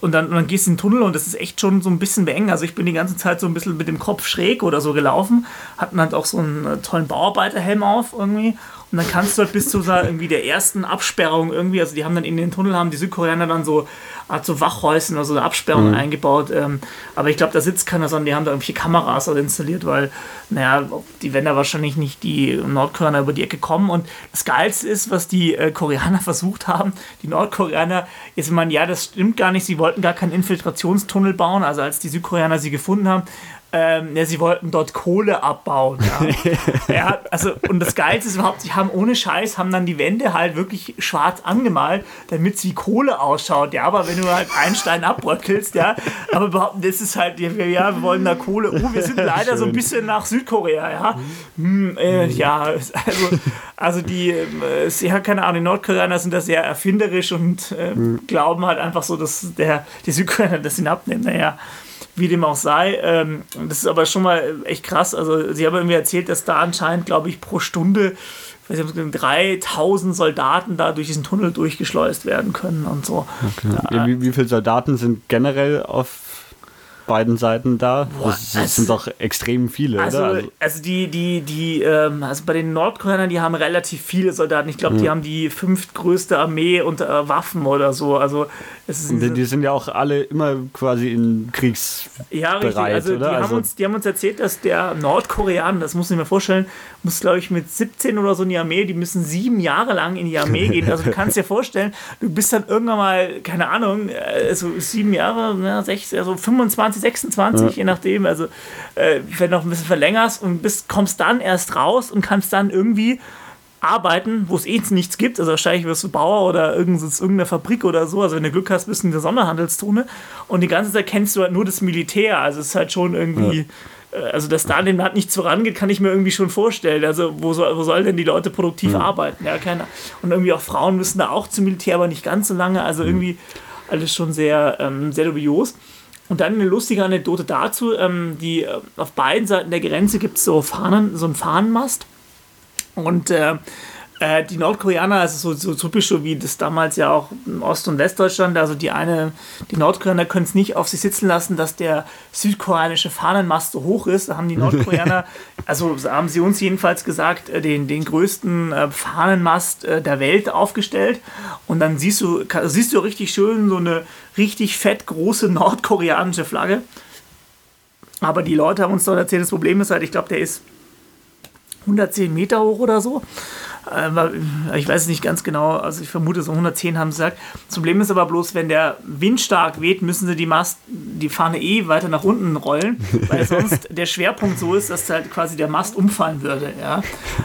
[SPEAKER 1] und, dann, und dann gehst du in den Tunnel und das ist echt schon so ein bisschen eng. Also ich bin die ganze Zeit so ein bisschen mit dem Kopf schräg oder so gelaufen, hatten halt auch so einen äh, tollen Bauarbeiterhelm auf irgendwie und dann kannst du halt bis zu irgendwie der ersten Absperrung irgendwie, also die haben dann in den Tunnel, haben die Südkoreaner dann so Art so Wachhäuschen oder so eine Absperrung mhm. eingebaut. Ähm, aber ich glaube, da sitzt keiner, sondern die haben da irgendwie Kameras halt installiert, weil, naja, die werden da wahrscheinlich nicht die Nordkoreaner über die Ecke kommen. Und das Geilste ist, was die äh, Koreaner [LAUGHS] versucht haben, die Nordkoreaner, ist man, ja, das stimmt gar nicht, sie wollten gar keinen Infiltrationstunnel bauen. Also als die Südkoreaner sie gefunden haben, ähm, ja, sie wollten dort Kohle abbauen. Ja. [LAUGHS] ja, also, und das Geilste ist überhaupt, sie haben ohne Scheiß, haben dann die Wände halt wirklich schwarz angemalt, damit sie Kohle ausschaut. Ja, aber wenn du halt einen Stein abbröckelst, ja, aber überhaupt, das ist halt, ja, wir wollen da Kohle. Oh, wir sind leider Schön. so ein bisschen nach Südkorea, ja. Hm, äh, ja, also, also die, äh, ja, keine Ahnung, die Nordkoreaner sind da sehr erfinderisch und äh, mhm. glauben halt einfach so, dass der, die Südkoreaner das hinabnehmen. Naja. Wie dem auch sei. Ähm, das ist aber schon mal echt krass. Also, sie haben mir erzählt, dass da anscheinend, glaube ich, pro Stunde ich weiß nicht, 3000 Soldaten da durch diesen Tunnel durchgeschleust werden können und so.
[SPEAKER 2] Okay. Ja. Wie, wie viele Soldaten sind generell auf beiden Seiten da? Boah, das, das also, sind doch extrem viele,
[SPEAKER 1] also,
[SPEAKER 2] oder?
[SPEAKER 1] Also, also die, die, die, ähm, also bei den Nordkoreanern, die haben relativ viele Soldaten. Ich glaube, mhm. die haben die fünftgrößte Armee unter äh, Waffen oder so. Also
[SPEAKER 2] es ist die, die, sind ja auch alle immer quasi in Kriegsbereit, ja, richtig. Also,
[SPEAKER 1] oder? Die,
[SPEAKER 2] also
[SPEAKER 1] haben uns, die haben uns erzählt, dass der Nordkoreaner, das muss ich mir vorstellen, muss, glaube ich, mit 17 oder so in die Armee, die müssen sieben Jahre lang in die Armee [LAUGHS] gehen. Also du kannst dir vorstellen, du bist dann irgendwann mal, keine Ahnung, also sieben Jahre, ne, sechs, also 25 26, ja. je nachdem. Also, äh, wenn du noch ein bisschen verlängerst und bist, kommst dann erst raus und kannst dann irgendwie arbeiten, wo es eh nichts gibt. Also wahrscheinlich wirst du Bauer oder irgendeine Fabrik oder so. Also wenn du Glück hast, bist du in der Sonderhandelszone. Und die ganze Zeit kennst du halt nur das Militär. Also es ist halt schon irgendwie. Ja. Äh, also, dass da dem Land nichts vorangeht, kann ich mir irgendwie schon vorstellen. Also, wo soll, wo sollen denn die Leute produktiv mhm. arbeiten? Ja, keiner. Und irgendwie auch Frauen müssen da auch zum Militär, aber nicht ganz so lange. Also, mhm. irgendwie alles schon sehr, ähm, sehr dubios. Und dann eine lustige Anekdote dazu: ähm, die, äh, Auf beiden Seiten der Grenze gibt es so, Fahnen, so einen Fahnenmast. Und äh, äh, die Nordkoreaner, also so, so typisch so wie das damals ja auch in Ost- und Westdeutschland, also die eine, die Nordkoreaner können es nicht auf sich sitzen lassen, dass der südkoreanische Fahnenmast so hoch ist. Da haben die Nordkoreaner, [LAUGHS] also haben sie uns jedenfalls gesagt, äh, den, den größten äh, Fahnenmast der Welt aufgestellt. Und dann siehst du, siehst du richtig schön so eine richtig fett große nordkoreanische Flagge. Aber die Leute haben uns dort erzählt, das Problem ist halt, ich glaube, der ist 110 Meter hoch oder so. Äh, ich weiß es nicht ganz genau, also ich vermute so 110 haben sie gesagt. Das Problem ist aber bloß, wenn der Wind stark weht, müssen sie die, Mast, die Fahne eh weiter nach unten rollen, [LAUGHS] weil sonst der Schwerpunkt so ist, dass halt quasi der Mast umfallen würde. Ja?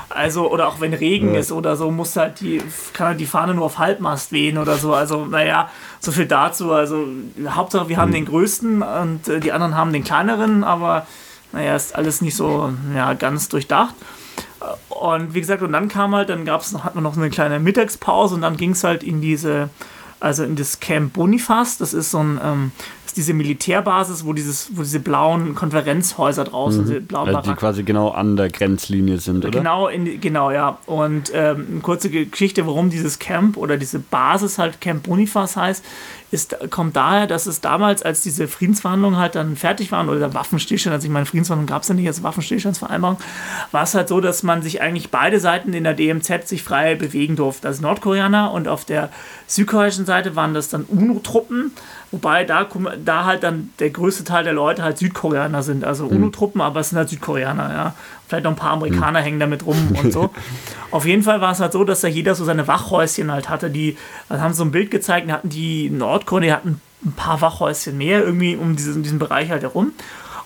[SPEAKER 1] Also, oder auch wenn Regen ja. ist oder so, muss halt die, kann halt die Fahne nur auf Halbmast wehen oder so. Also, naja, so viel dazu. Also, Hauptsache, wir haben mhm. den größten und äh, die anderen haben den kleineren, aber naja, ist alles nicht so ja, ganz durchdacht. Und wie gesagt, und dann kam halt, dann gab's noch, noch eine kleine Mittagspause und dann ging es halt in diese also in das Camp Bonifaz. Das ist so ein, ähm, diese Militärbasis, wo, dieses, wo diese blauen Konferenzhäuser draußen, mhm. diese
[SPEAKER 2] blauen also die quasi genau an der Grenzlinie sind, oder?
[SPEAKER 1] Genau, in, genau ja. Und ähm, eine kurze Geschichte, warum dieses Camp oder diese Basis halt Camp Bonifaz heißt, ist, kommt daher, dass es damals, als diese Friedensverhandlungen halt dann fertig waren oder der Waffenstillstand, also ich meine, Friedensverhandlungen gab es ja nicht als Waffenstillstandsvereinbarung, war es halt so, dass man sich eigentlich beide Seiten in der DMZ sich frei bewegen durfte. Also Nordkoreaner und auf der südkoreanischen Seite waren das dann UNO-Truppen, wobei da, da halt dann der größte Teil der Leute halt Südkoreaner sind, also mhm. UNO-Truppen, aber es sind halt Südkoreaner, ja. Vielleicht noch ein paar Amerikaner mhm. hängen damit rum und so. [LAUGHS] Auf jeden Fall war es halt so, dass da jeder so seine Wachhäuschen halt hatte. Die also haben so ein Bild gezeigt, da hatten die Nordkorea hatten ein paar Wachhäuschen mehr irgendwie um diesen, diesen Bereich halt herum.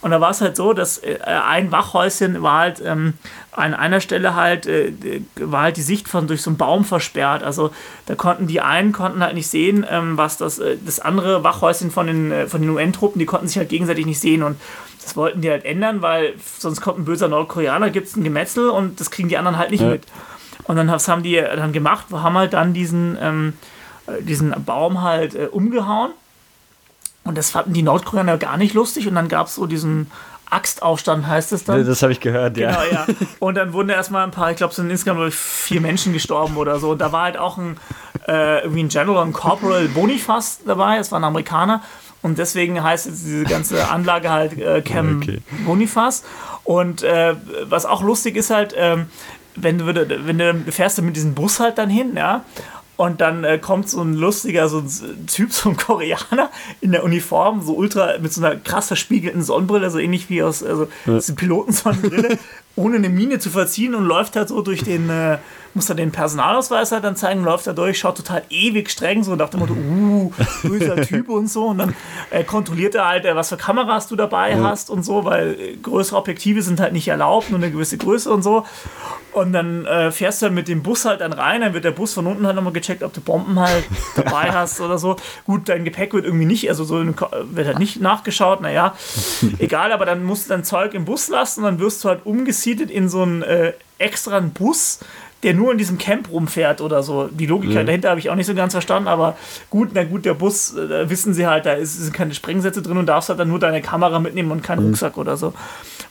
[SPEAKER 1] Und da war es halt so, dass äh, ein Wachhäuschen war halt ähm, an einer Stelle halt, äh, war halt die Sicht von durch so einen Baum versperrt. Also da konnten die einen konnten halt nicht sehen, ähm, was das, äh, das andere Wachhäuschen von den, äh, von den UN-Truppen, die konnten sich halt gegenseitig nicht sehen. Und das wollten die halt ändern, weil sonst kommt ein böser Nordkoreaner, gibt es ein Gemetzel und das kriegen die anderen halt nicht ja. mit. Und dann haben die dann gemacht, haben halt dann diesen, ähm, äh, diesen Baum halt äh, umgehauen und das fanden die Nordkoreaner gar nicht lustig. Und dann gab es so diesen Axtaufstand, heißt es dann.
[SPEAKER 2] Das habe ich gehört,
[SPEAKER 1] ja. Genau, ja. [LAUGHS] Und dann wurden erstmal ein paar, ich glaube, es sind insgesamt vier Menschen gestorben oder so. Und da war halt auch ein, äh, irgendwie ein General, ein Corporal Bonifaz dabei. Das war ein Amerikaner. Und deswegen heißt jetzt diese ganze Anlage halt äh, Cam [LAUGHS] okay. Bonifaz. Und äh, was auch lustig ist halt, ähm, wenn du, wenn du fährst du mit diesem Bus halt dann hin, ja, und dann äh, kommt so ein lustiger so ein Typ, [LAUGHS] so ein Koreaner in der Uniform, so ultra mit so einer krass verspiegelten Sonnenbrille, so ähnlich wie aus also, ja. Pilotensonnenbrille, [LAUGHS] ohne eine Miene zu verziehen und läuft halt so durch den, äh, muss er den Personalausweis halt dann zeigen, läuft er durch, schaut total ewig streng, so nach dem Motto, uh, böser [LAUGHS] Typ und so. Und dann äh, kontrolliert er halt, äh, was für Kameras du dabei ja. hast und so, weil äh, größere Objektive sind halt nicht erlaubt, nur eine gewisse Größe und so. Und dann äh, fährst du halt mit dem Bus halt dann rein, dann wird der Bus von unten halt nochmal gecheckt, ob du Bomben halt [LAUGHS] dabei hast oder so. Gut, dein Gepäck wird irgendwie nicht, also so wird halt nicht nachgeschaut, naja, [LAUGHS] egal, aber dann musst du dein Zeug im Bus lassen und dann wirst du halt umgesiedelt in so einen äh, extra Bus, der nur in diesem Camp rumfährt oder so. Die Logik mhm. dahinter habe ich auch nicht so ganz verstanden, aber gut, na gut, der Bus, äh, da wissen sie halt, da ist, sind keine Sprengsätze drin und darfst halt dann nur deine Kamera mitnehmen und keinen mhm. Rucksack oder so.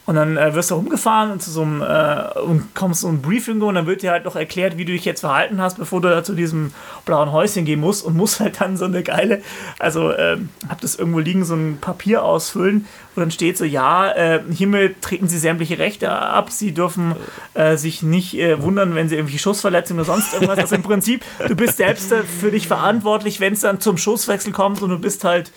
[SPEAKER 1] Und dann äh, wirst du rumgefahren und, zu so einem, äh, und kommst zu einem Briefing und dann wird dir halt noch erklärt, wie du dich jetzt verhalten hast, bevor du da zu diesem blauen Häuschen gehen musst und musst halt dann so eine geile, also äh, hab das irgendwo liegen, so ein Papier ausfüllen, wo dann steht so, ja, äh, hiermit treten sie sämtliche Rechte ab, sie dürfen äh, sich nicht äh, wundern, wenn sie irgendwie Schussverletzungen oder sonst irgendwas. Also im Prinzip, du bist selbst für dich verantwortlich, wenn es dann zum Schusswechsel kommt und du bist halt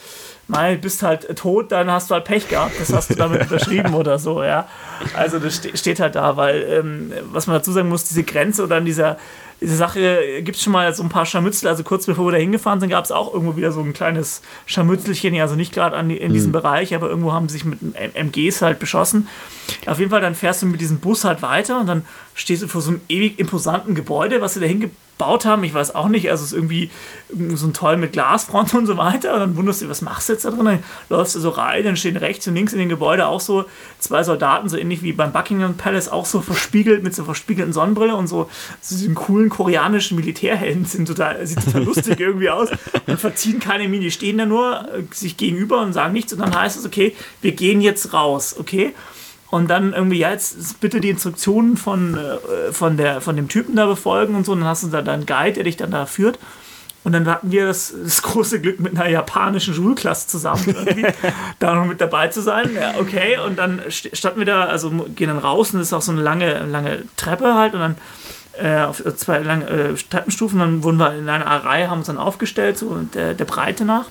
[SPEAKER 1] mal bist halt tot, dann hast du halt Pech gehabt. Das hast du damit [LAUGHS] unterschrieben oder so, ja. Also das steht halt da, weil, ähm, was man dazu sagen muss, diese Grenze oder an dieser diese Sache gibt es schon mal so ein paar Scharmützel. Also kurz bevor wir da hingefahren sind, gab es auch irgendwo wieder so ein kleines Scharmützelchen. Also nicht gerade in diesem mhm. Bereich, aber irgendwo haben sie sich mit MGs halt beschossen. Auf jeden Fall, dann fährst du mit diesem Bus halt weiter und dann stehst du vor so einem ewig imposanten Gebäude, was sie da hingebaut gebaut haben. Ich weiß auch nicht. Also es ist irgendwie so ein Toll mit Glasfront und so weiter. Und dann wunderst du, was machst du jetzt da drin? Dann läufst du so rein, dann stehen rechts und links in den Gebäude auch so zwei Soldaten, so ähnlich wie beim Buckingham Palace, auch so verspiegelt mit so verspiegelten Sonnenbrille und so, so diesen coolen koreanischen Militärhelden sind total, sieht total [LAUGHS] lustig irgendwie aus und verziehen keine Mini, stehen da nur äh, sich gegenüber und sagen nichts und dann heißt es, okay, wir gehen jetzt raus, okay? Und dann irgendwie, ja, jetzt bitte die Instruktionen von, äh, von, der, von dem Typen da befolgen und so. Und dann hast du da deinen Guide, der dich dann da führt. Und dann hatten wir das, das große Glück, mit einer japanischen Schulklasse zusammen [LAUGHS] da noch mit dabei zu sein. Ja, okay. Und dann standen wir da, also gehen dann raus und das ist auch so eine lange, lange Treppe halt. Und dann äh, auf zwei lange äh, Treppenstufen. Dann wurden wir in einer Reihe, haben uns dann aufgestellt, so der, der Breite nach.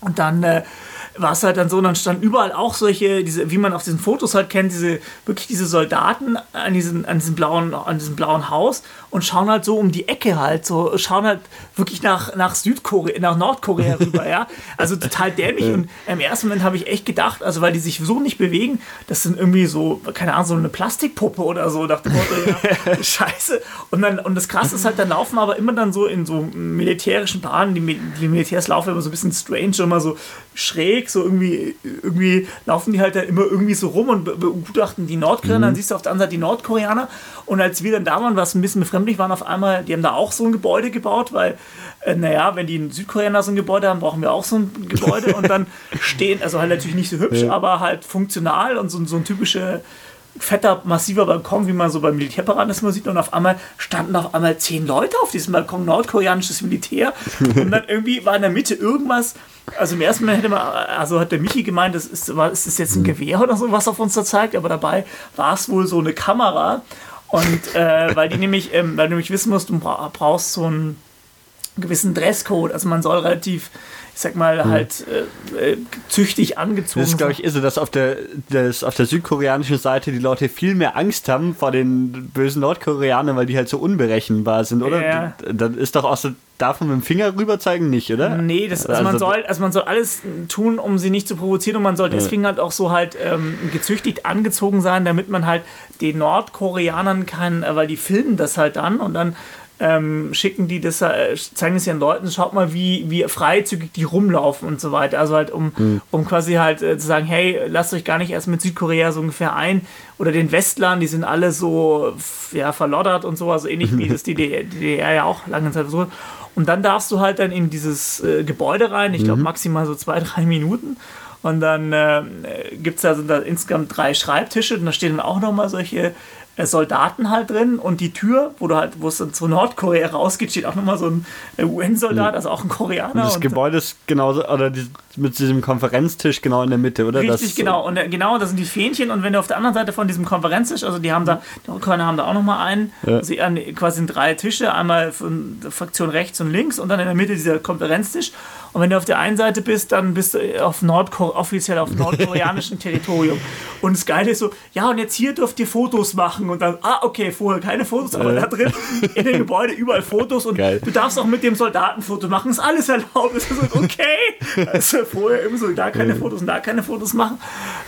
[SPEAKER 1] Und dann äh, war es halt dann so, dann standen überall auch solche, diese, wie man auf diesen Fotos halt kennt, diese, wirklich diese Soldaten an, diesen, an, diesem blauen, an diesem blauen Haus und schauen halt so um die Ecke halt, so schauen halt wirklich nach, nach Südkorea, nach Nordkorea [LAUGHS] rüber, ja. Also total dämlich. Und im ersten Moment habe ich echt gedacht, also weil die sich so nicht bewegen, das sind irgendwie so, keine Ahnung, so eine Plastikpuppe oder so, dachte ich, ja, [LAUGHS] scheiße. Und dann, und das krasse ist halt, dann laufen aber immer dann so in so militärischen Bahnen, die, die Militärs laufen immer so ein bisschen strange, immer so schräg, so irgendwie, irgendwie laufen die halt dann immer irgendwie so rum und begutachten die Nordkoreaner, mhm. dann siehst du auf der anderen Seite die Nordkoreaner und als wir dann da waren, was ein bisschen befremdlich waren, auf einmal, die haben da auch so ein Gebäude gebaut, weil, äh, naja, wenn die in Südkorea so ein Gebäude haben, brauchen wir auch so ein Gebäude und dann [LAUGHS] stehen, also halt natürlich nicht so hübsch, ja. aber halt funktional und so, so ein typischer fetter, massiver Balkon, wie man so beim Militärparaden das immer sieht. Und auf einmal standen auf einmal zehn Leute auf diesem Balkon, nordkoreanisches Militär. Und dann irgendwie war in der Mitte irgendwas. Also im ersten Mal hätte man, also hat der Michi gemeint, das ist, war, ist das jetzt ein Gewehr oder so, was auf uns da zeigt. Aber dabei war es wohl so eine Kamera. Und äh, weil die nämlich, ähm, weil du nämlich wissen musst, du brauchst so einen gewissen Dresscode. Also man soll relativ ich sag mal, hm. halt äh, äh, züchtig angezogen.
[SPEAKER 2] Das
[SPEAKER 1] ist,
[SPEAKER 2] glaube ich, ist so, dass auf der, dass auf der südkoreanischen Seite die Leute viel mehr Angst haben vor den bösen Nordkoreanern, weil die halt so unberechenbar sind, oder? Ja. Dann ist doch auch so, darf man mit dem Finger rüber zeigen, nicht, oder?
[SPEAKER 1] Nee, das, also, also, man soll, also man soll alles tun, um sie nicht zu provozieren und man soll deswegen halt auch so halt ähm, gezüchtigt angezogen sein, damit man halt den Nordkoreanern kann, äh, weil die filmen das halt dann und dann ähm, schicken die das, äh, zeigen es ihren Leuten, schaut mal, wie, wie freizügig die rumlaufen und so weiter. Also halt, um, mhm. um quasi halt äh, zu sagen, hey, lasst euch gar nicht erst mit Südkorea so ungefähr ein. Oder den Westlern, die sind alle so ja, verloddert und so, also ähnlich wie [LAUGHS] das die DDR ja auch lange Zeit so. Und dann darfst du halt dann in dieses äh, Gebäude rein, ich glaube mhm. maximal so zwei, [LAUGHS] drei Minuten. Und dann äh, gibt es also da insgesamt drei Schreibtische und da stehen dann auch nochmal solche Soldaten halt drin und die Tür, wo du halt, wo es zu Nordkorea rausgeht, steht auch nochmal so ein äh, UN-Soldat, also auch ein Koreaner. Und
[SPEAKER 2] das und Gebäude ist genauso, oder die, mit diesem Konferenztisch genau in der Mitte, oder?
[SPEAKER 1] Richtig, das, genau. Und äh, genau, das sind die Fähnchen und wenn du auf der anderen Seite von diesem Konferenztisch, also die haben da, die Nordkoreaner haben da auch nochmal einen, ja. also quasi drei Tische, einmal von Fraktion rechts und links und dann in der Mitte dieser Konferenztisch. Und wenn du auf der einen Seite bist, dann bist du auf Nordko offiziell auf nordkoreanischem [LAUGHS] Territorium. Und das Geile ist so, ja, und jetzt hier dürft ihr Fotos machen. Und dann, ah, okay, vorher keine Fotos, aber da drin in dem Gebäude überall Fotos. Und Geil. du darfst auch mit dem Soldaten Foto machen. Ist alles erlaubt. Ist so, okay. Also vorher immer so, da keine Fotos und da keine Fotos machen.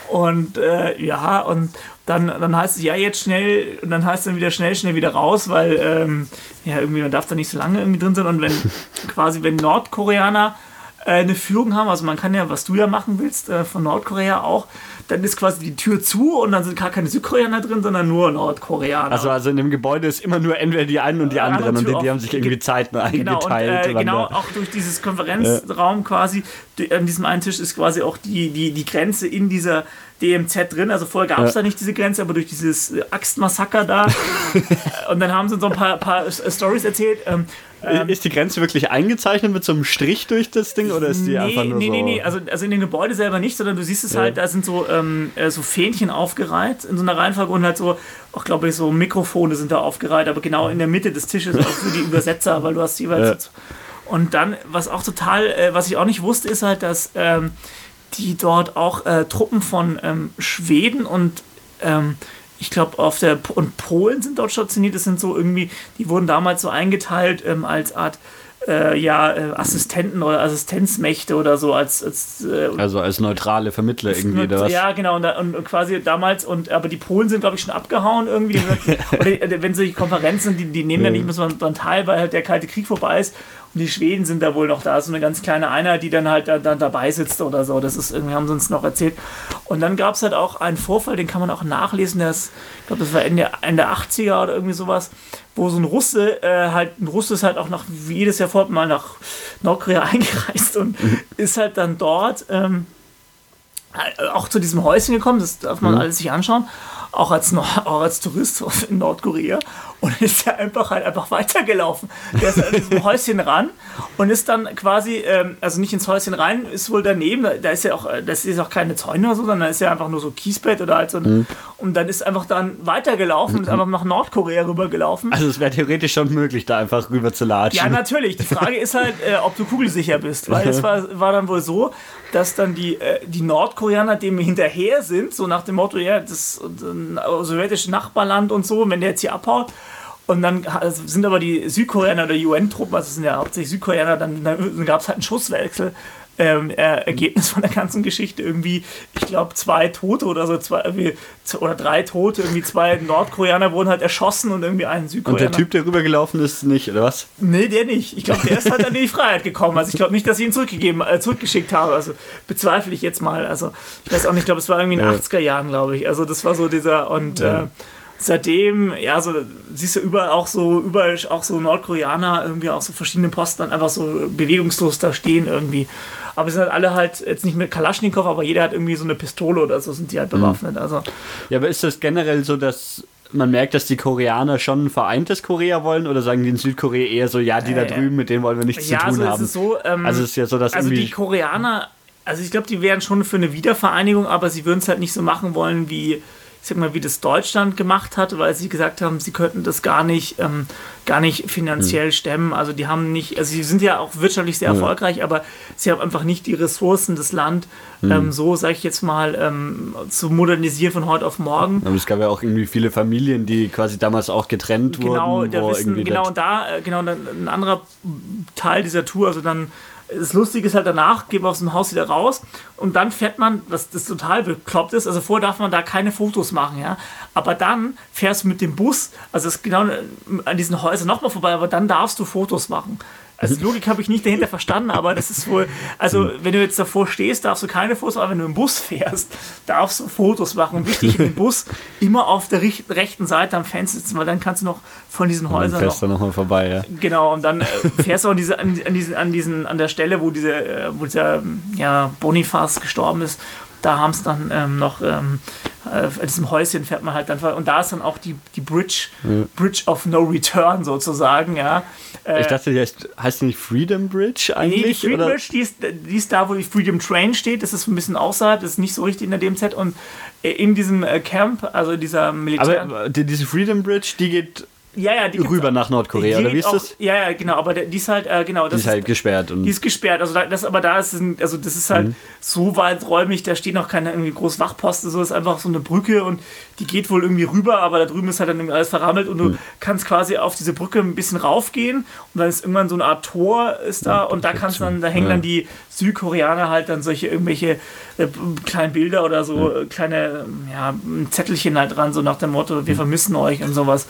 [SPEAKER 1] Und äh, ja, und dann, dann heißt es ja jetzt schnell und dann heißt es dann wieder schnell, schnell wieder raus, weil ähm, ja irgendwie man darf da nicht so lange irgendwie drin sein und wenn [LAUGHS] quasi wenn Nordkoreaner eine Führung haben. Also man kann ja, was du ja machen willst, äh, von Nordkorea auch, dann ist quasi die Tür zu und dann sind gar keine Südkoreaner drin, sondern nur Nordkoreaner.
[SPEAKER 2] Also, also in dem Gebäude ist immer nur entweder die einen und die anderen und die, die haben sich irgendwie Zeiten
[SPEAKER 1] genau, eingeteilt. Und, äh, genau, auch durch dieses Konferenzraum quasi, an diesem einen Tisch ist quasi auch die, die, die Grenze in dieser DMZ drin. Also vorher gab es ja. da nicht diese Grenze, aber durch dieses Axtmassaker da. [LAUGHS] und dann haben sie so ein paar, paar Stories erzählt. Ähm,
[SPEAKER 2] ähm, ist die Grenze wirklich eingezeichnet mit so einem Strich durch das Ding oder ist die nee, einfach nur nee, so? Nee, nee, nee,
[SPEAKER 1] also, also in dem Gebäude selber nicht, sondern du siehst es ja. halt, da sind so, ähm, äh, so Fähnchen aufgereiht in so einer Reihenfolge und halt so, auch glaube ich, so Mikrofone sind da aufgereiht, aber genau in der Mitte des Tisches auch für die Übersetzer, weil du hast jeweils. Ja. Und dann, was auch total, äh, was ich auch nicht wusste, ist halt, dass ähm, die dort auch äh, Truppen von ähm, Schweden und ähm, ich glaube, auf der und Polen sind dort stationiert. Das sind so irgendwie, die wurden damals so eingeteilt ähm, als Art äh, ja, äh, Assistenten oder Assistenzmächte oder so als, als
[SPEAKER 2] äh, also als neutrale Vermittler irgendwie oder was?
[SPEAKER 1] Ja, genau und, und, quasi damals und aber die Polen sind glaube ich schon abgehauen irgendwie oder [LAUGHS] wenn solche Konferenzen die, die nehmen ja nicht mehr so einen Teil, weil halt der kalte Krieg vorbei ist und die Schweden sind da wohl noch da, so eine ganz kleine Einheit, die dann halt da, dann dabei sitzt oder so. Das ist irgendwie, haben sie uns noch erzählt. Und dann gab es halt auch einen Vorfall, den kann man auch nachlesen, der ist, ich glaube, das war Ende, Ende 80er oder irgendwie sowas, wo so ein Russe, äh, halt, ein Russe ist halt auch nach, wie jedes Jahr vor, mal nach Nordkorea [LAUGHS] eingereist und mhm. ist halt dann dort ähm, auch zu diesem Häuschen gekommen, das darf man mhm. alles sich anschauen auch als, auch als Tourist [LAUGHS] in Nordkorea und ist ja einfach halt einfach weitergelaufen. Der ist an diesem [LAUGHS] Häuschen ran und ist dann quasi, ähm, also nicht ins Häuschen rein, ist wohl daneben, da ist ja auch, das ist auch keine Zäune oder so, sondern da ist ja einfach nur so Kiesbett oder halt so ein, mhm. und dann ist einfach dann weitergelaufen und ist einfach nach Nordkorea rübergelaufen.
[SPEAKER 2] Also es wäre theoretisch schon möglich, da einfach rüber zu latschen.
[SPEAKER 1] Ja, natürlich. Die Frage ist halt, äh, ob du kugelsicher bist, weil es [LAUGHS] war, war dann wohl so, dass dann die, äh, die Nordkoreaner dem hinterher sind, so nach dem Motto, ja, das äh, sowjetische Nachbarland und so, wenn der jetzt hier abhaut. Und dann sind aber die Südkoreaner oder UN-Truppen, also sind ja hauptsächlich Südkoreaner, dann, dann gab es halt einen Schusswechsel ähm, Ergebnis von der ganzen Geschichte irgendwie, ich glaube, zwei Tote oder so, zwei, oder drei Tote, irgendwie zwei Nordkoreaner wurden halt erschossen und irgendwie ein Südkoreaner.
[SPEAKER 2] Und der Typ, der rübergelaufen ist, nicht, oder was?
[SPEAKER 1] Nee, der nicht. Ich glaube, der ist halt dann in die Freiheit gekommen. Also ich glaube nicht, dass ich ihn zurückgegeben, äh, zurückgeschickt habe. Also bezweifle ich jetzt mal. Also ich weiß auch nicht, ich glaube, es war irgendwie in den ja. 80er Jahren, glaube ich. Also das war so dieser und ja. äh, seitdem, ja, so siehst du überall auch so, überall auch so Nordkoreaner irgendwie auch so verschiedene Posten dann einfach so bewegungslos da stehen irgendwie. Aber sie sind halt alle halt jetzt nicht mit Kalaschnikow, aber jeder hat irgendwie so eine Pistole oder so, sind die halt mhm. bewaffnet. Mhm. Also.
[SPEAKER 2] Ja, aber ist das generell so, dass man merkt, dass die Koreaner schon ein vereintes Korea wollen oder sagen die in Südkorea eher so, ja, die da drüben, mit denen wollen wir nichts ja, zu tun so haben? Ist
[SPEAKER 1] es so, ähm, also es ist ja so, dass also die Koreaner, also ich glaube, die wären schon für eine Wiedervereinigung, aber sie würden es halt nicht so machen wollen wie ich sag mal, wie das Deutschland gemacht hat, weil sie gesagt haben, sie könnten das gar nicht, ähm, gar nicht finanziell mhm. stemmen. Also die haben nicht, also sie sind ja auch wirtschaftlich sehr erfolgreich, aber sie haben einfach nicht die Ressourcen, das Land mhm. ähm, so, sage ich jetzt mal, ähm, zu modernisieren von heute auf morgen.
[SPEAKER 2] Aber es gab ja auch irgendwie viele Familien, die quasi damals auch getrennt
[SPEAKER 1] genau,
[SPEAKER 2] wurden.
[SPEAKER 1] Da wissen, genau, und da, äh, genau, ein anderer Teil dieser Tour, also dann das Lustige ist halt danach, gehen wir aus dem Haus wieder raus und dann fährt man, was das total bekloppt ist, also vorher darf man da keine Fotos machen, ja. Aber dann fährst du mit dem Bus, also es ist genau an diesen Häusern nochmal vorbei, aber dann darfst du Fotos machen. Also Logik habe ich nicht dahinter verstanden, aber das ist wohl, also wenn du jetzt davor stehst, darfst du keine Fotos, aber wenn du im Bus fährst, darfst du Fotos machen. Und [LAUGHS] wichtig, im Bus immer auf der rechten Seite am Fenster sitzen, weil dann kannst du noch von diesen Häusern.
[SPEAKER 2] Dann fährst noch, du nochmal vorbei, ja.
[SPEAKER 1] Genau, und dann äh, fährst du auch diese, an, an, diesen, an, diesen, an der Stelle, wo, diese, äh, wo dieser ja, Bonifaz gestorben ist da haben es dann ähm, noch ähm, äh, in diesem Häuschen fährt man halt dann und da ist dann auch die, die Bridge ja. Bridge of No Return sozusagen ja
[SPEAKER 2] äh, ich dachte die heißt, heißt die nicht Freedom Bridge eigentlich nee, die
[SPEAKER 1] Freedom oder? Bridge die ist, die ist da wo die Freedom Train steht das ist ein bisschen außerhalb das ist nicht so richtig in der DMZ und äh, in diesem äh, Camp also dieser
[SPEAKER 2] Militär aber diese Freedom Bridge die geht
[SPEAKER 1] ja, ja, die
[SPEAKER 2] rüber nach Nordkorea, oder wie ist auch, das?
[SPEAKER 1] Ja, ja, genau, aber die ist halt, äh, genau.
[SPEAKER 2] die ist, ist halt gesperrt. Und
[SPEAKER 1] die ist gesperrt, also das, aber da ist, ein, also das ist halt mhm. so weit räumlich, da steht noch keine irgendwie groß Wachposten, so ist einfach so eine Brücke und die geht wohl irgendwie rüber, aber da drüben ist halt dann alles verrammelt und du mhm. kannst quasi auf diese Brücke ein bisschen raufgehen und dann ist irgendwann so eine Art Tor ist da mhm, und da kannst dann, da hängen ja. dann die Südkoreaner halt dann solche irgendwelche äh, kleinen Bilder oder so, mhm. kleine, ja, Zettelchen halt dran, so nach dem Motto, wir mhm. vermissen euch und sowas.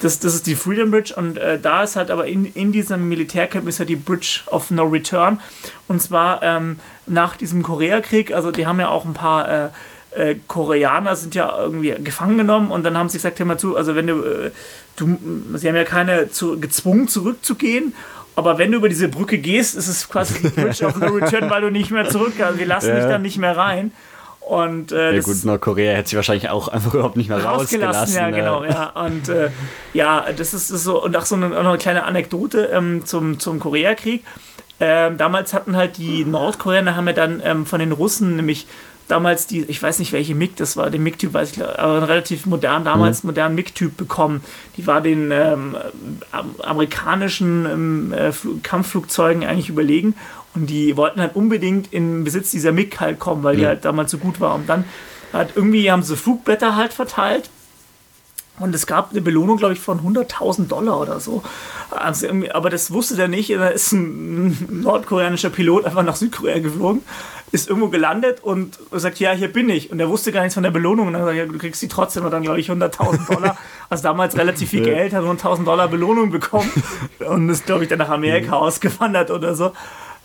[SPEAKER 1] Das, das ist die Freedom Bridge und äh, da ist halt aber in, in diesem Militärcamp ist ja die Bridge of No Return. Und zwar ähm, nach diesem Koreakrieg, also die haben ja auch ein paar äh, äh, Koreaner sind ja irgendwie gefangen genommen und dann haben sie gesagt, hör mal zu, also wenn du, äh, du sie haben ja keine zu, gezwungen zurückzugehen aber wenn du über diese Brücke gehst, ist es quasi die Bridge of No Return, weil du nicht mehr zurück kannst. Wir lassen ja. dich dann nicht mehr rein. Und, äh,
[SPEAKER 2] ja gut, Nordkorea hätte sie wahrscheinlich auch [LAUGHS] einfach überhaupt nicht mehr rausgelassen. Ja,
[SPEAKER 1] ne? genau, ja. Und äh, ja, das ist, ist, so, und auch so eine, auch eine kleine Anekdote ähm, zum, zum Koreakrieg. Ähm, damals hatten halt die Nordkoreaner haben ja dann ähm, von den Russen nämlich damals die, ich weiß nicht welche MiG das war, den MiG-Typ weiß ich, aber einen relativ modern, damals mhm. modernen MiG-Typ bekommen. Die war den ähm, amerikanischen ähm, äh, Kampfflugzeugen eigentlich überlegen und die wollten halt unbedingt in Besitz dieser MiG halt kommen, weil die halt damals so gut war. Und dann hat irgendwie haben sie Flugblätter halt verteilt. Und es gab eine Belohnung, glaube ich, von 100.000 Dollar oder so. Also aber das wusste der nicht. Da ist ein nordkoreanischer Pilot einfach nach Südkorea geflogen, ist irgendwo gelandet und sagt, ja, hier bin ich. Und er wusste gar nichts von der Belohnung. Und dann sagt er, ja, du kriegst die trotzdem. Und dann, glaube ich, 100.000 Dollar. [LAUGHS] Also damals relativ viel Geld, hat 100.000 Dollar Belohnung bekommen. Und ist, glaube ich, dann nach Amerika mhm. ausgewandert oder so.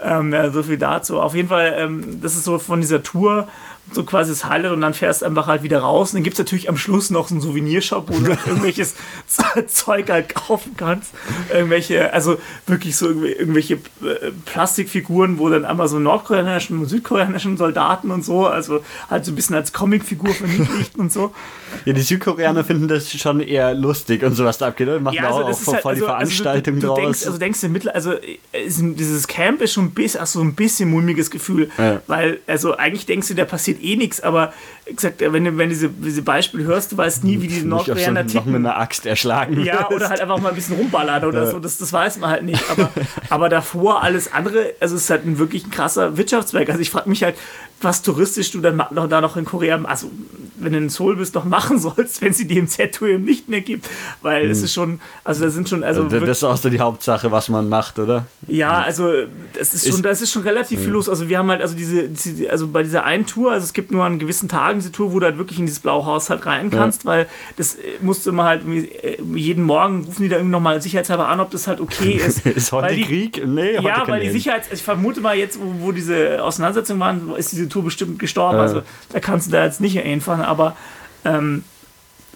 [SPEAKER 1] Ähm, ja, so viel dazu. Auf jeden Fall, ähm, das ist so von dieser Tour so quasi das Highlight und dann fährst du einfach halt wieder raus. Und dann gibt es natürlich am Schluss noch so einen Souvenirshop, wo du halt [LAUGHS] irgendwelches [LAUGHS] Zeug halt kaufen kannst. Irgendwelche, also wirklich so irgendwelche äh, Plastikfiguren, wo dann einmal so nordkoreanischen und südkoreanischen Soldaten und so, also halt so ein bisschen als Comicfigur verniedlicht und so.
[SPEAKER 2] Ja, die Südkoreaner finden das schon eher lustig und sowas da abgeht. Machen ja, also auch, auch halt, voll also, die Veranstaltung
[SPEAKER 1] also
[SPEAKER 2] du,
[SPEAKER 1] du draus. Denkst, also denkst du Mittel, also dieses Camp ist schon ein bisschen, hast so ein bisschen mulmiges Gefühl, ja. weil also eigentlich denkst du, da passiert eh nichts, aber gesagt, wenn du wenn diese, diese Beispiele hörst, du weißt nie, wie die Nordkoreaner
[SPEAKER 2] so ticken. mit einer Axt erschlagen
[SPEAKER 1] Ja, oder halt einfach mal ein bisschen rumballern oder ja. so, das, das weiß man halt nicht. Aber, [LAUGHS] aber davor alles andere, also es ist halt ein wirklich ein krasser Wirtschaftszweig. Also ich frage mich halt, was touristisch du dann noch, da noch in Korea, also wenn du in Seoul bist, noch machen [LAUGHS] sollst, wenn sie die im eben nicht mehr gibt. Weil mhm. es ist schon, also da sind schon, also.
[SPEAKER 2] das ist auch so die Hauptsache, was man macht, oder?
[SPEAKER 1] Ja, also das ist schon, das ist schon relativ viel los. Also wir haben halt, also diese, also bei dieser einen Tour, also es gibt nur an gewissen Tagen diese Tour, wo du halt wirklich in dieses blaue Haus halt rein kannst, ja. weil das musste immer halt äh, jeden Morgen rufen die da irgendwie nochmal sicherheitshalber an, ob das halt okay [LAUGHS] ist.
[SPEAKER 2] ist heute
[SPEAKER 1] die,
[SPEAKER 2] Krieg?
[SPEAKER 1] Nee, heute Ja, weil die Sicherheits, ich vermute mal jetzt, wo, wo diese Auseinandersetzungen waren, ist diese Tour bestimmt gestorben. Äh. Also da kannst du da jetzt nicht einfahren, aber ähm,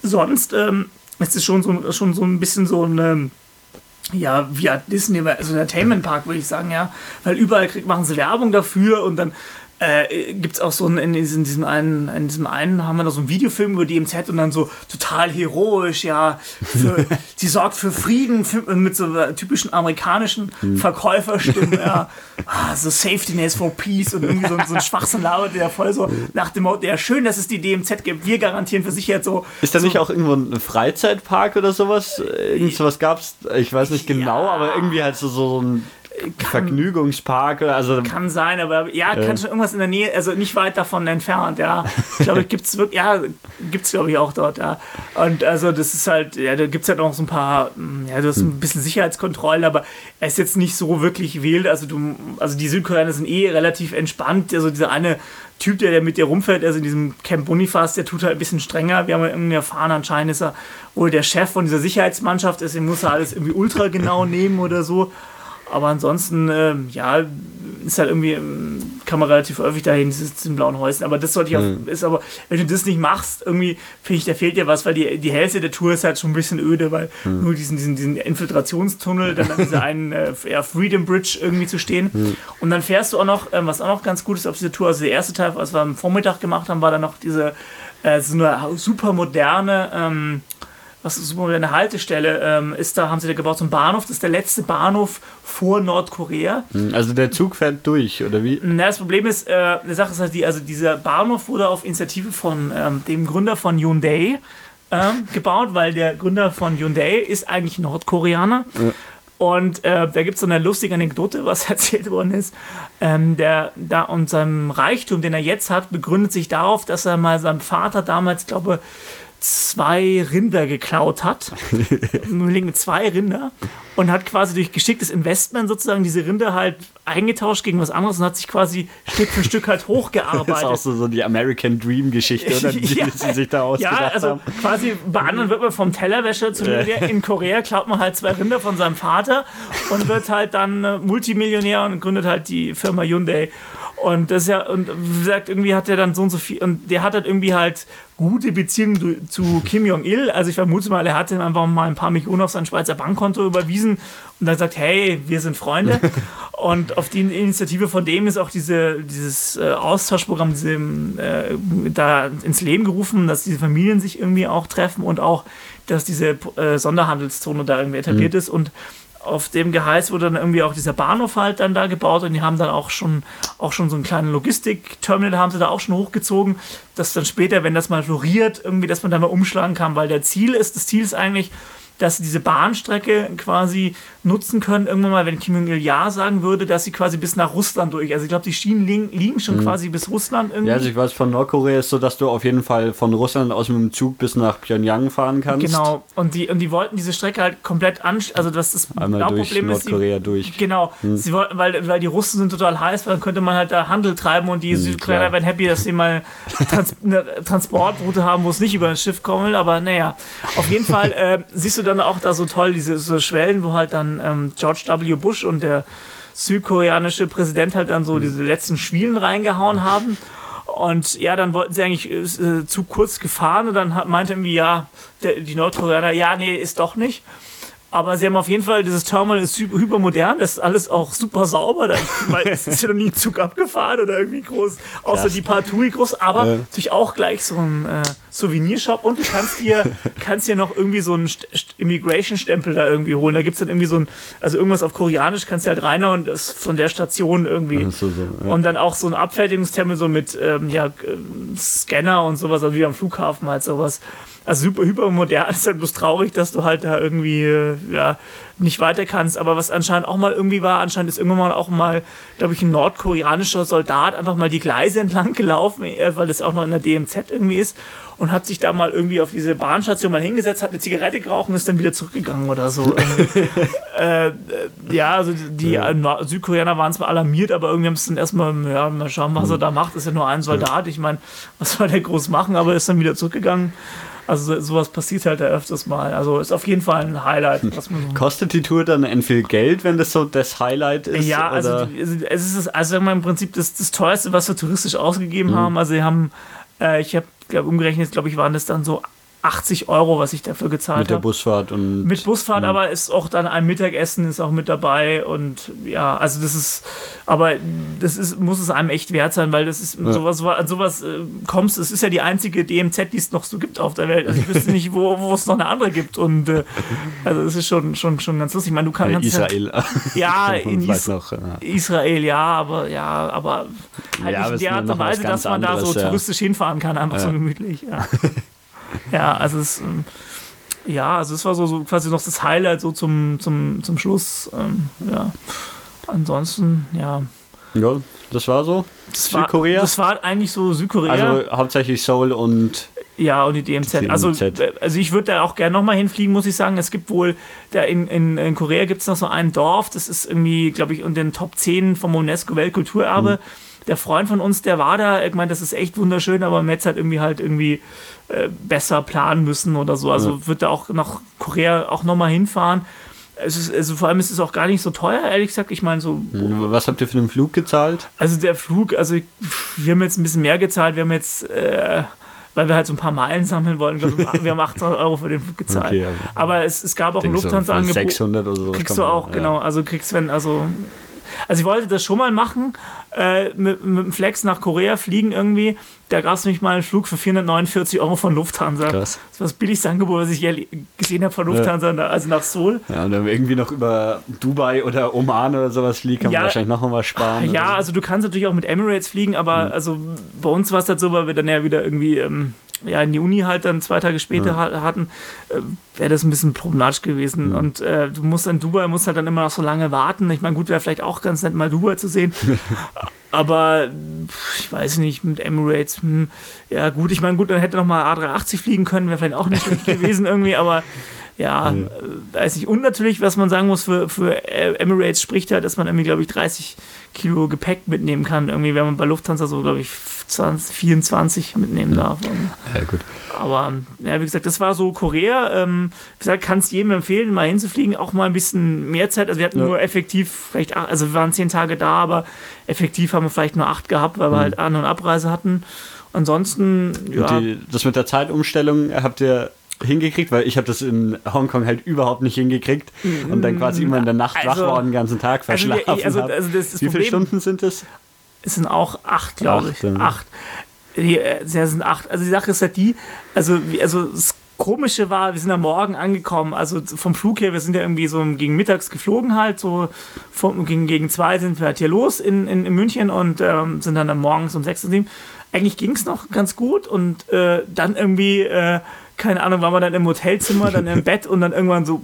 [SPEAKER 1] sonst ähm, ist es schon so, schon so ein bisschen so ein ja, wie Disney, also Entertainment Park, würde ich sagen, ja. Weil überall kriegt, machen sie Werbung dafür und dann äh, gibt es auch so einen, in diesem, diesem einen, in diesem einen haben wir da so einen Videofilm über die DMZ und dann so total heroisch, ja, für, [LAUGHS] sie sorgt für Frieden für, mit so typischen amerikanischen hm. Verkäuferstimme, ja, [LAUGHS] ah, so Safety Nets for Peace und irgendwie so, so ein Schwachsinn labert, der voll so nach dem Motto, ja, schön, dass es die DMZ gibt, wir garantieren für Sicherheit so.
[SPEAKER 2] Ist da
[SPEAKER 1] so,
[SPEAKER 2] nicht auch irgendwo ein Freizeitpark oder sowas? Irgend sowas gab es, ich weiß nicht genau, ja. aber irgendwie halt so, so ein kann, Vergnügungspark also
[SPEAKER 1] kann sein, aber ja, äh, kann schon irgendwas in der Nähe, also nicht weit davon entfernt, ja. Ich glaube, [LAUGHS] gibt's wirklich, ja, gibt's glaube ich auch dort, ja. Und also das ist halt, ja, da gibt es halt noch so ein paar, hm, ja, du hast ein bisschen Sicherheitskontrollen, aber er ist jetzt nicht so wirklich wild. Also du, also die Südkoreaner sind eh relativ entspannt. Also dieser eine Typ, der, der mit dir rumfährt, also in diesem Camp Boniface, der tut halt ein bisschen strenger. Wir haben ja irgendwie erfahren, anscheinend ist er wohl der Chef von dieser Sicherheitsmannschaft, deswegen muss er alles irgendwie ultra genau nehmen oder so. Aber ansonsten, äh, ja, ist halt irgendwie, ähm, kann man relativ häufig dahin, diesen blauen Häuschen. Aber das sollte ich auch, mhm. ist aber, wenn du das nicht machst, irgendwie, finde ich, da fehlt dir was, weil die, die Hälfte der Tour ist halt schon ein bisschen öde, weil mhm. nur diesen, diesen, diesen Infiltrationstunnel, dann an dieser [LAUGHS] einen äh, Freedom Bridge irgendwie zu stehen. Mhm. Und dann fährst du auch noch, äh, was auch noch ganz gut ist auf dieser Tour, also der erste Teil, was wir am Vormittag gemacht haben, war dann noch diese, äh, so eine super moderne, ähm, was ist so eine Haltestelle ähm, ist, da haben sie da gebaut, so ein Bahnhof, das ist der letzte Bahnhof vor Nordkorea.
[SPEAKER 2] Hm, also der Zug fährt durch, oder wie?
[SPEAKER 1] Na, das Problem ist, äh, die Sache ist halt die, also dieser Bahnhof wurde auf Initiative von ähm, dem Gründer von Hyundai ähm, [LAUGHS] gebaut, weil der Gründer von Hyundai ist eigentlich Nordkoreaner. Ja. Und äh, da gibt es so eine lustige Anekdote, [LAUGHS] was erzählt worden ist. Ähm, der da und seinem Reichtum, den er jetzt hat, begründet sich darauf, dass er mal seinem Vater damals, glaube zwei Rinder geklaut hat. [LAUGHS] mit zwei Rinder und hat quasi durch geschicktes Investment sozusagen diese Rinder halt eingetauscht gegen was anderes und hat sich quasi Stück für Stück halt hochgearbeitet. Das ist
[SPEAKER 2] auch so, so die American Dream Geschichte, oder? [LAUGHS] Die, ja, sie sich da ausgedacht Ja, also haben.
[SPEAKER 1] quasi bei anderen wird man vom Tellerwäscher zu Millionär. In Korea klaut man halt zwei Rinder von seinem Vater und wird halt dann äh, Multimillionär und gründet halt die Firma Hyundai. Und das ist ja, und wie gesagt, irgendwie hat er dann so und so viel, und der hat halt irgendwie halt gute Beziehungen zu Kim Jong-il. Also ich vermute mal, er hat ihm einfach mal ein paar Millionen auf sein Schweizer Bankkonto überwiesen und dann sagt, hey, wir sind Freunde. [LAUGHS] und auf die Initiative von dem ist auch diese, dieses äh, Austauschprogramm diese, äh, da ins Leben gerufen, dass diese Familien sich irgendwie auch treffen und auch, dass diese äh, Sonderhandelszone da irgendwie etabliert mhm. ist und auf dem Geheiß wurde dann irgendwie auch dieser Bahnhof halt dann da gebaut und die haben dann auch schon, auch schon so einen kleinen Logistikterminal haben sie da auch schon hochgezogen, dass dann später, wenn das mal floriert, irgendwie, dass man da mal umschlagen kann, weil der Ziel ist, das Ziel ist eigentlich, dass diese Bahnstrecke quasi nutzen können, irgendwann mal, wenn Kim Jong-il Ja sagen würde, dass sie quasi bis nach Russland durch. Also ich glaube, die Schienen liegen, liegen schon mhm. quasi bis Russland irgendwie.
[SPEAKER 2] Ja, also ich weiß, von Nordkorea ist so, dass du auf jeden Fall von Russland aus mit dem Zug bis nach Pyongyang fahren kannst.
[SPEAKER 1] Genau, und die, und die wollten diese Strecke halt komplett an, also das ist
[SPEAKER 2] Einmal durch Nordkorea ist, die, durch.
[SPEAKER 1] Genau, mhm. sie wollten, weil, weil die Russen sind total heiß, weil dann könnte man halt da Handel treiben und die mhm, Südkoreaner wären happy, dass sie mal Trans eine [LAUGHS] Transportroute haben, wo es nicht über ein Schiff kommt, aber naja, auf jeden Fall äh, siehst du dann auch da so toll diese so Schwellen, wo halt dann ähm, George W. Bush und der südkoreanische Präsident halt dann so mhm. diese letzten Schwielen reingehauen haben. Und ja, dann wollten sie eigentlich äh, zu kurz gefahren und dann hat, meinte irgendwie, ja, der, die Nordkoreaner, ja, nee, ist doch nicht. Aber sie haben auf jeden Fall, dieses Terminal ist hypermodern, das ist alles auch super sauber. Da, [LAUGHS] weil es ist ja noch nie ein Zug abgefahren oder irgendwie groß, außer Krass. die paar TUI groß, aber ja. natürlich auch gleich so ein äh, Souvenirshop und du kannst dir, [LAUGHS] kannst dir noch irgendwie so einen Immigration-Stempel da irgendwie holen. Da gibt es dann irgendwie so ein, also irgendwas auf Koreanisch kannst du halt reinhauen und das von der Station irgendwie. So, so, ja. Und dann auch so ein Abfertigungsterminal so mit ähm, ja, Scanner und sowas, also wie am Flughafen halt sowas also super, hyper modern. [LAUGHS] ist halt bloß traurig, dass du halt da irgendwie, äh, ja, nicht weiter kannst. Aber was anscheinend auch mal irgendwie war, anscheinend ist irgendwann mal auch mal, glaube ich, ein nordkoreanischer Soldat einfach mal die Gleise entlang gelaufen, äh, weil das auch noch in der DMZ irgendwie ist und hat sich da mal irgendwie auf diese Bahnstation mal hingesetzt, hat eine Zigarette geraucht und ist dann wieder zurückgegangen oder so. [LAUGHS] äh, äh, ja, also die ja. Südkoreaner waren zwar alarmiert, aber irgendwie haben es dann erstmal, ja, mal schauen, was er da macht. Ist ja nur ein Soldat. Ich meine, was soll der groß machen, aber ist dann wieder zurückgegangen. Also sowas passiert halt da öfters mal. Also ist auf jeden Fall ein Highlight.
[SPEAKER 2] Kostet die Tour dann ein viel Geld, wenn das so das Highlight ist?
[SPEAKER 1] Ja, also, also es ist also im Prinzip das, das teuerste, was wir touristisch ausgegeben mhm. haben. Also sie haben, äh, ich habe glaube umgerechnet, glaube ich, waren das dann so 80 Euro, was ich dafür gezahlt habe.
[SPEAKER 2] Mit der hab. Busfahrt und.
[SPEAKER 1] Mit Busfahrt, ja. aber ist auch dann ein Mittagessen ist auch mit dabei und ja, also das ist, aber das ist, muss es einem echt wert sein, weil das ist ja. sowas, an sowas äh, kommst, es ist ja die einzige DMZ, die es noch so gibt auf der Welt. Also ich wüsste nicht, wo, wo es noch eine andere gibt und äh, also das ist schon, schon, schon ganz lustig. Ich meine, du kannst.
[SPEAKER 2] Israel.
[SPEAKER 1] Ja, [LAUGHS] in Is noch, ja. Israel, ja, aber ja, aber halt ja, nicht in der Art und Weise, dass man da so touristisch hinfahren kann, einfach so gemütlich. Ja. [LAUGHS] ja, also es, ähm, ja, also es war so, so, quasi noch das Highlight so zum, zum, zum Schluss. Ähm, ja. Ansonsten, ja.
[SPEAKER 2] Ja, das war so.
[SPEAKER 1] Das Südkorea? War, das war eigentlich so Südkorea.
[SPEAKER 2] Also hauptsächlich Seoul und.
[SPEAKER 1] Ja, und die DMZ. DMZ. Also, also ich würde da auch gerne nochmal hinfliegen, muss ich sagen. Es gibt wohl, da in, in, in Korea gibt es noch so ein Dorf, das ist irgendwie, glaube ich, in den Top 10 vom UNESCO-Weltkulturerbe. Mhm der Freund von uns, der war da, ich meine, das ist echt wunderschön, aber Metz hat irgendwie halt irgendwie äh, besser planen müssen oder so. Also ja. wird er auch nach Korea auch nochmal hinfahren. Ist, also vor allem ist es auch gar nicht so teuer, ehrlich gesagt. Ich meine, so.
[SPEAKER 2] Was habt ihr für den Flug gezahlt?
[SPEAKER 1] Also der Flug, also wir haben jetzt ein bisschen mehr gezahlt. Wir haben jetzt, äh, weil wir halt so ein paar Meilen sammeln wollen, wir haben 800 Euro für den Flug gezahlt. Okay, aber es, es gab auch ein Lufthansa-Angebot.
[SPEAKER 2] 600 oder so.
[SPEAKER 1] Kriegst du auch, ja. genau. Also kriegst, wenn, also also ich wollte das schon mal machen, äh, mit, mit dem Flex nach Korea fliegen irgendwie. Da gab es nämlich mal einen Flug für 449 Euro von Lufthansa. Krass. Das war das billigste Angebot, was ich je gesehen habe von Lufthansa, ja. also nach Seoul.
[SPEAKER 2] Ja, und dann irgendwie noch über Dubai oder Oman oder sowas fliegen, kann ja, man wahrscheinlich noch mal sparen.
[SPEAKER 1] Ja, also du kannst natürlich auch mit Emirates fliegen, aber mhm. also bei uns war es halt so, weil wir dann ja wieder irgendwie ähm, ja, in die Uni halt dann zwei Tage später ja. hatten, äh, wäre das ein bisschen problematisch gewesen. Ja. Und äh, du musst in Dubai, musst halt dann immer noch so lange warten. Ich meine, gut, wäre vielleicht auch ganz nett, mal Dubai zu sehen. [LAUGHS] Aber ich weiß nicht, mit Emirates, hm, ja gut, ich meine, gut, dann hätte noch mal A380 fliegen können, wäre vielleicht auch nicht schlecht [LAUGHS] gewesen irgendwie, aber ja, ja, weiß nicht. Und natürlich, was man sagen muss, für, für Emirates spricht halt, dass man irgendwie, glaube ich, 30 Kilo Gepäck mitnehmen kann. Irgendwie, wenn man bei Lufthansa so, glaube ich, 20, 24 mitnehmen darf.
[SPEAKER 2] ja, gut.
[SPEAKER 1] Aber, ja, wie gesagt, das war so Korea. Ähm, wie gesagt, kann es jedem empfehlen, mal hinzufliegen. Auch mal ein bisschen mehr Zeit. Also, wir hatten ja. nur effektiv, vielleicht, acht, also wir waren zehn Tage da, aber effektiv haben wir vielleicht nur acht gehabt, weil wir mhm. halt An- und Abreise hatten. Ansonsten, ja.
[SPEAKER 2] Die, das mit der Zeitumstellung habt ihr hingekriegt, weil ich habe das in Hongkong halt überhaupt nicht hingekriegt und dann quasi immer in der Nacht also, wach war und den ganzen Tag also verschlafen also, also, Wie viele Stunden sind es?
[SPEAKER 1] Es sind auch acht, glaube ich. Ja. Acht. Die, äh, sind acht. Also die Sache ist halt die, also, also das Komische war, wir sind am Morgen angekommen, also vom Flug her, wir sind ja irgendwie so gegen mittags geflogen halt, so vom, gegen, gegen zwei sind wir halt hier los in, in, in München und ähm, sind dann, dann morgens um sechs und sieben. Eigentlich ging es noch ganz gut und äh, dann irgendwie äh, keine Ahnung, waren wir dann im Hotelzimmer, dann im [LAUGHS] Bett und dann irgendwann so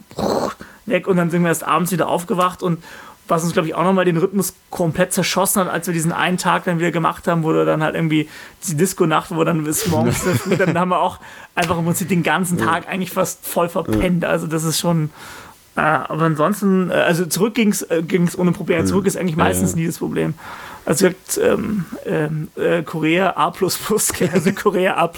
[SPEAKER 1] weg und dann sind wir erst abends wieder aufgewacht und was uns, glaube ich, auch nochmal den Rhythmus komplett zerschossen hat, als wir diesen einen Tag dann wieder gemacht haben, wo dann halt irgendwie die Disco-Nacht, wo dann bis morgens, [LAUGHS] dann haben wir auch einfach im Prinzip den ganzen Tag eigentlich fast voll verpennt. Also das ist schon, äh, aber ansonsten, äh, also zurück ging es äh, ohne Probleme. Zurück ist eigentlich meistens nie das Problem. Also ähm, ähm, äh, Korea A++, also [LAUGHS] Korea A++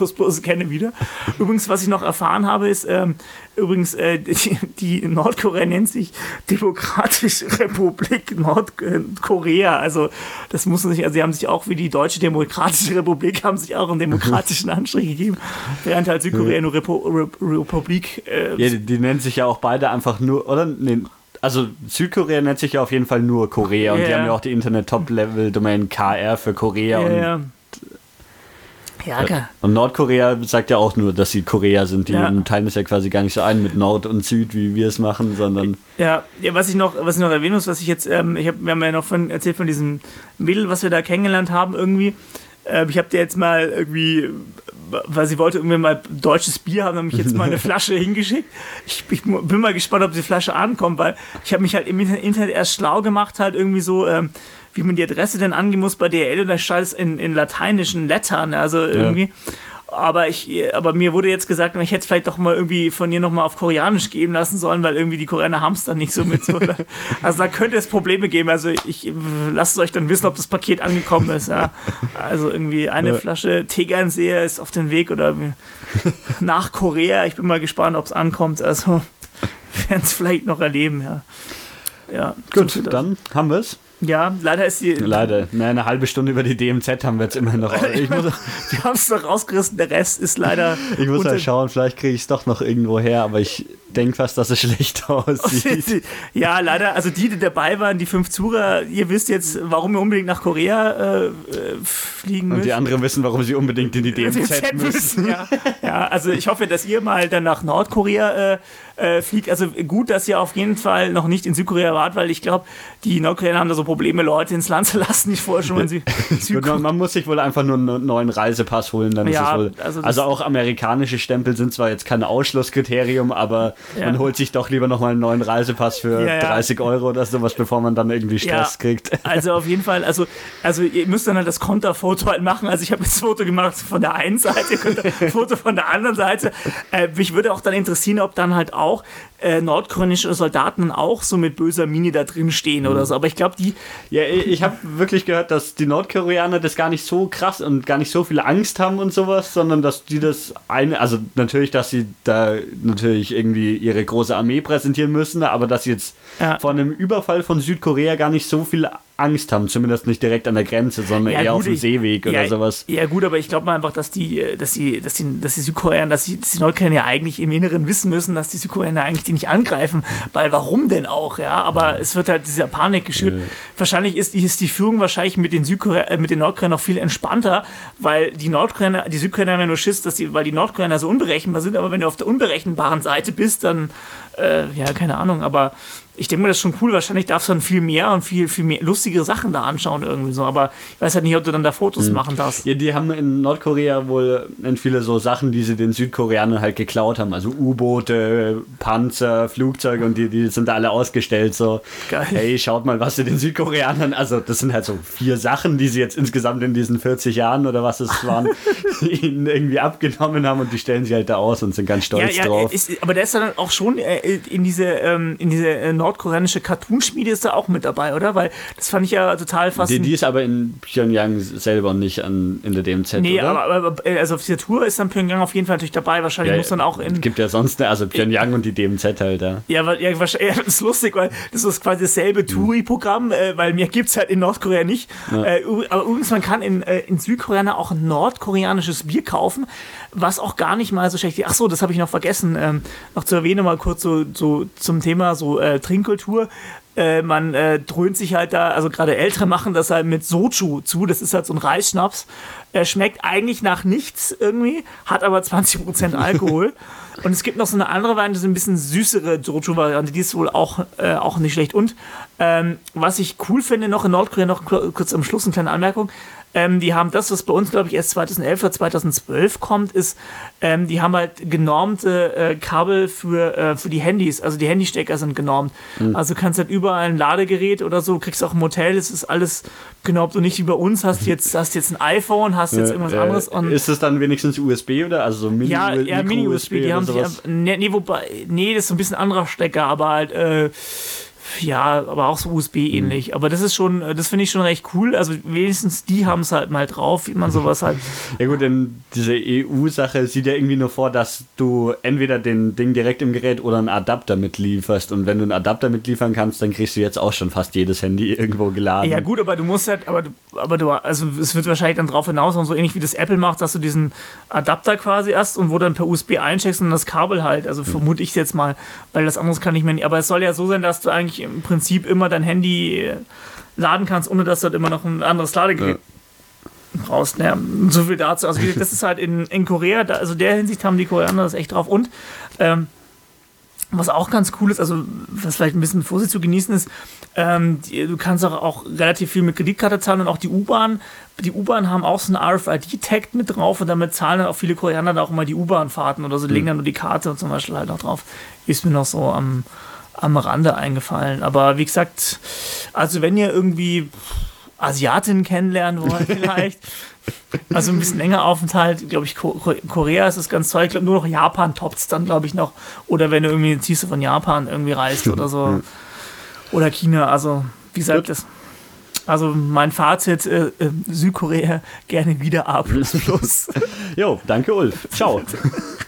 [SPEAKER 1] kenne wieder. Übrigens, was ich noch erfahren habe, ist, ähm, übrigens, äh, [LAUGHS] die, die, Nordkorea nennt sich Demokratische [LAUGHS] Republik Nordkorea. Also das muss man sich, also sie haben sich auch wie die Deutsche Demokratische Republik, haben sich auch einen demokratischen Anstrich gegeben, während halt Südkorea nur Repo, Rep, Republik.
[SPEAKER 2] Äh, ja, die, die nennen sich ja auch beide einfach nur, oder? Nee, also Südkorea nennt sich ja auf jeden Fall nur Korea und die haben ja auch die Internet-Top-Level-Domain KR für Korea.
[SPEAKER 1] Ja, und, ja. ja
[SPEAKER 2] und Nordkorea sagt ja auch nur, dass sie Korea sind. Die ja. teilen es ja quasi gar nicht so ein mit Nord und Süd, wie wir es machen, sondern.
[SPEAKER 1] Ja, ja was ich noch, was ich noch erwähnen muss, was ich jetzt, ähm, ich hab, wir haben ja noch von, erzählt von diesem Mädel, was wir da kennengelernt haben irgendwie. Äh, ich habe dir jetzt mal irgendwie weil sie wollte irgendwie mal deutsches Bier haben, habe ich jetzt mal eine [LAUGHS] Flasche hingeschickt. Ich, ich, bin mal gespannt, ob die Flasche ankommt, weil ich habe mich halt im Internet erst schlau gemacht, halt irgendwie so, ähm, wie man die Adresse denn angehen muss bei DHL und da stand es in, in lateinischen Lettern, also irgendwie. Ja. Aber ich, aber mir wurde jetzt gesagt, ich hätte es vielleicht doch mal irgendwie von dir nochmal auf Koreanisch geben lassen sollen, weil irgendwie die Koreaner haben es dann nicht so mit so. [LAUGHS] also da könnte es Probleme geben. Also ich lasst es euch dann wissen, ob das Paket angekommen ist. Ja. Also irgendwie eine ja. Flasche Tegernseher ist auf dem Weg oder nach Korea. Ich bin mal gespannt, ob es ankommt. Also [LAUGHS] werden es vielleicht noch erleben, ja.
[SPEAKER 2] Ja, Gut, dann haben wir es.
[SPEAKER 1] Ja, leider ist die.
[SPEAKER 2] Leider. Na, eine halbe Stunde über die DMZ haben wir jetzt immerhin noch. [LAUGHS]
[SPEAKER 1] Ich muss, [LAUGHS] wir haben es noch rausgerissen, der Rest ist leider. [LAUGHS]
[SPEAKER 2] Ich muss halt schauen, vielleicht kriege ich es doch noch irgendwo her, aber ich denke fast, dass es schlecht aussieht.
[SPEAKER 1] ja, leider. Also die, die dabei waren, die fünf Zuhörer, ihr wisst jetzt, warum ihr unbedingt nach Korea äh, fliegen
[SPEAKER 2] müsst. Und die anderen wissen, warum sie unbedingt in die DMZ, DMZ müssen. müssen.
[SPEAKER 1] Ja. ja, also ich hoffe, dass ihr mal dann nach Nordkorea äh, äh, fliegt. Also gut, dass ihr auf jeden Fall noch nicht in Südkorea wart, weil ich glaube, die Nordkoreaner haben da so Probleme, Leute ins Land zu lassen, nicht vorher schon in [LAUGHS]
[SPEAKER 2] Südkorea. man muss sich wohl einfach nur einen neuen Reisepass holen, dann ja, ist es wohl. Also, also, auch amerikanische Stempel sind zwar jetzt kein Ausschlusskriterium, aber ja. man holt sich doch lieber nochmal einen neuen Reisepass für ja, 30 Euro oder sowas, bevor man dann irgendwie Stress kriegt. [LAUGHS]
[SPEAKER 1] Also auf jeden Fall, also, also ihr müsst dann halt das Konterfoto halt machen. Also ich habe jetzt ein Foto gemacht von der einen Seite, ihr könnt ein Foto von der anderen Seite. Äh, mich würde auch dann interessieren, ob dann halt auch äh, nordkoreanische Soldaten auch so mit böser Mini da drin stehen mhm. oder so. Aber ich glaube, die.
[SPEAKER 2] Ja, ich habe wirklich gehört, dass die Nordkoreaner das gar nicht so krass und gar nicht so viel Angst haben und sowas, sondern dass die das eine, also natürlich, dass sie da natürlich irgendwie ihre große Armee präsentieren müssen, aber dass sie jetzt ja. vor einem Überfall von Südkorea gar nicht so viel Angst haben, zumindest nicht direkt an der Grenze, sondern ja, eher gut, auf dem Seeweg
[SPEAKER 1] ja,
[SPEAKER 2] oder sowas.
[SPEAKER 1] Ja, gut, aber ich glaube mal einfach, dass die, dass die, dass die, dass die Südkoreaner, dass die, dass die Nordkoreaner ja eigentlich im Inneren wissen müssen, dass die Südkoreaner eigentlich die nicht angreifen, weil warum denn auch, ja? Aber es wird halt dieser Panik geschürt. Ja. Wahrscheinlich ist die, ist die Führung wahrscheinlich mit den Südkoreanern, äh, mit den Nordkoreanern noch viel entspannter, weil die Nordkoreaner, die Südkoreaner ja nur Schiss, dass die, weil die Nordkoreaner so unberechenbar sind, aber wenn du auf der unberechenbaren Seite bist, dann, äh, ja, keine Ahnung, aber ich denke mir, das ist schon cool. Wahrscheinlich darfst du dann viel mehr und viel, viel mehr lustigere Sachen da anschauen irgendwie so. Aber ich weiß halt nicht, ob du dann da Fotos mhm. machen darfst.
[SPEAKER 2] Ja, die haben in Nordkorea wohl viele so Sachen, die sie den Südkoreanern halt geklaut haben. Also U-Boote, Panzer, Flugzeuge und die, die sind da alle ausgestellt. So, Geil. hey, schaut mal, was sie den Südkoreanern, also das sind halt so vier Sachen, die sie jetzt insgesamt in diesen 40 Jahren oder was es waren, [LAUGHS] ihnen irgendwie abgenommen haben und die stellen sie halt da aus und sind ganz stolz ja, ja, drauf.
[SPEAKER 1] Ist, aber der ist dann auch schon äh, in diese, ähm, in diese äh, nordkoreanische Cartoonschmiede ist da auch mit dabei, oder? Weil das fand ich ja total faszinierend.
[SPEAKER 2] Die, die ist aber in Pyongyang selber nicht an, in der DMZ, nee, oder?
[SPEAKER 1] aber, aber äh, also auf dieser Tour ist dann Pyongyang auf jeden Fall natürlich dabei. Wahrscheinlich ja, muss dann auch in...
[SPEAKER 2] Es gibt ja sonst, eine, also Pyongyang und die DMZ halt, ja.
[SPEAKER 1] Ja, weil, ja, wahrscheinlich, [LAUGHS] ja, das ist lustig, weil das ist quasi dasselbe hm. Touri-Programm, äh, weil mir gibt es halt in Nordkorea nicht. Ja. Äh, aber übrigens, man kann in, äh, in Südkorea auch nordkoreanisches Bier kaufen, was auch gar nicht mal so schlecht ist. Ach so, das habe ich noch vergessen, ähm, noch zu erwähnen, mal kurz so, so zum Thema so äh, Trinkkultur. Äh, man äh, dröhnt sich halt da, also gerade Ältere machen das halt mit Soju zu, das ist halt so ein Reisschnaps. Er schmeckt eigentlich nach nichts irgendwie, hat aber 20% [LAUGHS] Alkohol. Und es gibt noch so eine andere Wein, das ist ein bisschen süßere Soju-Variante, die ist wohl auch, äh, auch nicht schlecht. Und ähm, was ich cool finde, noch in Nordkorea, noch kurz am Schluss eine kleine Anmerkung, ähm, die haben das, was bei uns, glaube ich, erst 2011 oder 2012 kommt, ist, ähm, die haben halt genormte äh, Kabel für, äh, für die Handys. Also die Handystecker sind genormt. Mhm. Also du kannst halt überall ein Ladegerät oder so, kriegst auch im Hotel, es ist alles genormt und nicht wie bei uns, hast jetzt, hast jetzt ein iPhone, hast jetzt irgendwas äh, anderes. Und
[SPEAKER 2] ist es dann wenigstens USB oder? Also so
[SPEAKER 1] Mini Ja, ja Mini-USB, die haben sich, nee, nee, wobei, nee, das ist so ein bisschen anderer Stecker, aber halt, äh, ja, aber auch so USB-ähnlich. Mhm. Aber das ist schon, das finde ich schon recht cool. Also wenigstens die haben es halt mal drauf, wie man sowas halt. [LAUGHS]
[SPEAKER 2] Ja gut, denn diese EU-Sache sieht ja irgendwie nur vor, dass du entweder den Ding direkt im Gerät oder einen Adapter mitlieferst. Und wenn du einen Adapter mitliefern kannst, dann kriegst du jetzt auch schon fast jedes Handy [LAUGHS] irgendwo geladen.
[SPEAKER 1] Ja gut, aber du musst halt, aber du, aber du, also es wird wahrscheinlich dann drauf hinaus und so ähnlich wie das Apple macht, dass du diesen Adapter quasi hast und wo dann per USB eincheckst und das Kabel halt. Also vermute ich jetzt mal, weil das anderes kann ich mir nicht. Aber es soll ja so sein, dass du eigentlich im Prinzip immer dein Handy laden kannst, ohne dass du halt immer noch ein anderes Ladegerät ja. brauchst. Naja, so viel dazu. Also das ist halt in, in Korea, da, also der Hinsicht haben die Koreaner das echt drauf. Und ähm, was auch ganz cool ist, also was vielleicht ein bisschen Vorsicht zu genießen ist, ähm, die, du kannst auch, auch relativ viel mit Kreditkarte zahlen und auch die U-Bahn. Die U-Bahn haben auch so einen RFID-Tag mit drauf und damit zahlen dann auch viele Koreaner da auch immer die U-Bahn-Fahrten oder so, mhm. legen dann nur die Karte zum Beispiel halt auch drauf. Ist mir noch so am, am Rande eingefallen. Aber wie gesagt, also wenn ihr irgendwie Asiatinnen kennenlernen wollt, [LAUGHS] vielleicht. Also ein bisschen länger Aufenthalt, glaube ich, Korea ist das ganz toll. Ich glaube, nur noch Japan toppt es dann, glaube ich, noch. Oder wenn du irgendwie ziehst du von Japan irgendwie reist oder so. Oder China, also wie gesagt, das. Also mein Fazit, äh, äh, Südkorea gerne wieder A. [LAUGHS]
[SPEAKER 2] jo, danke Ulf. Ciao. [LAUGHS]